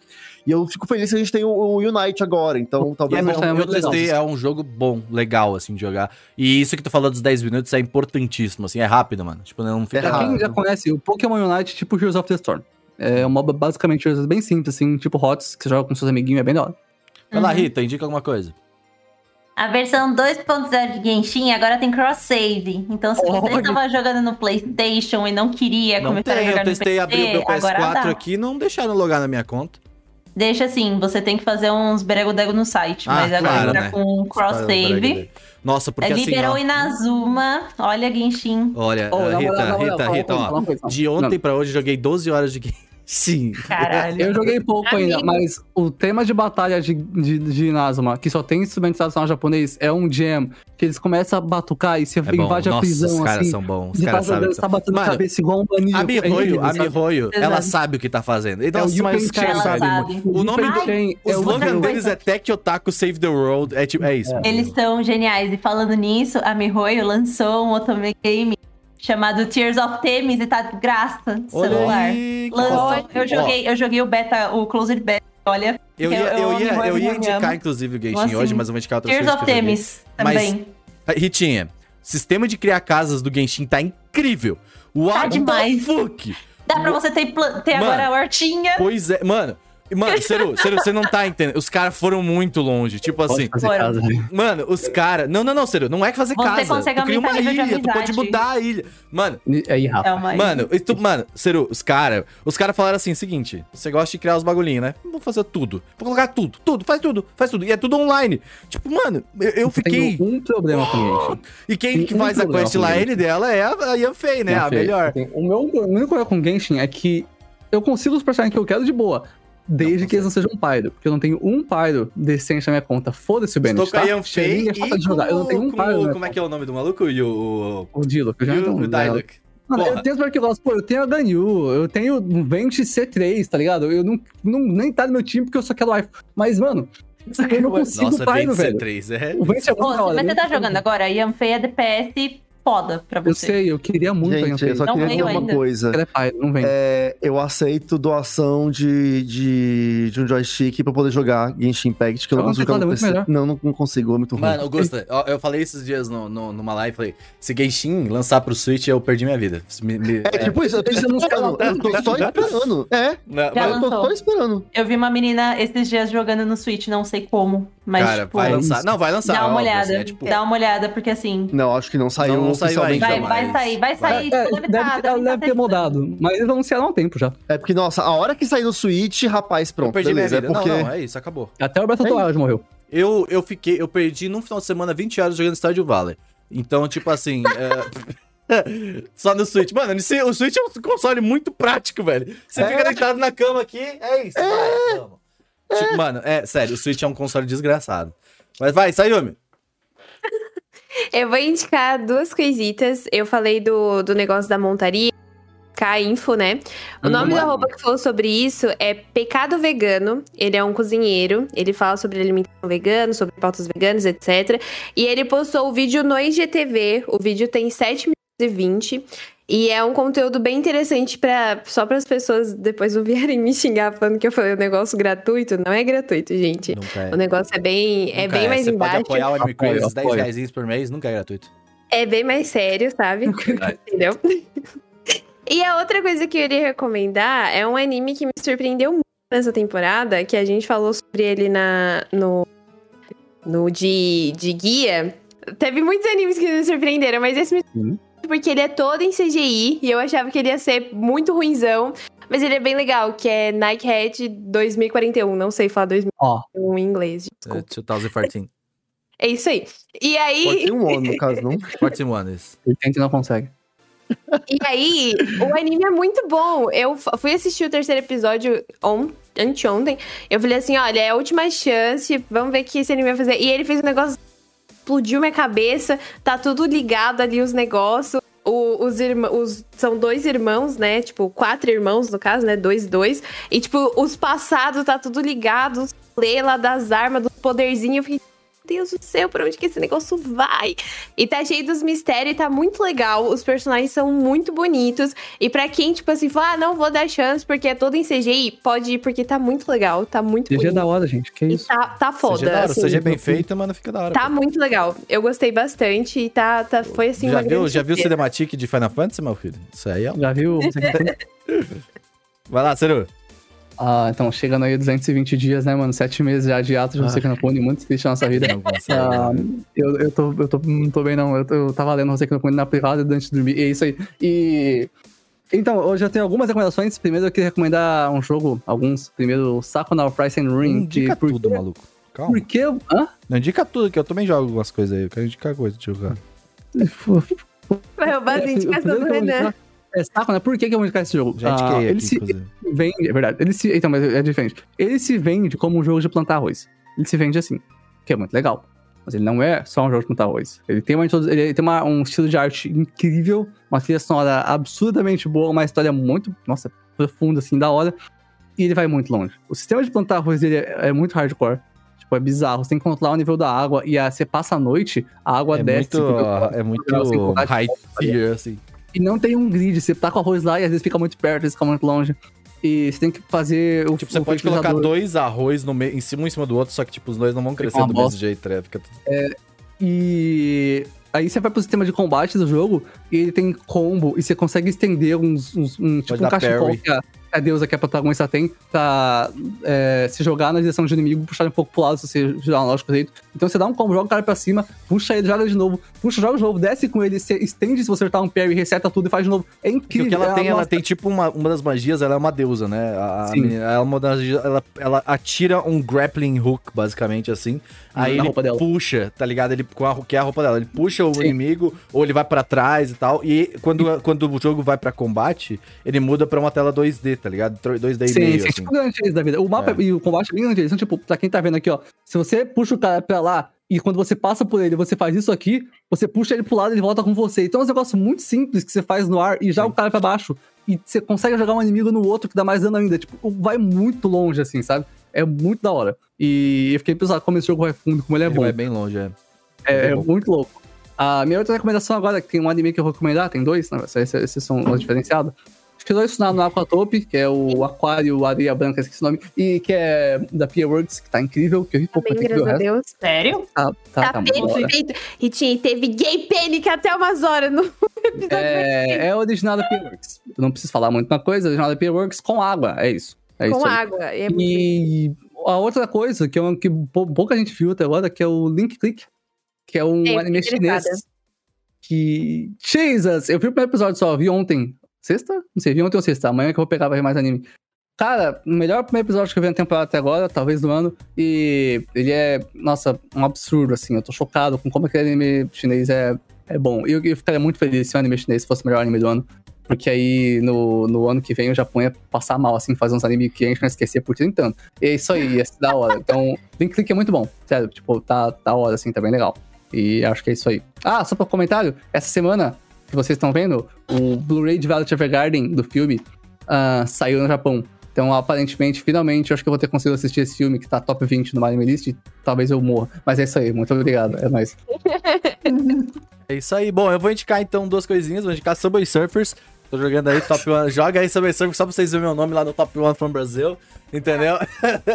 [SPEAKER 2] E eu fico feliz que a gente tem o, o Unite agora. Então,
[SPEAKER 1] é
[SPEAKER 2] talvez.
[SPEAKER 1] bom,
[SPEAKER 4] Mas é
[SPEAKER 1] eu
[SPEAKER 4] muito legal.
[SPEAKER 1] testei, é um jogo bom, legal, assim, de jogar. E isso que tu falou dos 10 minutos é importantíssimo, assim, é rápido, mano. Tipo, não fica...
[SPEAKER 2] É
[SPEAKER 4] Pra quem já conhece o Pokémon Unite, tipo Heroes of the Storm. É um MOBA basicamente bem simples, assim, tipo HOTS, que você joga com seus amiguinhos, é bem da hora.
[SPEAKER 1] Vai lá,
[SPEAKER 3] Uhum.
[SPEAKER 1] Rita, indica alguma coisa.
[SPEAKER 3] A versão 2.0 de Genshin agora tem cross-save. Então, se você estava jogando no PlayStation e não queria
[SPEAKER 1] Não
[SPEAKER 3] começar a
[SPEAKER 1] tem,
[SPEAKER 3] jogar
[SPEAKER 1] eu
[SPEAKER 3] no
[SPEAKER 1] testei
[SPEAKER 3] PC,
[SPEAKER 1] abrir o meu
[SPEAKER 3] agora
[SPEAKER 1] PS4
[SPEAKER 3] dá.
[SPEAKER 1] aqui não deixaram logar na minha conta.
[SPEAKER 3] Deixa assim, você tem que fazer uns berego-dego no site.
[SPEAKER 1] Ah,
[SPEAKER 3] mas agora
[SPEAKER 1] claro,
[SPEAKER 3] tá
[SPEAKER 1] né?
[SPEAKER 3] com cross-save.
[SPEAKER 1] Nossa, porque
[SPEAKER 3] É,
[SPEAKER 1] assim,
[SPEAKER 3] liberou
[SPEAKER 1] ó,
[SPEAKER 3] Inazuma. Olha, Genshin.
[SPEAKER 1] olha, uh,
[SPEAKER 4] na
[SPEAKER 1] Rita, Rita, Rita, ó, de ontem pra hoje eu joguei 12 horas de game. Sim.
[SPEAKER 3] Caralho.
[SPEAKER 4] Eu joguei pouco ainda,
[SPEAKER 3] Amigo.
[SPEAKER 4] mas o tema de batalha de, de, de Inazuma, que só tem instrumento tradicional japonês, é um jam, que eles começam a batucar e você
[SPEAKER 1] É bom.
[SPEAKER 4] invade a
[SPEAKER 1] Nossa,
[SPEAKER 4] prisão,
[SPEAKER 1] os caras
[SPEAKER 4] assim.
[SPEAKER 1] são bons. Os caras
[SPEAKER 4] tá,
[SPEAKER 1] sabem.
[SPEAKER 4] tá batendo
[SPEAKER 1] Mano,
[SPEAKER 4] cabeça igual um.
[SPEAKER 1] A
[SPEAKER 4] é
[SPEAKER 1] Mihoyo,
[SPEAKER 4] incrível,
[SPEAKER 1] a? Mihoyo, ela sabe o que tá fazendo. E,
[SPEAKER 4] É o
[SPEAKER 1] mas sabem
[SPEAKER 3] sabe.
[SPEAKER 1] O nome do...
[SPEAKER 4] Yupen
[SPEAKER 1] O
[SPEAKER 4] é o
[SPEAKER 1] slogan deles é Tech Otaku Save the World. É tipo, é isso.
[SPEAKER 3] Eles são geniais. E falando nisso, a Mihoyo lançou um otome game chamado Tears of Themis e tá de graça no celular.
[SPEAKER 1] aí,
[SPEAKER 3] Lançou. Eu joguei, eu joguei o beta, o Closed Beta. Olha,
[SPEAKER 1] Eu ia,
[SPEAKER 3] Eu-
[SPEAKER 1] eu ia, eu ia indicar,
[SPEAKER 3] amo.
[SPEAKER 1] inclusive, o Genshin
[SPEAKER 3] Assim,
[SPEAKER 1] hoje, mas eu vou indicar outras
[SPEAKER 3] Tears
[SPEAKER 1] coisas
[SPEAKER 3] of
[SPEAKER 1] que eu joguei.
[SPEAKER 3] Themis
[SPEAKER 1] Mas-
[SPEAKER 3] também.
[SPEAKER 1] Ah, Ritinha, sistema de criar casas do Genshin tá incrível. What
[SPEAKER 3] Tá
[SPEAKER 1] the
[SPEAKER 3] demais.
[SPEAKER 1] fuck?
[SPEAKER 3] Dá pra você ter, ter
[SPEAKER 1] Mano.
[SPEAKER 3] agora a hortinha.
[SPEAKER 1] Pois é, mano. Mano, Seru, Seru, você não tá entendendo. Os caras foram muito longe. Tipo
[SPEAKER 4] Pode
[SPEAKER 1] assim,
[SPEAKER 4] casa, né?
[SPEAKER 1] mano, os caras. Não, não, não, Seru, não é que fazer
[SPEAKER 3] Você
[SPEAKER 1] casa.
[SPEAKER 3] consegue
[SPEAKER 1] tu cria uma ilha, tu pode mudar a ilha. Mano,
[SPEAKER 4] Aí, Rafa.
[SPEAKER 3] É uma
[SPEAKER 1] Mano, e tu- mano, Seru, os caras, os caras falaram assim, seguinte, você gosta de criar os bagulhinhos, né? Vou fazer tudo. Vou colocar tudo, tudo, faz tudo, faz tudo. E é tudo online. Tipo, mano, eu, eu fiquei.
[SPEAKER 4] Tenho um problema com Genshin.
[SPEAKER 1] E quem
[SPEAKER 4] tem
[SPEAKER 1] que
[SPEAKER 4] um
[SPEAKER 1] faz a
[SPEAKER 4] problema
[SPEAKER 1] quest lá,
[SPEAKER 4] com
[SPEAKER 1] ele dela, é a, a Yanfei, né?
[SPEAKER 4] Não
[SPEAKER 1] a melhor.
[SPEAKER 4] Tem- O meu o único problema com Genshin é que eu consigo os personagens que eu quero de boa. Desde
[SPEAKER 1] Não
[SPEAKER 4] que eles não sejam Pyro. Porque eu não tenho um Pyro decente na minha conta. Foda-se o
[SPEAKER 1] Estou
[SPEAKER 4] Bennett,
[SPEAKER 1] com a
[SPEAKER 4] tá?
[SPEAKER 1] E
[SPEAKER 4] é chato de jogar. Eu não tenho um
[SPEAKER 1] com
[SPEAKER 4] Pyro.
[SPEAKER 1] o-
[SPEAKER 4] né?
[SPEAKER 1] Como é que é o nome do maluco? E o...
[SPEAKER 4] O eu já
[SPEAKER 1] E
[SPEAKER 4] não
[SPEAKER 1] o, o
[SPEAKER 4] tenho.
[SPEAKER 1] Diluc.
[SPEAKER 4] Mano,
[SPEAKER 1] Porra.
[SPEAKER 4] eu tenho os Marquilos, pô, eu tenho a Ganyu, eu tenho o Vente C3, tá ligado? Eu não, não nem tá no meu time porque eu só quero life. Mas, mano, eu não consigo
[SPEAKER 1] Nossa,
[SPEAKER 4] Pyro, velho.
[SPEAKER 1] 23 é...
[SPEAKER 4] O Vente é muito hora.
[SPEAKER 3] mas você
[SPEAKER 4] né?
[SPEAKER 3] tá jogando agora, a Yanfei é DPS foda pra
[SPEAKER 4] Eu
[SPEAKER 3] você.
[SPEAKER 4] sei, eu queria muito a
[SPEAKER 2] Gente, eu só
[SPEAKER 3] Não
[SPEAKER 2] queria dizer uma
[SPEAKER 3] ainda.
[SPEAKER 2] coisa.
[SPEAKER 4] É não vem.
[SPEAKER 2] É, eu aceito doação de, de, de um joystick pra poder jogar Genshin Impact, que eu não
[SPEAKER 4] Ah,
[SPEAKER 2] consigo jogar
[SPEAKER 4] é
[SPEAKER 2] no PC. Não, não, não consigo, é muito ruim.
[SPEAKER 1] Mano, Augusta, ó, eu falei esses dias no, no- numa live, falei, se Genshin lançar pro Switch, eu perdi minha vida. Me- me-
[SPEAKER 2] é, tipo isso, eu tô esperando. Eu tô só esperando. É,
[SPEAKER 1] Não,
[SPEAKER 3] Já
[SPEAKER 1] mas-
[SPEAKER 2] eu tô só esperando.
[SPEAKER 3] Eu vi uma menina esses dias jogando no Switch, não sei como, mas
[SPEAKER 1] cara,
[SPEAKER 3] tipo,
[SPEAKER 1] vai
[SPEAKER 4] é
[SPEAKER 1] lançar. Não, vai lançar.
[SPEAKER 3] dá uma
[SPEAKER 1] óbvio,
[SPEAKER 3] olhada.
[SPEAKER 1] assim, é tipo-
[SPEAKER 3] Dá uma olhada, porque assim,
[SPEAKER 2] Não, acho que não saiu
[SPEAKER 1] Não, saiu
[SPEAKER 3] vai,
[SPEAKER 1] ainda,
[SPEAKER 3] vai
[SPEAKER 1] mas-
[SPEAKER 3] sair, vai sair.
[SPEAKER 4] É,
[SPEAKER 3] tipo,
[SPEAKER 4] deve,
[SPEAKER 3] deve
[SPEAKER 4] deve,
[SPEAKER 3] tá-
[SPEAKER 4] ela
[SPEAKER 3] deve
[SPEAKER 4] deve
[SPEAKER 3] tá
[SPEAKER 4] ter mudado, mas eles anunciaram há um tempo já.
[SPEAKER 2] É porque, nossa, a hora que sair no Switch, rapaz,
[SPEAKER 1] Eu
[SPEAKER 2] pronto,
[SPEAKER 1] perdi
[SPEAKER 2] beleza.
[SPEAKER 1] minha
[SPEAKER 2] É porque...
[SPEAKER 1] Não, não, é isso, acabou.
[SPEAKER 4] Até o Breath of the
[SPEAKER 2] É
[SPEAKER 4] Wild morreu.
[SPEAKER 1] Eu, eu fiquei, eu perdi num final de semana 20 horas jogando Stardew Valley. Então, tipo assim, é, só no Switch. Mano, o Switch é um console muito prático, velho. Você
[SPEAKER 2] É.
[SPEAKER 1] fica deitado na cama aqui, é isso. Vai, vamos. Tipo, mano, é sério, o Switch é um console desgraçado. Mas vai, Sayumi.
[SPEAKER 5] Eu vou indicar duas coisitas. Eu falei do, do negócio da montaria. K-Info, né? O
[SPEAKER 1] Hum,
[SPEAKER 5] nome da roupa que falou sobre isso é Pecado Vegano. Ele é um cozinheiro. Ele fala sobre alimentação vegana, sobre pautas veganas, etc. E ele postou o vídeo no IGTV. O vídeo tem 7 minutos 20. E é um conteúdo bem interessante para só para as pessoas depois não vierem me xingar falando que eu falei um negócio gratuito. Não é gratuito, gente.
[SPEAKER 1] Nunca é.
[SPEAKER 5] O negócio é bem, é bem mais
[SPEAKER 1] Você
[SPEAKER 5] embaixo.
[SPEAKER 1] pode apoiar o Anime
[SPEAKER 4] Apoio,
[SPEAKER 1] Crazes 10
[SPEAKER 4] apoio.
[SPEAKER 1] reais por mês, nunca é gratuito.
[SPEAKER 5] É bem mais sério, sabe? Entendeu? E a outra coisa que eu iria recomendar é um anime que me surpreendeu muito nessa temporada, que a gente falou sobre ele na, no, no de, de guia. Teve muitos animes que me surpreenderam, mas esse me
[SPEAKER 4] Uhum.
[SPEAKER 5] Porque ele é todo em CGI e eu achava que ele ia ser muito ruinzão, mas ele é bem legal, que é Nike Head 2041, não sei falar 2041
[SPEAKER 4] Ó,
[SPEAKER 5] em inglês.
[SPEAKER 1] É,
[SPEAKER 5] Desculpa.
[SPEAKER 1] 2014.
[SPEAKER 5] É isso aí. E aí,
[SPEAKER 2] Pode ter um ano, no caso, não?
[SPEAKER 1] 41 isso.
[SPEAKER 4] ele tenta não consegue.
[SPEAKER 5] E aí, o anime é muito bom. Eu fui assistir o terceiro episódio on, anteontem. Eu falei assim: olha, é a última chance, vamos ver o que esse anime vai fazer. E ele fez um negócio, explodiu minha cabeça, tá tudo ligado ali os negócios. O- os irmãos, são dois irmãos, né? Tipo, quatro irmãos, no caso, né? Dois, dois. E, tipo, os passados tá tudo ligado. Os lá das armas, dos poderzinhos. Eu fiquei, Deus do céu, pra onde que esse negócio vai? E tá cheio dos mistérios e tá muito legal. Os personagens são muito bonitos. E pra quem, tipo assim, fala, ah, não vou dar chance porque é todo em CGI, pode ir, porque tá muito legal. Tá muito
[SPEAKER 4] CG é
[SPEAKER 5] bonito.
[SPEAKER 4] da hora, gente. Que
[SPEAKER 5] E
[SPEAKER 4] isso?
[SPEAKER 5] tá, tá foda.
[SPEAKER 1] Seja da hora,
[SPEAKER 5] assim.
[SPEAKER 1] seja bem feito, mano, fica da hora.
[SPEAKER 5] Tá
[SPEAKER 1] pô.
[SPEAKER 5] muito legal. Eu gostei bastante e tá, tá, foi assim
[SPEAKER 1] já
[SPEAKER 5] uma
[SPEAKER 1] viu, já viu o cinematic de Final Fantasy, meu filho? Isso aí é.
[SPEAKER 4] Já viu?
[SPEAKER 1] Vai lá, Seru.
[SPEAKER 4] Ah, então, chegando aí 220 dias, né, mano? Sete meses já de ato de você que não pune, muito triste na nossa vida. Ah,
[SPEAKER 1] né?
[SPEAKER 4] eu, eu, tô, eu tô, não tô bem, não. Eu, tô- eu tava lendo você que não põe na privada antes de dormir. E é isso aí. E. Então, hoje eu tenho algumas recomendações. Primeiro eu queria recomendar um jogo, alguns. Primeiro, Sakuna Price and
[SPEAKER 1] Não
[SPEAKER 4] Ring.
[SPEAKER 1] indica
[SPEAKER 4] de, por,
[SPEAKER 1] tudo, maluco. Calma.
[SPEAKER 4] por que. Hã?
[SPEAKER 1] Não indica tudo, que eu também jogo algumas coisas aí. Eu quero indicar coisa de jogar.
[SPEAKER 5] Vai roubar as
[SPEAKER 4] É,
[SPEAKER 5] do
[SPEAKER 4] que eu vou
[SPEAKER 5] Renan.
[SPEAKER 4] É Sakuna, por que, que eu vou indicar esse jogo?
[SPEAKER 1] Gente,
[SPEAKER 4] Ah,
[SPEAKER 1] que é
[SPEAKER 4] ele
[SPEAKER 1] aqui,
[SPEAKER 4] se
[SPEAKER 1] inclusive.
[SPEAKER 4] Vende, é verdade. Ele se, então, mas é diferente. Ele se vende como um jogo de plantar arroz. Ele se vende assim, que é muito legal. Mas ele não é só um jogo de plantar arroz. Ele tem, uma, ele tem uma- um estilo de arte incrível, uma trilha sonora absurdamente boa, uma história muito, nossa, profunda, assim, da hora. E ele vai muito longe. O sistema de plantar arroz dele é, é muito hardcore. Tipo, é bizarro. Você tem que controlar o nível da água e a, você passa a noite, a água
[SPEAKER 1] É
[SPEAKER 4] desce.
[SPEAKER 1] muito,
[SPEAKER 4] fica-
[SPEAKER 1] é muito high tier, assim.
[SPEAKER 4] e não tem um grid. Você tá com arroz lá e às vezes fica muito perto, às vezes fica muito longe. E você tem que fazer o
[SPEAKER 1] Tipo, você
[SPEAKER 4] o
[SPEAKER 1] pode colocar dois arroz no meio, em cima um em cima do outro, só que, tipo, os dois não vão crescer do mesmo jeito, né? Fica tudo...
[SPEAKER 4] E aí você vai pro sistema de combate do jogo e ele tem combo e você consegue estender uns, uns- um, tipo um cachecol
[SPEAKER 1] parry.
[SPEAKER 4] que a, a deusa que a protagonista tem pra é, se jogar na direção do inimigo, puxar um pouco pro lado se você jogar no lógico direito. Então você dá um combo, joga o cara pra cima, puxa ele, joga de novo, puxa, joga de novo, desce com ele, você estende se você acertar um parry, reseta tudo e faz de novo. É
[SPEAKER 1] Porque
[SPEAKER 4] incrível.
[SPEAKER 1] o que ela
[SPEAKER 4] é
[SPEAKER 1] tem,
[SPEAKER 4] uma-
[SPEAKER 1] ela tem tipo uma, uma das magias, ela é uma deusa, né? A,
[SPEAKER 4] Sim.
[SPEAKER 1] menina, ela, é uma das, ela, ela atira um grappling hook, basicamente, assim. Aí
[SPEAKER 4] na
[SPEAKER 1] ele puxa, tá ligado? Ele, com a, que é a roupa dela. Ele puxa o
[SPEAKER 4] Sim.
[SPEAKER 1] inimigo, ou ele vai pra trás e tal. E quando, quando o jogo vai pra combate, ele muda pra uma tela 2D, tá ligado? 2D e
[SPEAKER 4] Sim,
[SPEAKER 1] meio,
[SPEAKER 4] sim,
[SPEAKER 1] assim.
[SPEAKER 4] tipo grande da vida. O mapa
[SPEAKER 1] É.
[SPEAKER 4] e o combate é bem grande. Então, tipo, pra quem tá vendo aqui, ó, se você puxa o cara pra lá e quando você passa por ele, você faz isso aqui, você puxa ele pro lado e ele volta com você. Então é um negócio muito simples que você faz no ar e já o cara pra baixo. E você consegue jogar um inimigo no outro que dá mais dano ainda. Tipo, vai muito longe, assim, sabe? É muito da hora. E eu fiquei pensando como esse jogo vai fundo, como ele é
[SPEAKER 1] Ele
[SPEAKER 4] bom.
[SPEAKER 1] vai bem longe, é.
[SPEAKER 4] É, é muito louco. A minha outra recomendação agora, que tem um anime que eu vou recomendar, tem dois, né? Esses, esses são os diferenciados. Acho que dois no Aquatope, que é o Aquário Areia Branca, esqueci o nome, e que é da Pierworks, que tá incrível, que eu vi pouco, o
[SPEAKER 5] graças a. Deus.
[SPEAKER 3] Sério?
[SPEAKER 4] Tá, tá,
[SPEAKER 5] Tá,
[SPEAKER 4] tá
[SPEAKER 5] perfeito. Ritinho, teve gay panic até umas horas no episódio.
[SPEAKER 4] É, é original da Pierworks. Eu não preciso falar muito uma coisa, original da Pierworks com água, é isso. É
[SPEAKER 5] com
[SPEAKER 4] isso aí.
[SPEAKER 5] água. É muito bem.
[SPEAKER 4] E a outra coisa, que, é uma, que pou- pouca gente viu até agora, que é o Link Click, que é um
[SPEAKER 5] É,
[SPEAKER 4] anime chinês. Que. Jesus! Eu vi o primeiro episódio só, vi ontem. Sexta? Não sei, vi ontem ou sexta. Amanhã que eu vou pegar pra ver mais anime. Cara, o melhor primeiro episódio que eu vi na temporada até agora, talvez do ano. E ele é, nossa, um absurdo, assim. Eu tô chocado com como aquele anime chinês é, é bom. E eu, ficaria muito feliz se o anime chinês fosse o melhor anime do ano. Porque aí, no, no ano que vem, o Japão ia passar mal, assim, fazer uns animes que a gente não esquecer por 30 anos. E é isso aí, ia ser da hora. Então, Link Click é muito bom. Sério, tipo, tá da hora, assim, tá bem legal. E acho que é isso aí. Ah, só pra comentário, essa semana que vocês estão vendo, o Blu-ray de Violet Evergarden do filme ah, saiu no Japão. Então, aparentemente, finalmente, eu acho que eu vou ter conseguido assistir esse filme que tá top 20 no Anime List. Talvez eu morra. Mas é isso aí, muito obrigado. É nóis.
[SPEAKER 1] É isso aí. Bom, eu vou indicar então duas coisinhas. Vou indicar Subway Surfers. Tô jogando aí Top 1. Joga aí Subway Surfers só pra vocês verem meu nome lá no Top 1 from Brasil. Entendeu?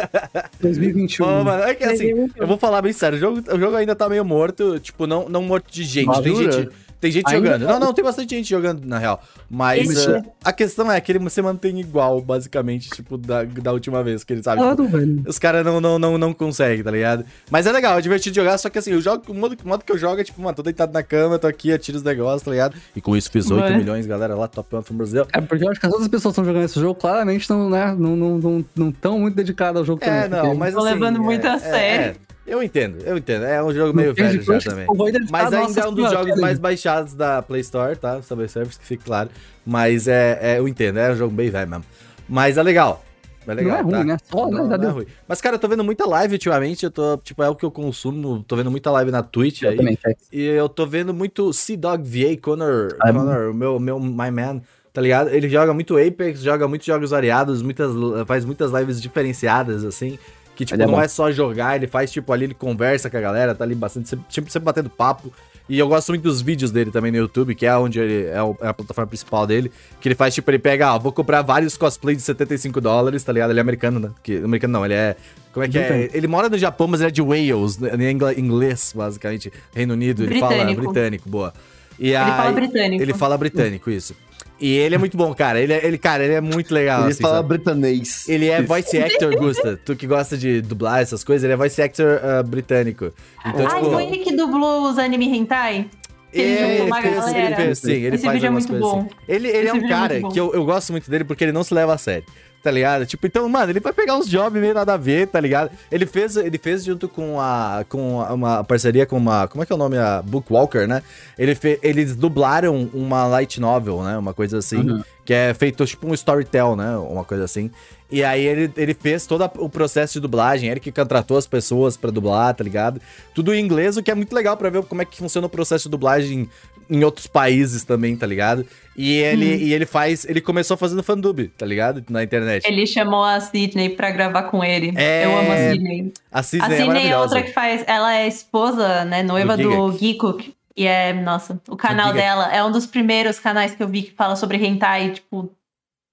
[SPEAKER 4] 2021.
[SPEAKER 1] Ô, mano, é que assim,
[SPEAKER 5] 2021.
[SPEAKER 1] eu vou falar bem sério. O jogo, o jogo ainda tá meio morto. Tipo, não, não morto de gente. Tem
[SPEAKER 4] Madura?
[SPEAKER 1] gente, tem gente
[SPEAKER 4] Ainda
[SPEAKER 1] jogando. Não, não, tem bastante gente jogando, na real. Mas
[SPEAKER 5] Esse-
[SPEAKER 1] uh, a questão é que ele se mantém igual, basicamente, tipo, da, da última vez que ele sabe. tipo,
[SPEAKER 4] Claro, velho.
[SPEAKER 1] os caras não, não, não, não conseguem, tá ligado? Mas é legal, é divertido jogar, só que assim, eu jogo, o modo, o modo que eu jogo é tipo, mano, tô deitado na cama, tô aqui, atiro os negócios, tá ligado? E com isso fiz 8
[SPEAKER 3] Ué.
[SPEAKER 1] milhões, galera, lá, top 1 from Brasil.
[SPEAKER 4] É porque eu acho que as outras pessoas que estão jogando esse jogo claramente não, né, não, não, não, não tão muito dedicadas ao jogo
[SPEAKER 1] É,
[SPEAKER 4] também.
[SPEAKER 1] não,
[SPEAKER 4] porque-
[SPEAKER 1] mas
[SPEAKER 3] Tô
[SPEAKER 1] assim,
[SPEAKER 3] levando muito
[SPEAKER 1] é-
[SPEAKER 3] a
[SPEAKER 1] é-
[SPEAKER 3] sério.
[SPEAKER 1] Eu entendo, eu entendo. É um jogo meio velho já também. Mas ainda é um dos jogos mais baixados da Play Store, tá? Subway Surfers, que fique claro. Mas é, é, eu entendo, é um jogo bem velho mesmo. Mas é legal. É legal,
[SPEAKER 4] não é ruim,
[SPEAKER 1] tá?
[SPEAKER 4] né? Só,
[SPEAKER 1] não,
[SPEAKER 4] né?
[SPEAKER 1] não é ruim. Mas, cara, eu tô vendo muita live ultimamente. Eu tô, tipo, é o que eu consumo. Tô vendo muita live na Twitch aí.
[SPEAKER 4] também, é.
[SPEAKER 1] E eu tô vendo muito C-Dog VA, Connor,
[SPEAKER 4] Ah, é
[SPEAKER 1] Connor, o meu, meu My Man, tá ligado? Ele joga muito Apex, joga muitos jogos variados, muitas, faz muitas lives diferenciadas, assim. Que, tipo,
[SPEAKER 4] Ele é
[SPEAKER 1] não
[SPEAKER 4] bom.
[SPEAKER 1] é só jogar, ele faz, tipo, ali ele conversa com a galera, tá ali bastante, sempre, sempre, batendo papo. E eu gosto muito dos vídeos dele também no YouTube, que é onde ele é, é a plataforma principal dele. Que ele faz, tipo, ele pega, ó, vou comprar vários cosplays de 75 dólares, tá ligado? Ele é americano, né? Que, americano não, ele é. Como é que é?
[SPEAKER 4] Britânico.
[SPEAKER 1] Ele mora no Japão, mas ele é de Wales, né? em inglês, basicamente. Reino Unido, ele fala
[SPEAKER 3] Britânico.
[SPEAKER 1] britânico, boa. E
[SPEAKER 3] Ele fala
[SPEAKER 1] aí-
[SPEAKER 3] britânico.
[SPEAKER 1] Ele fala britânico, isso. E ele é muito bom, cara. Ele, é- ele cara, ele é muito legal,
[SPEAKER 2] Ele
[SPEAKER 1] assim,
[SPEAKER 2] fala
[SPEAKER 1] sabe?
[SPEAKER 2] britanês.
[SPEAKER 1] Ele é
[SPEAKER 4] Isso.
[SPEAKER 1] voice actor, Gusta. Tu que gosta de dublar essas coisas, ele é voice actor ah, britânico. Então,
[SPEAKER 3] Ai,
[SPEAKER 1] tipo.
[SPEAKER 3] foi ele que dublou os anime hentai? Ele
[SPEAKER 1] É,
[SPEAKER 3] uma
[SPEAKER 1] fez,
[SPEAKER 3] galera.
[SPEAKER 1] ele fez, sim, ele
[SPEAKER 3] Esse
[SPEAKER 1] faz
[SPEAKER 3] vídeo é muito bom.
[SPEAKER 1] assim. Ele, ele é um
[SPEAKER 3] é
[SPEAKER 1] cara que eu, eu gosto muito dele porque ele não se leva a sério. Tá ligado? Tipo, então, mano, ele vai pegar uns jobs meio nada a ver, tá ligado? Ele fez, ele fez junto com a com a- uma parceria com uma, como é que é o nome? A Bookwalker, né? Ele fe, eles dublaram uma light novel, né? Uma coisa assim,
[SPEAKER 4] Uhum.
[SPEAKER 1] que é feito tipo um storytell, né? Uma coisa assim. E aí ele, ele fez todo o processo de dublagem, ele que contratou as pessoas pra dublar, tá ligado? Tudo em inglês, o que é muito legal pra ver como é que funciona o processo de dublagem em outros países também, tá ligado? E ele,
[SPEAKER 3] Hum.
[SPEAKER 1] e ele faz, ele começou fazendo fandub, tá ligado? Na internet.
[SPEAKER 3] Ele chamou a Sidney pra gravar com ele.
[SPEAKER 1] É,
[SPEAKER 3] Eu amo a Sidney.
[SPEAKER 1] A
[SPEAKER 3] A
[SPEAKER 1] Cisne é
[SPEAKER 3] Sidney é
[SPEAKER 1] maravilhosa.
[SPEAKER 3] outra que faz. Ela é esposa, né? Noiva
[SPEAKER 1] Do
[SPEAKER 3] do Gikuk. E é, nossa, o canal dela é um dos primeiros canais que eu vi que fala sobre hentai, tipo.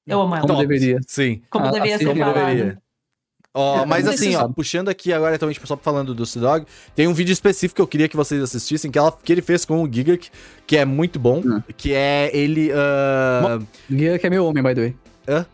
[SPEAKER 3] Eu amo ela.
[SPEAKER 4] Como
[SPEAKER 1] Top.
[SPEAKER 4] deveria.
[SPEAKER 1] Sim.
[SPEAKER 3] Como
[SPEAKER 4] Ah,
[SPEAKER 3] deveria
[SPEAKER 4] assim
[SPEAKER 3] ser
[SPEAKER 1] Como
[SPEAKER 3] falado.
[SPEAKER 1] deveria. Ó,
[SPEAKER 4] É,
[SPEAKER 1] mas assim, ó, puxando aqui agora também, tipo, só falando do C-Dog, tem um vídeo específico que eu queria que vocês assistissem, que, ela, que ele fez com o Gigak, que é muito bom,
[SPEAKER 4] Hum.
[SPEAKER 1] que é ele... ah,
[SPEAKER 4] Giga que é meu homem, by the way.
[SPEAKER 1] Hã?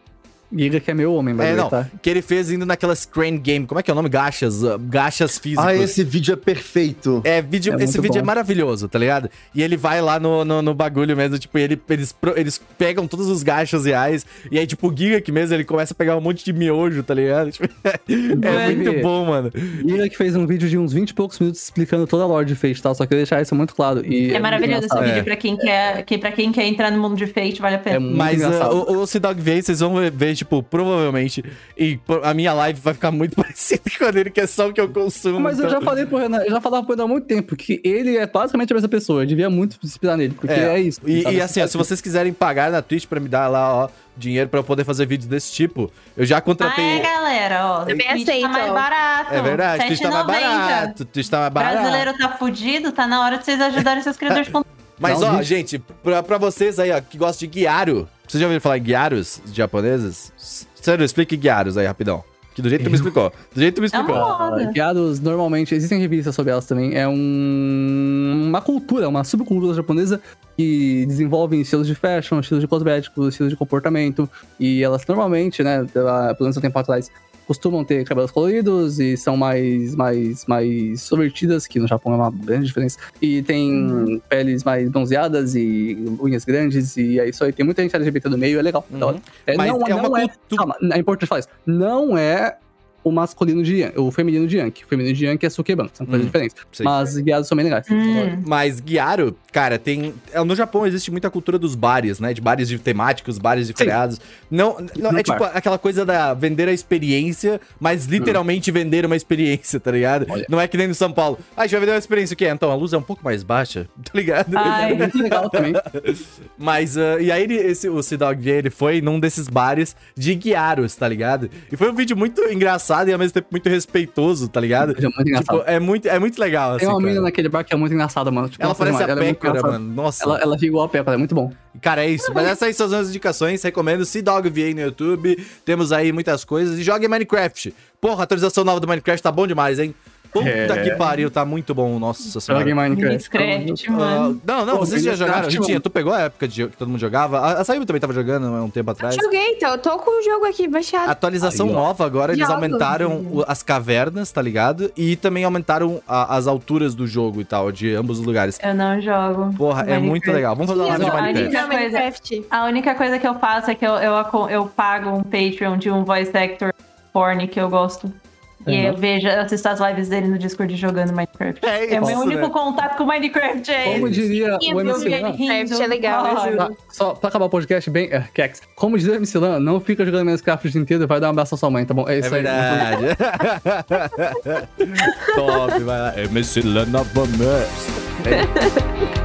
[SPEAKER 4] Giga que é meu homem, by
[SPEAKER 1] É, não,
[SPEAKER 4] tá?
[SPEAKER 1] que ele fez indo naquelas crane game, como é que é o nome? Gachas, ah, gachas físicos.
[SPEAKER 2] Ah, esse vídeo é perfeito.
[SPEAKER 1] É, vídeo,
[SPEAKER 4] É
[SPEAKER 1] esse vídeo é
[SPEAKER 4] bom.
[SPEAKER 1] maravilhoso, tá ligado? E ele vai lá no, no, no bagulho mesmo, tipo, e ele, eles, eles pegam todos os gachos reais, e aí, tipo, o Giga aqui mesmo, ele começa a pegar um monte de miojo, tá ligado? Tipo, é
[SPEAKER 4] Vai
[SPEAKER 1] muito bom, mano.
[SPEAKER 4] Giga que fez um vídeo de uns 20 e poucos minutos explicando toda a lore de Fate e tal, só que eu deixar isso muito claro. E
[SPEAKER 3] É maravilhoso esse
[SPEAKER 4] engraçado.
[SPEAKER 1] É.
[SPEAKER 3] vídeo pra quem quer, que, pra quem quer entrar no mundo de Fate, vale a pena.
[SPEAKER 4] É muito
[SPEAKER 1] Mas uh, o, o C-Dog V, vocês vão ver, ver, tipo, provavelmente, e a minha live vai ficar muito parecida com a dele, que é só o que eu consumo.
[SPEAKER 4] Mas eu
[SPEAKER 1] então-
[SPEAKER 4] já falei pro Renan, eu já falava pro Renan há muito tempo que ele é basicamente a mesma pessoa. Eu devia muito se inspirar nele, porque é, isso.
[SPEAKER 1] E, e assim, ó, se vocês quiserem pagar na Twitch pra me dar lá, ó, dinheiro pra eu poder fazer vídeos desse tipo, eu já
[SPEAKER 3] Ah, é,
[SPEAKER 1] contratei.
[SPEAKER 3] galera, ó.
[SPEAKER 5] Também
[SPEAKER 3] Twitch
[SPEAKER 5] aceito,
[SPEAKER 3] tá mais
[SPEAKER 5] ó.
[SPEAKER 3] barato.
[SPEAKER 1] É verdade, Twitch tá mais
[SPEAKER 3] 7,90.
[SPEAKER 1] barato. Twitch tá mais barato.
[SPEAKER 3] Brasileiro tá fudido, tá na hora de vocês ajudarem seus criadores de conteúdo.
[SPEAKER 1] Mas,
[SPEAKER 4] um
[SPEAKER 1] ó, gente, pra, pra vocês aí, ó, que gostam de Gyaru, vocês já ouviram falar em Gyarus japoneses? Sério, explique Gyarus aí, rapidão. Que do jeito que tu me explicou. Do jeito que tu me
[SPEAKER 3] É
[SPEAKER 1] explicou.
[SPEAKER 4] Guiados, normalmente, existem revistas sobre elas também. É um, uma cultura, uma subcultura japonesa que desenvolve estilos de fashion, estilos de cosméticos, estilos de comportamento. E elas normalmente, né, pela- pelo menos um tempo atrás, costumam ter cabelos coloridos e são mais, mais, mais extrovertidas, que no Japão é uma grande diferença. E tem peles mais bronzeadas e unhas grandes, e é isso aí. Tem muita gente LGBT no meio, é legal. da hora. É,
[SPEAKER 1] Mas
[SPEAKER 4] não,
[SPEAKER 1] é uma
[SPEAKER 4] não é,
[SPEAKER 1] cultu-
[SPEAKER 4] calma, é importante falar isso. Não é o masculino de Yankee, o feminino de Yankee. O feminino de Yankee é Sukeban, são coisas
[SPEAKER 1] Hum,
[SPEAKER 4] diferentes.
[SPEAKER 1] sei.
[SPEAKER 4] Mas guiados são bem legais.
[SPEAKER 3] Hum.
[SPEAKER 1] Mas Gyaru, cara, tem. é, No Japão existe muita cultura dos bares, né? De bares de temáticos, bares de
[SPEAKER 4] Sim.
[SPEAKER 1] feriados. Não, não é tipo aquela coisa da vender a experiência, mas literalmente vender uma experiência, tá ligado?
[SPEAKER 4] Olha.
[SPEAKER 1] Não é que nem no São Paulo. Ah, a gente vai vender uma experiência o quê? Então a luz é um pouco mais baixa, tá ligado?
[SPEAKER 3] Ai.
[SPEAKER 4] É muito legal também.
[SPEAKER 1] Mas, ah, e aí ele, esse, o V, ele foi num desses bares de Guiaros, tá ligado? E foi um vídeo muito engraçado e ao mesmo tempo muito respeitoso, tá ligado?
[SPEAKER 4] É muito engraçado.
[SPEAKER 1] Tipo, é muito, é muito legal, assim,
[SPEAKER 4] Tem uma
[SPEAKER 1] cara.
[SPEAKER 4] menina naquele bar que é muito engraçada, mano. Tipo,
[SPEAKER 1] Ela parece
[SPEAKER 4] demais.
[SPEAKER 1] a
[SPEAKER 4] Ela é
[SPEAKER 1] mano. Nossa.
[SPEAKER 4] Ela, ela fica igual a Pécora, é muito bom.
[SPEAKER 1] Cara, é isso. Mas essas são as indicações. Recomendo C-Dog VA no YouTube. Temos aí muitas coisas. E jogue Minecraft. Porra, a atualização nova do Minecraft tá bom demais, hein? Puta
[SPEAKER 4] É.
[SPEAKER 1] que pariu, tá muito bom. Nossa senhora.
[SPEAKER 4] Minecraft.
[SPEAKER 3] Minecraft,
[SPEAKER 1] Ah,
[SPEAKER 3] mano.
[SPEAKER 1] não, não,
[SPEAKER 4] Pô,
[SPEAKER 1] vocês já
[SPEAKER 4] Minecraft,
[SPEAKER 1] jogaram.
[SPEAKER 4] mano.
[SPEAKER 1] Ritinha, tu pegou a época de, que todo mundo jogava? A, a Saíba também tava jogando há um tempo atrás.
[SPEAKER 5] Joguei, então. Eu tô com o jogo aqui baixado.
[SPEAKER 1] Atualização
[SPEAKER 4] Aí,
[SPEAKER 1] nova agora, eles aumentaram o- as cavernas, tá ligado? E também aumentaram a- as alturas do jogo e tal, de ambos os lugares.
[SPEAKER 3] Eu não jogo.
[SPEAKER 1] Porra, é
[SPEAKER 3] Minecraft.
[SPEAKER 1] muito legal. Vamos fazer uma live de
[SPEAKER 3] Não, a
[SPEAKER 1] Minecraft.
[SPEAKER 3] única coisa-
[SPEAKER 5] Minecraft.
[SPEAKER 3] A única coisa que eu faço é que eu, eu, eu pago um Patreon de um voice actor porn que eu gosto. E
[SPEAKER 4] Uhum.
[SPEAKER 3] eu vejo, assisto as lives dele no Discord jogando Minecraft.
[SPEAKER 2] É
[SPEAKER 3] É o meu
[SPEAKER 2] isso,
[SPEAKER 3] único
[SPEAKER 2] né?
[SPEAKER 3] contato com Minecraft. É
[SPEAKER 4] Como
[SPEAKER 3] esse.
[SPEAKER 4] diria
[SPEAKER 3] E
[SPEAKER 4] o
[SPEAKER 3] eu
[SPEAKER 4] MC Lan.
[SPEAKER 5] Minecraft é legal, eu.
[SPEAKER 4] Tá, só pra acabar o podcast bem. É, Kex. Como diz o MC Lan, não fica jogando Minecraft o dia inteiro e vai dar um abraço à sua mãe, tá bom? É
[SPEAKER 1] É
[SPEAKER 4] isso aí.
[SPEAKER 1] verdade. Top, vai lá. MC Lana Vamos.